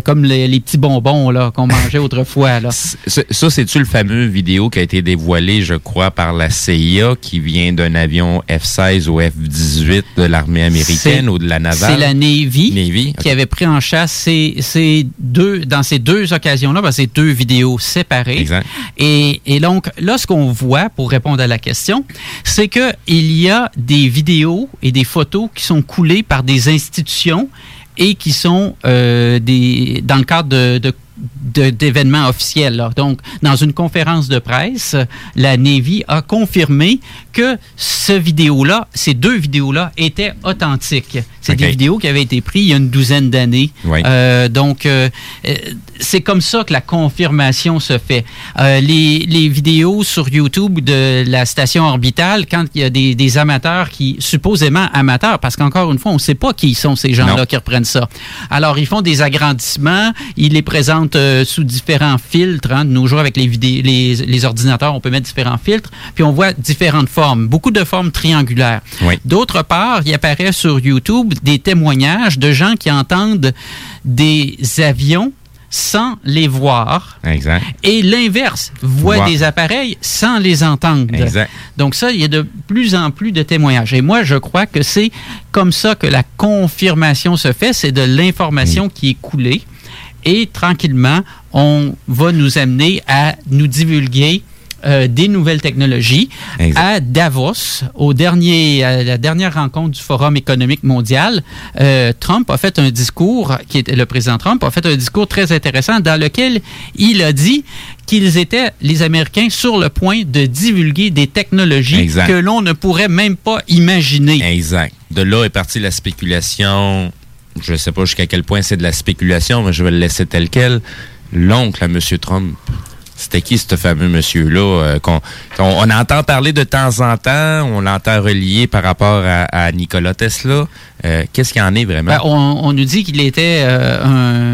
comme les, les petits bonbons là, qu'on mangeait autrefois. Là. Ça, c'est-tu le fameux vidéo qui a été dévoilé, je crois, par la CIA, qui vient d'un avion F-16 ou F-18 de l'armée américaine ou de la navale? C'est la Navy, Navy, qui avait pris en chasse ces, ces deux, dans ces deux occasions-là, ben, ces deux vidéos séparées. Exact. Et, et donc, là, ce qu'on voit, pour répondre à la question, c'est que il y a des vidéos et des photos qui sont coulées par des institutions et qui sont euh, des, dans le cadre de, d'événements officiels. là. Donc, dans une conférence de presse, la Navy a confirmé que ce vidéo-là, ces deux vidéos-là, étaient authentiques. C'est des vidéos qui avaient été prises il y a une douzaine d'années. Oui. Euh, donc, euh, euh, c'est comme ça que la confirmation se fait. Euh, les, les vidéos sur YouTube de la station orbitale, quand il y a des, des amateurs qui, supposément amateurs, parce qu'encore une fois, on ne sait pas qui sont ces gens-là qui reprennent ça. Alors, ils font des agrandissements, ils les présentent euh, sous différents filtres. hein. De nos jours, avec les, les, les ordinateurs, on peut mettre différents filtres, puis on voit différentes formes, beaucoup de formes triangulaires. Oui. D'autre part, il apparaît sur YouTube des témoignages de gens qui entendent des avions sans les voir. Exact. Et l'inverse, Voir. des appareils sans les entendre. Exact. Donc ça, il y a de plus en plus de témoignages. Et moi, je crois que c'est comme ça que la confirmation se fait, c'est de l'information qui est coulée. Et tranquillement, on va nous amener à nous divulguer euh, des nouvelles technologies. À Davos, au dernier, à la dernière rencontre du Forum économique mondial, euh, Trump a fait un discours, qui était le président Trump a fait un discours très intéressant dans lequel il a dit qu'ils étaient, les Américains, sur le point de divulguer des technologies Exact. que l'on ne pourrait même pas imaginer. Exact. De là est partie la spéculation. Je ne sais pas jusqu'à quel point c'est de la spéculation, mais je vais le laisser tel quel. L'oncle à M. Trump. C'était qui ce fameux monsieur-là? euh, qu'on- on, on entend parler de temps en temps, on l'entend relié par rapport à, à Nikola Tesla. Euh, Qu'est-ce qu'il en est vraiment? Ben, on, on nous dit qu'il était euh,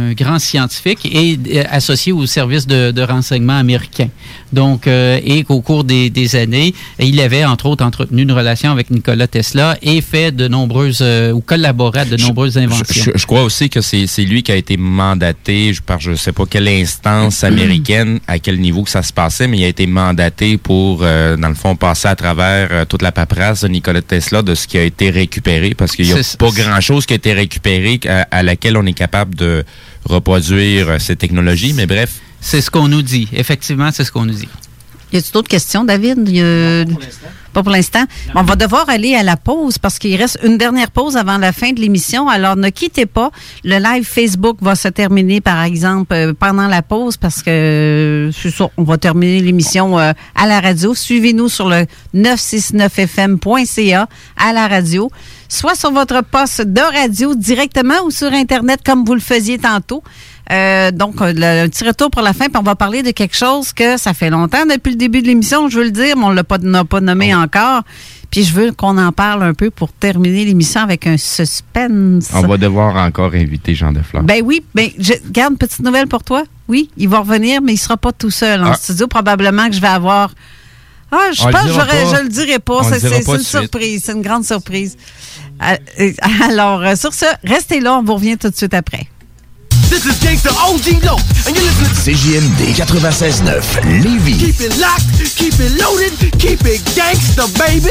un grand scientifique et euh, associé au service de, de renseignement américain. Donc, et qu'au cours des, des années, il avait entre autres entretenu une relation avec Nikola Tesla et fait de nombreuses ou collaboré à de nombreuses inventions. Je, je crois aussi que c'est c'est lui qui a été mandaté par je sais pas quelle instance américaine, à quel niveau que ça se passait, mais il a été mandaté pour, euh, dans le fond, passer à travers euh, toute la paperasse de Nikola Tesla de ce qui a été récupéré, parce qu'il n'y a C'est- pas grand-chose qui a été récupéré à, à laquelle on est capable de reproduire euh, ces technologies, mais bref. C'est ce qu'on nous dit. Effectivement, c'est ce qu'on nous dit. Y a-t-il d'autres questions, David? Y a- Pas pour l'instant. On va devoir aller à la pause parce qu'il reste une dernière pause avant la fin de l'émission. Alors, ne quittez pas. Le live Facebook va se terminer, par exemple, euh, pendant la pause parce que euh, c'est ça, on va terminer l'émission euh, à la radio. Suivez-nous sur le 969fm.ca à la radio, soit sur votre poste de radio directement ou sur Internet comme vous le faisiez tantôt. Euh, donc, euh, le, un petit retour pour la fin, puis on va parler de quelque chose que ça fait longtemps depuis le début de l'émission, je veux le dire, mais on ne l'a pas, n'a pas nommé encore. Puis je veux qu'on en parle un peu pour terminer l'émission avec un suspense. On va devoir encore inviter Jean Defleur. Ben oui, ben je garde une petite nouvelle pour toi. Oui, il va revenir, mais il sera pas tout seul en Ah. studio. Probablement que je vais avoir. Ah, je On pense que je le dirai pas. C'est, pas c'est une de surprise. C'est une grande surprise. Euh, euh, Alors, euh, sur ce, restez là. On vous revient tout de suite après. This is Gangsta OG Low, and you're listening to CJMD 96.9 Lévis. Keep it locked, keep it loaded, keep it gangsta, baby.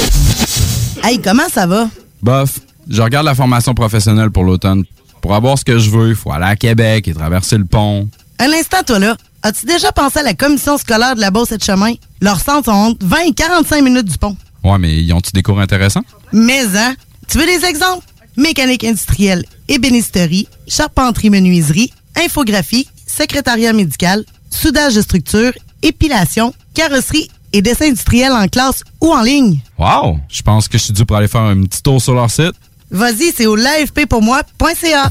Hey, comment ça va? Bof, je regarde la formation professionnelle pour l'automne. Pour avoir ce que je veux, il faut aller à Québec et traverser le pont. Un instant, toi là. As-tu déjà pensé à la commission scolaire de la Beauce et de Chemin? Leurs centres sont entre 20 et 45 minutes du pont. Ouais, mais ils ont-tu des cours intéressants? Mais, hein? Tu veux des exemples? Mécanique industrielle, ébénisterie, charpenterie-menuiserie, infographie, secrétariat médical, soudage de structure, épilation, carrosserie et dessin industriel en classe ou en ligne. Wow! Je pense que je suis dû pour aller faire un petit tour sur leur site. Vas-y, c'est au l'afppourmoi.ca.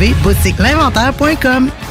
www.boutiquelinventaire.com.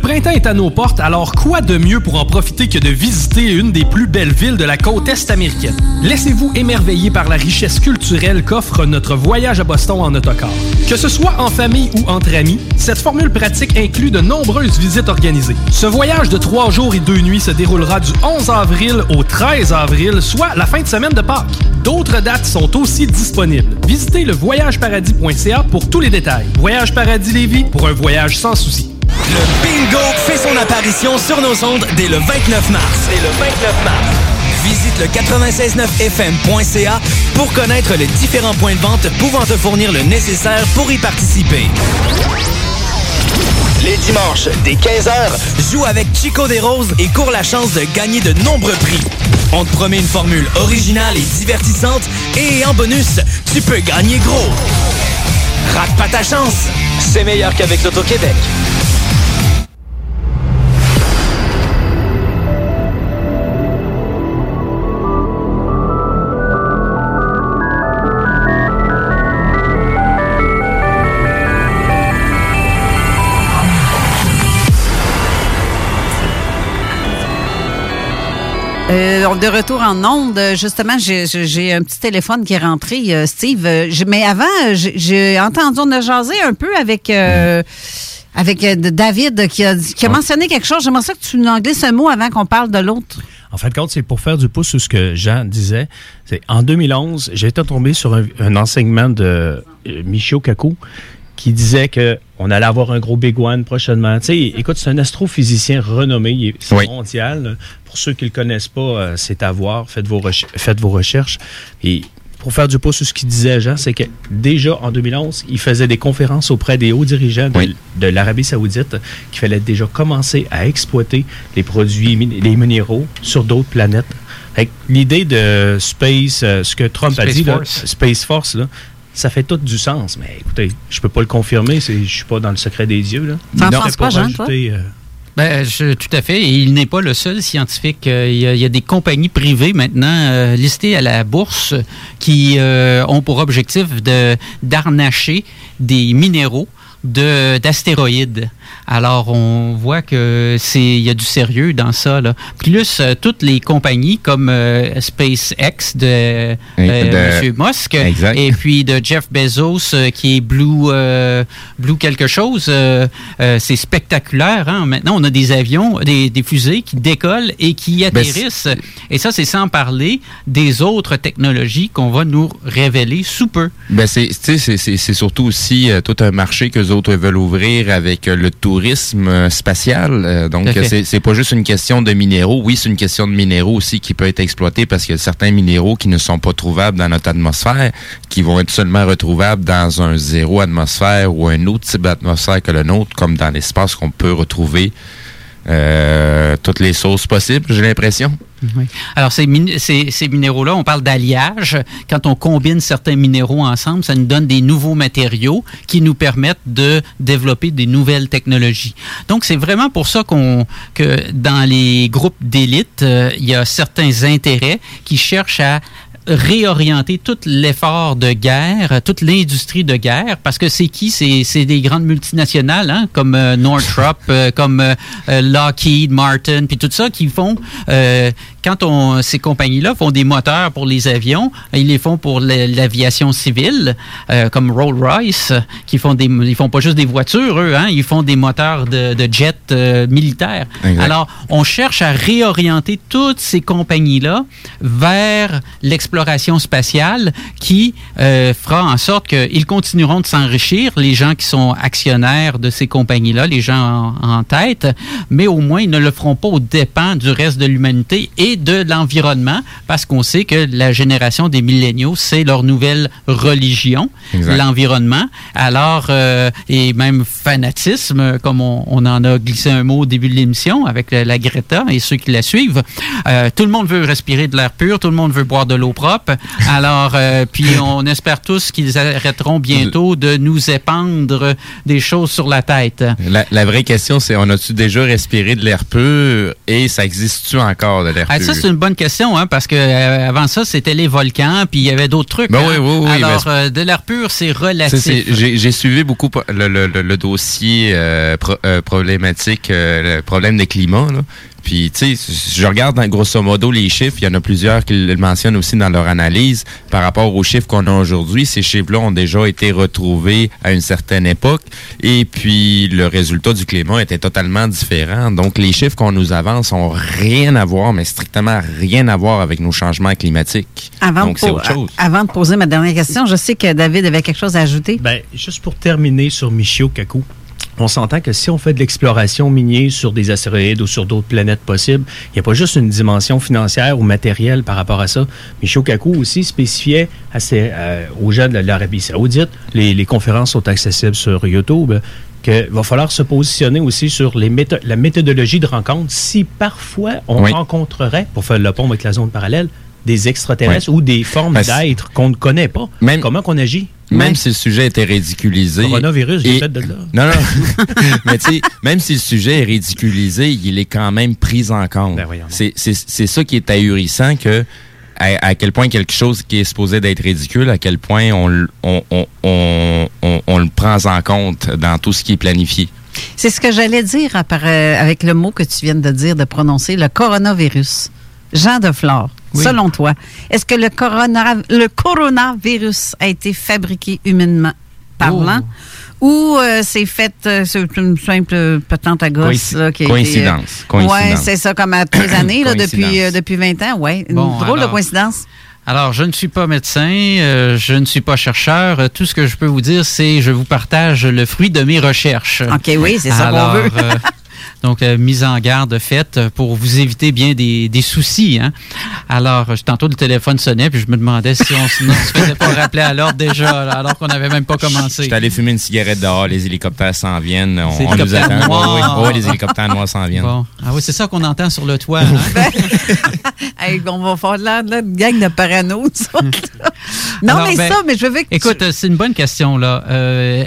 printemps est à nos portes, alors quoi de mieux pour en profiter que de visiter une des plus belles villes de la côte est américaine? Laissez-vous émerveiller par la richesse culturelle qu'offre notre voyage à Boston en autocar. Que ce soit en famille ou entre amis, cette formule pratique inclut de nombreuses visites organisées. Ce voyage de trois jours et deux nuits se déroulera du 11 avril au 13 avril, soit la fin de semaine de Pâques. D'autres dates sont aussi disponibles. Visitez le voyageparadis.ca pour tous les détails. Voyage Paradis Lévis pour un voyage sans souci. Le bingo fait son apparition sur nos ondes dès le 29 mars. Dès le 29 mars. Visite le 969fm.ca pour connaître les différents points de vente pouvant te fournir le nécessaire pour y participer. Les dimanches, dès 15h, joue avec Chico des Roses et cours la chance de gagner de nombreux prix. On te promet une formule originale et divertissante et en bonus, tu peux gagner gros. Rate pas ta chance, c'est meilleur qu'avec l'Auto-Québec. Euh, de retour en onde, justement, j'ai- un petit téléphone qui est rentré, euh, Steve. Euh, je- mais avant, j'ai- entendu, on a jasé un peu avec, euh, avec David qui a, qui a mentionné quelque chose. J'aimerais ça que tu nous en glisses un mot avant qu'on parle de l'autre. En fait, compte, c'est pour faire du pouce sur ce que Jean disait. C'est en 2011, j'ai été tombé sur un, un enseignement de Michio Kaku qui disait que on allait avoir un gros big one prochainement. Tu sais, écoute, c'est un astrophysicien renommé, c'est Oui. mondial. Pour ceux qui le connaissent pas, euh, c'est à voir. Faites vos, faites vos recherches. Et pour faire du pouce sur ce qu'il disait, Jean, c'est que déjà en 2011, il faisait des conférences auprès des hauts dirigeants de, de l'Arabie Saoudite qu'il fallait déjà commencer à exploiter les produits, les minéraux sur d'autres planètes. L'idée de Space, euh, ce que Trump a dit, là. Space Force, là, ça fait tout du sens. Mais écoutez, je peux pas le confirmer, c'est- je suis pas dans le secret des yeux. Là. T'en Non. penses quoi, Jean, toi? rajouter, euh, Ben, je- tout à fait. Et il n'est pas le seul scientifique. Euh, Il y, a, il y a des compagnies privées maintenant euh, listées à la bourse qui euh, ont pour objectif de d'arnacher des minéraux de d'astéroïdes. Alors, on voit que c'est il y a du sérieux dans ça. Là. Plus euh, toutes les compagnies comme euh, SpaceX de, euh, de- Monsieur Musk Exact. et puis de Jeff Bezos euh, qui est Blue euh, Blue quelque chose. c'est spectaculaire. Hein? Maintenant, on a des avions, des, des fusées qui décollent et qui Ben, atterrissent. et ça, c'est sans parler des autres technologies qu'on va nous révéler sous peu. Ben c'est, tu sais, c'est, c'est, c'est surtout aussi tout un marché que les autres veulent ouvrir avec le tourisme euh, spatial. Euh, donc, c'est pas juste une question de minéraux. Oui, c'est une question de minéraux aussi qui peut être exploitée parce qu'il y a certains minéraux qui ne sont pas trouvables dans notre atmosphère, qui vont être seulement retrouvables dans un zéro atmosphère ou un autre type d'atmosphère que le nôtre, comme dans l'espace qu'on peut retrouver euh, toutes les sources possibles, j'ai l'impression. Alors, ces, ces minéraux-là, on parle d'alliage. Quand on combine certains minéraux ensemble, ça nous donne des nouveaux matériaux qui nous permettent de développer des nouvelles technologies. Donc, c'est vraiment pour ça qu'on que dans les groupes d'élite, euh, il y a certains intérêts qui cherchent à réorienter tout l'effort de guerre, toute l'industrie de guerre, parce que c'est qui? C'est des grandes multinationales, hein, comme euh, Northrop, euh, comme euh, euh, Lockheed Martin, puis tout ça, qui font, euh, quand on, ces compagnies-là font des moteurs pour les avions, ils les font pour la- l'aviation civile, euh, comme Rolls-Royce, qui font des, ils font pas juste des voitures, eux, hein, ils font des moteurs de, de jets euh, militaires. Exact. Alors, on cherche à réorienter toutes ces compagnies-là vers l'exploration spatiale qui euh, fera en sorte qu'ils continueront de s'enrichir, les gens qui sont actionnaires de ces compagnies-là, les gens en, en tête, mais au moins ils ne le feront pas aux dépens du reste de l'humanité et de l'environnement, parce qu'on sait que la génération des milléniaux, c'est leur nouvelle religion, l'environnement. Alors, euh, et même fanatisme, comme on, on en a glissé un mot au début de l'émission avec la, la Greta et ceux qui la suivent. Euh, tout le monde veut respirer de l'air pur, tout le monde veut boire de l'eau propre. Alors, euh, puis on espère tous qu'ils arrêteront bientôt de nous épandre des choses sur la tête. La, la vraie question, c'est on a-tu déjà respiré de l'air pur et ça existe-tu encore de l'air Ah, pur? ça, c'est une bonne question, hein, parce que euh, avant ça, c'était les volcans, puis il y avait d'autres trucs. Ben hein. oui, oui, oui, Alors, mais- euh, de l'air pur, c'est relatif. J'ai suivi beaucoup le, le- le- le dossier euh, pro- problématique, le problème des climats. Là. Puis, tu sais, je regarde dans, grosso modo les chiffres. Il y en a plusieurs qui le mentionnent aussi dans leur analyse. Par rapport aux chiffres qu'on a aujourd'hui, ces chiffres-là ont déjà été retrouvés à une certaine époque. Et puis, le résultat du climat était totalement différent. Donc, les chiffres qu'on nous avance ont rien à voir, mais strictement rien à voir avec nos changements climatiques. Avant, Donc, de c'est autre chose. avant de poser ma dernière question, je sais que David avait quelque chose à ajouter. Ben, juste pour terminer sur Michio Kaku, on s'entend que si on fait de l'exploration minière sur des astéroïdes ou sur d'autres planètes possibles, il n'y a pas juste une dimension financière ou matérielle par rapport à ça. Michio Kaku aussi spécifiait à ses- euh, aux gens de l'Arabie Saoudite, les, les conférences sont accessibles sur YouTube, qu'il va falloir se positionner aussi sur les métho- la méthodologie de rencontre si parfois on Oui. rencontrerait, pour faire le pont avec la zone parallèle, des extraterrestres ou des formes d'êtres qu'on ne connaît pas. Comment qu'on agit? Même si le sujet était ridiculisé. Coronavirus, j'ai et- fait de là. Non, non. Mais tu sais, même si le sujet est ridiculisé, il est quand même pris en compte. Ben c'est c'est- c'est ça qui est ahurissant que à, à quel point quelque chose qui est supposé d'être ridicule, à quel point on, on, on, on, on- on le prend en compte dans tout ce qui est planifié. C'est ce que j'allais dire à part- euh, avec le mot que tu viens de dire, de prononcer, le coronavirus. Jean de Flore, Oui. selon toi, est-ce que le, corona, le coronavirus a été fabriqué humainement parlant ou euh, c'est fait, euh, c'est une simple patente à gosse? Là, qui coïncidence, Été, coïncidence. Oui, c'est ça, comme à tous les années, là, depuis, euh, depuis 20 ans. Oui, une Bon, drôle alors- de coïncidence. Alors, je ne suis pas médecin, euh, je ne suis pas chercheur. Euh, Tout ce que je peux vous dire, c'est je vous partage le fruit de mes recherches. OK, oui, c'est ça qu'on veut. Donc, euh, mise en garde faite pour vous éviter bien des, des soucis. Hein. Alors, euh, tantôt, le téléphone sonnait, puis je me demandais si on, se- on se faisait pas rappeler à l'ordre déjà, là, alors qu'on n'avait même pas commencé. J'étais allé fumer une cigarette dehors, les hélicoptères s'en viennent. On, on nous hélicoptères attend. noirs. Oui, les hélicoptères noirs s'en viennent. Bon. Ah oui, c'est ça qu'on entend sur le toit. hein? Hey, on va faire de la, de la gang de parano, là. Non, Alors, mais ben, ça, mais je veux que tu- Écoute, c'est une bonne question, là. Euh,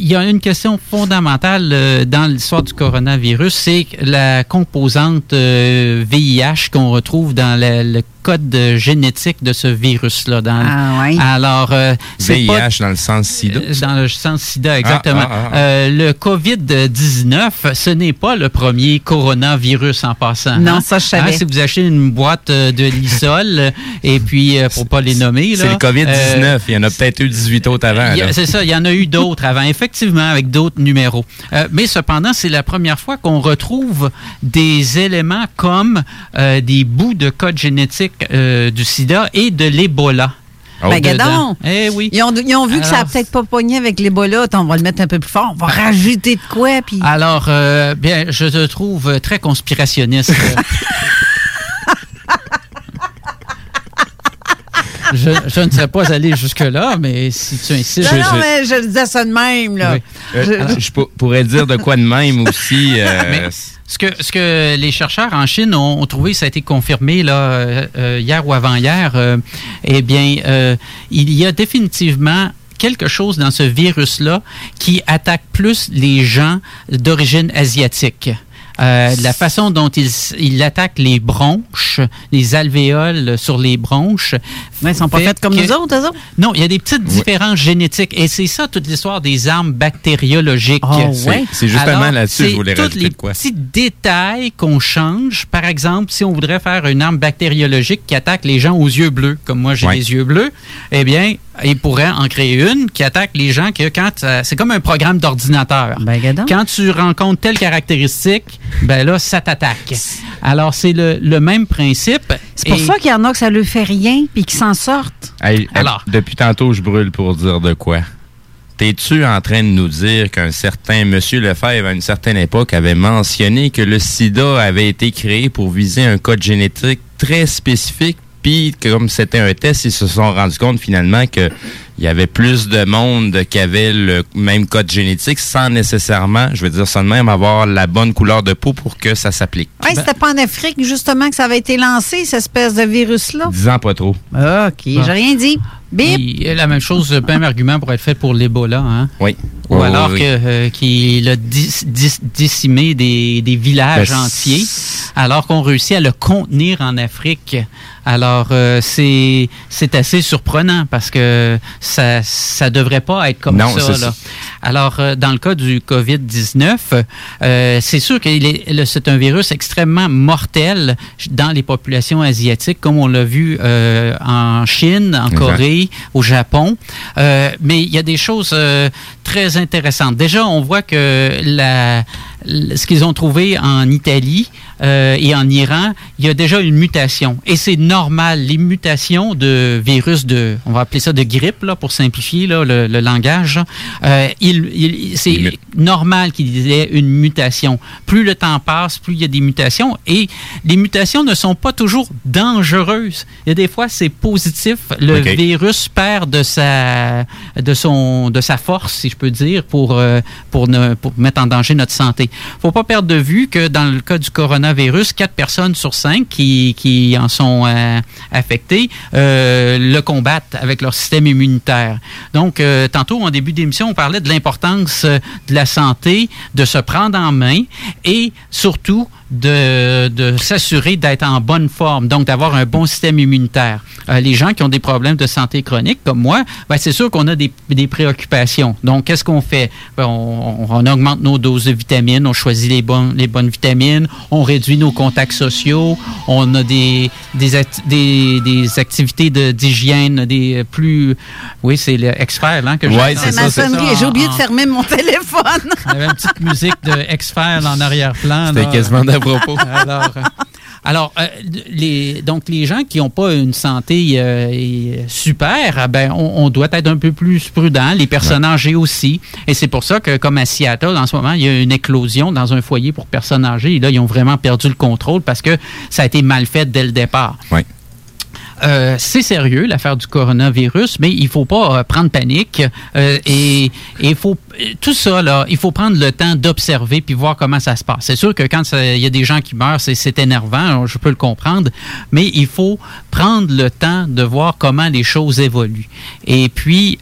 il y a une question fondamentale euh, dans l'histoire du coronavirus, c'est la composante euh, VIH qu'on retrouve dans le code génétique de ce virus-là. Dans- Ah, ouais. Alors, euh, c'est VIH pas- dans le sens sida. euh, Dans le sens sida, exactement. Ah, ah, ah, ah. Euh, le COVID-19, ce n'est pas le premier coronavirus en passant. Non, hein? ça, je savais. Hein, si vous achetez une boîte euh, de Lysol, euh, et puis, euh, pour pas les nommer, C'est là, le COVID-19. euh, Il y en a peut-être eu 18 autres avant. C'est ça, il y en a eu d'autres avant, effectivement, avec d'autres numéros. Euh, mais cependant, c'est la première fois qu'on retrouve des éléments comme euh, des bouts de code génétique euh, du sida et de l'Ebola. Ben, dedans. gadon. Eh oui. Ils ont, ils ont vu que ça a Alors, peut-être pas pogné avec l'Ebola. Attends, On va le mettre un peu plus fort. On va rajouter de quoi, puis... Alors, euh, bien, je te trouve très conspirationniste. je, je ne serais pas allé jusque-là, mais si tu insistes. non, non, mais je disais ça de même, là. Oui. Euh, Je- je pour- pourrais dire de quoi de même aussi. euh, Mais ce que, ce que les chercheurs en Chine ont, ont trouvé, ça a été confirmé là, euh, euh, hier ou avant-hier, euh, eh bien, euh, il y a définitivement quelque chose dans ce virus-là qui attaque plus les gens d'origine asiatique. Euh, la façon dont il, il attaque les bronches, les alvéoles sur les bronches. Mais ils sont pas fait faites comme que- nous autres, eux autres? Non, il y a des petites différences génétiques. Et c'est ça toute l'histoire des armes bactériologiques. Ah C'est- ouais? c'est justement là-dessus que je voulais tous rajouter les de quoi. petits détails qu'on change. Par exemple, si on voudrait faire une arme bactériologique qui attaque les gens aux yeux bleus, comme moi j'ai Ouais. les yeux bleus, eh bien, il pourrait en créer une qui attaque les gens que quand euh, c'est comme un programme d'ordinateur. quand tu rencontres telle caractéristique, ben là ça t'attaque. Alors c'est le, le même principe. C'est pour ça qu'il y en a que ça ne fait rien, puis qu'ils s'en sortent. Hey, Alors. depuis tantôt, je brûle pour dire de quoi? T'es-tu en train de nous dire qu'un certain Monsieur Lefebvre, à une certaine époque, avait mentionné que le sida avait été créé pour viser un code génétique très spécifique, puis que comme c'était un test, ils se sont rendus compte finalement que il y avait plus de monde qui avait le même code génétique sans nécessairement, je veux dire ça de même, avoir la bonne couleur de peau pour que ça s'applique. Ouais, c'était pas en Afrique, justement, que ça avait été lancé, cette espèce de virus-là? Disant pas trop. OK, j'ai rien dit. Bip! Y a la même chose, le même argument pour être fait pour l'Ebola. Hein? Oui. Ou Oui, alors oui. que, euh, qu'il a dis- dis- décimé des, des villages Ben, entiers, alors qu'on réussit à le contenir en Afrique. Alors, euh, c'est c'est assez surprenant parce que ça ça devrait pas être comme Non, ça. là. ça. Alors, euh, dans le cas du COVID-19, euh, c'est sûr que c'est un virus extrêmement mortel dans les populations asiatiques, comme on l'a vu euh, en Chine, en. Corée, au Japon. Euh, mais il y a des choses euh, très Déjà, on voit que ce qu'ils ont trouvé en Italie euh, et en Iran, il y a déjà une mutation. Et c'est normal. Les mutations de virus de, on va appeler ça de grippe, là, pour simplifier là, le, le langage, euh, il, il- c'est normal qu'il y ait une mutation. Plus le temps passe, plus il y a des mutations. Et les mutations ne sont pas toujours dangereuses. Il y a des fois, c'est positif. Le virus perd de sa, de son, de sa force, si je peux dire, pour, euh, pour, ne, pour mettre en danger notre santé. faut pas perdre de vue que dans le cas du coronavirus, 4 personnes sur 5 qui, qui en sont euh, affectées euh, le combattent avec leur système immunitaire. Donc, euh, tantôt, en début d'émission, on parlait de l'importance de la santé, de se prendre en main et surtout de, de s'assurer d'être en bonne forme, donc d'avoir un bon système immunitaire. Euh, les gens qui ont des problèmes de santé chronique, comme moi, ben, c'est sûr qu'on a des, des préoccupations. Donc, qu'est-ce qu'on fait? Ben, on, on augmente nos doses de vitamines, on choisit les, bonnes les bonnes vitamines, on réduit nos contacts sociaux, on a des, des, acti- des, des activités de- d'hygiène, des euh, plus... Oui, c'est l'expert hein, que j'ai. Ouais, c'est sonnerie. J'ai oublié de fermer mon téléphone. Il y avait une petite musique de en arrière-plan. C'était quasiment propos. Alors, euh, Alors, euh, les, donc, les gens qui n'ont pas une santé euh, super, ah ben, on, on doit être un peu plus prudent. Les personnes âgées aussi. Et c'est pour ça que, comme à Seattle, en ce moment, il y a une éclosion dans un foyer pour personnes âgées. Et là, ils ont vraiment perdu le contrôle parce que ça a été mal fait dès le départ. Oui. Euh, c'est sérieux l'affaire du coronavirus, mais il faut pas euh, prendre panique euh, et il faut tout ça là, il faut prendre le temps d'observer puis voir comment ça se passe. C'est sûr que quand il y a des gens qui meurent, c'est- énervant, je peux le comprendre, mais il faut prendre le temps de voir comment les choses évoluent. Et puis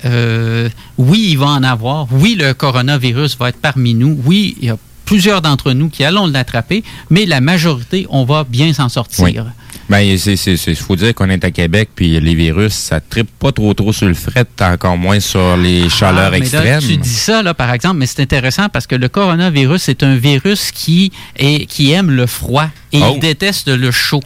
oui, il va en avoir. Oui, le coronavirus va être parmi nous. Oui, il y a plusieurs d'entre nous qui allons l'attraper, mais la majorité, on va bien s'en sortir. Ben, c'est, c'est, c'est- faut dire qu'on est à Québec, puis les virus, ça tripe pas trop trop sur le fret, encore moins sur les chaleurs Ah, là, extrêmes. tu dis ça, là, par exemple, mais c'est intéressant parce que le coronavirus, c'est un virus qui, est, qui aime le froid et Oh. il déteste le chaud.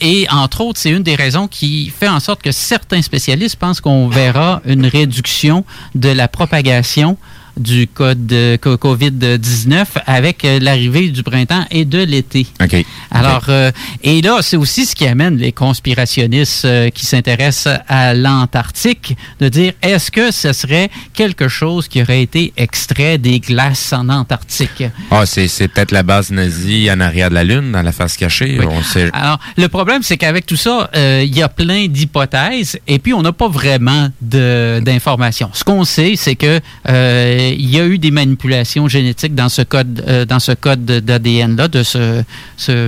Et entre autres, c'est une des raisons qui fait en sorte que certains spécialistes pensent qu'on verra une réduction de la propagation du code de co- COVID-19 avec euh, l'arrivée du printemps et de l'été. OK. Alors, euh, et là, c'est aussi ce qui amène les conspirationnistes euh, qui s'intéressent à l'Antarctique de dire est-ce que ce serait quelque chose qui aurait été extrait des glaces en Antarctique? Ah, c'est, c'est peut-être la base nazie en arrière de la Lune, dans la face cachée. Oui. On sait. Alors, le problème, c'est qu'avec tout ça, euh, il y a plein d'hypothèses et puis on n'a pas vraiment de- d'informations. Ce qu'on sait, c'est que il y a eu des manipulations génétiques dans ce code, euh, dans ce code d'ADN là, de ce,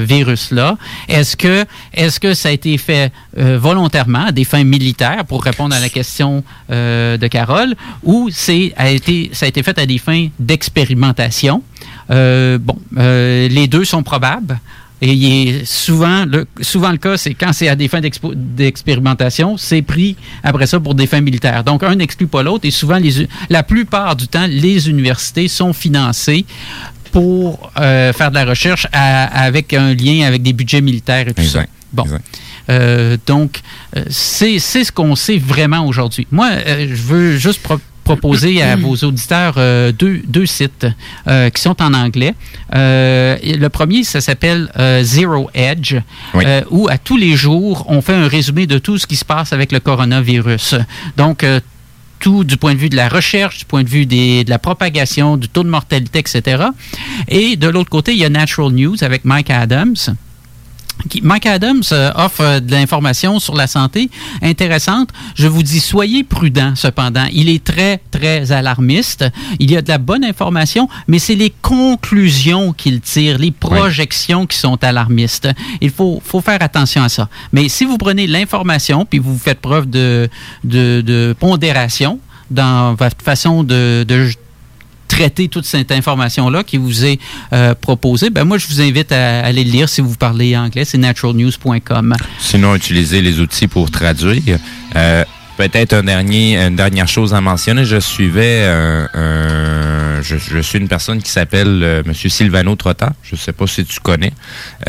virus là. Est-ce que, est-ce que ça a été fait euh, volontairement à des fins militaires pour répondre à la question euh, de Carole, ou c'est a été, ça a été fait à des fins d'expérimentation? Bon, les deux sont probables. Et il est souvent, le, souvent le cas, c'est quand c'est à des fins d'expérimentation, c'est pris après ça pour des fins militaires. Donc, un n'exclut pas l'autre. Et souvent, les, la plupart du temps, les universités sont financées pour euh, faire de la recherche à- avec un lien avec des budgets militaires et tout ça. Exact. Bon. Euh, donc, euh, c'est c'est ce qu'on sait vraiment aujourd'hui. Moi, euh, je veux juste proposer à vos auditeurs euh, deux, deux sites euh, qui sont en anglais. Euh, le premier, ça s'appelle Zero Edge, où à tous les jours, on fait un résumé de tout ce qui se passe avec le coronavirus. Donc, tout du point de vue de la recherche, du point de vue des- de la propagation, du taux de mortalité, etc. Et de l'autre côté, il y a Natural News avec Mike Adams. Mike Adams euh, offre euh, de l'information sur la santé intéressante. Je vous dis, soyez prudents cependant. Il est très, très alarmiste. Il y a de la bonne information, mais c'est les conclusions qu'il tire, les projections qui sont alarmistes. Il faut, faut faire attention à ça. Mais si vous prenez l'information, puis vous faites preuve de, de, de pondération dans votre façon de, de traiter toute cette information-là qui vous est euh, proposée, ben moi, je vous invite à, aller le lire si vous parlez anglais. C'est naturalnews.com. Sinon, utiliser les outils pour traduire. Euh, Peut-être un dernier, une dernière chose à mentionner. Je suivais je, suis une personne qui s'appelle euh, Monsieur Silvano Trotta. Je sais pas si tu connais.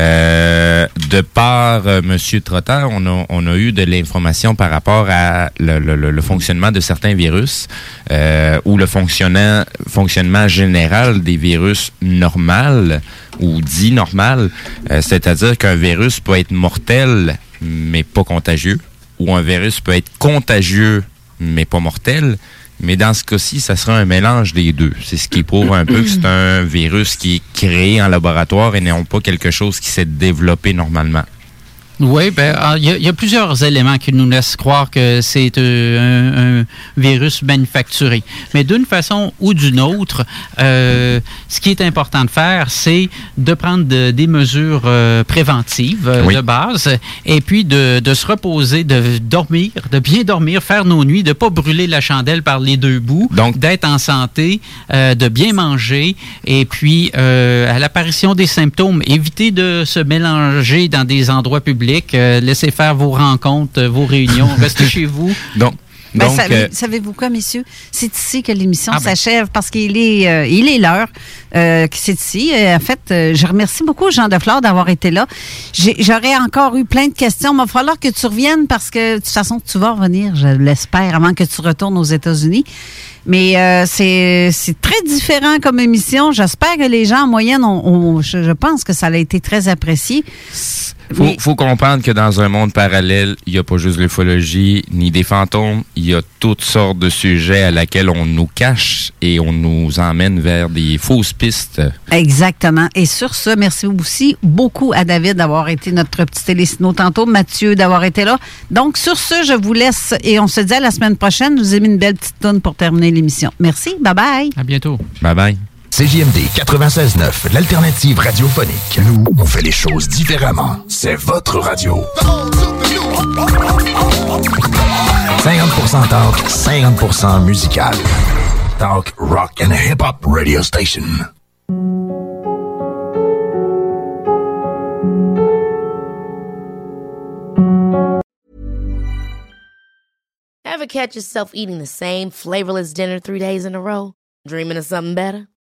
Euh, de par euh, Monsieur Trotta, on a, eu de l'information par rapport à le, fonctionnement de certains virus euh, ou le fonctionnement, fonctionnement général des virus normales ou dit normal. Euh, C'est-à-dire qu'un virus peut être mortel mais pas contagieux ou un virus peut être contagieux, mais pas mortel. Mais dans ce cas-ci, ça sera un mélange des deux. C'est ce qui prouve un peu que c'est un virus qui est créé en laboratoire et non pas quelque chose qui s'est développé normalement. Oui, ben, ah, il y, a- il y a plusieurs éléments qui nous laissent croire que c'est euh, un, un virus manufacturé. Mais d'une façon ou d'une autre, euh, ce qui est important de faire, c'est de prendre de- des mesures euh, préventives Oui. de base et puis de, de se reposer, de dormir, de bien dormir, faire nos nuits, de pas brûler la chandelle par les deux bouts, d'être en santé, de bien manger et puis à l'apparition des symptômes, éviter de se mélanger dans des endroits publics, euh, laissez faire vos rencontres, euh, vos réunions, restez chez vous. Donc, Ben, Donc, savez- euh, savez-vous quoi, messieurs? C'est ici que l'émission Ah ben. s'achève parce qu'il est, euh, il est l'heure euh, que c'est ici. En fait, euh, je remercie beaucoup Jean Defleur d'avoir été là. J'ai- J'aurais encore eu plein de questions. Il va falloir que tu reviennes parce que de toute façon, tu vas revenir, je l'espère, avant que tu retournes aux États-Unis. Mais euh, c'est c'est très différent comme émission. J'espère que les gens en moyenne, ont, ont- je, je pense que ça a été très apprécié. Faut, Mais- faut comprendre que dans un monde parallèle, il n'y a pas juste l'ufologie ni des fantômes. Il y a toutes sortes de sujets à laquelle on nous cache et on nous emmène vers des fausses pistes. Exactement. Et sur ce, merci aussi beaucoup à David d'avoir été notre petit télésino tantôt, Mathieu d'avoir été là. Donc, sur ce, je vous laisse et on se dit à la semaine prochaine. Je vous ai mis une belle petite tonne pour terminer l'émission. Merci. Bye bye. À bientôt. Bye bye. CJMD 96.9, l'alternative radiophonique. Nous, on fait les choses différemment. C'est votre radio. 50% talk, 50% musical. Talk, rock and hip-hop radio station. Ever catch yourself eating the same flavorless dinner three days in a row? Dreaming of something better?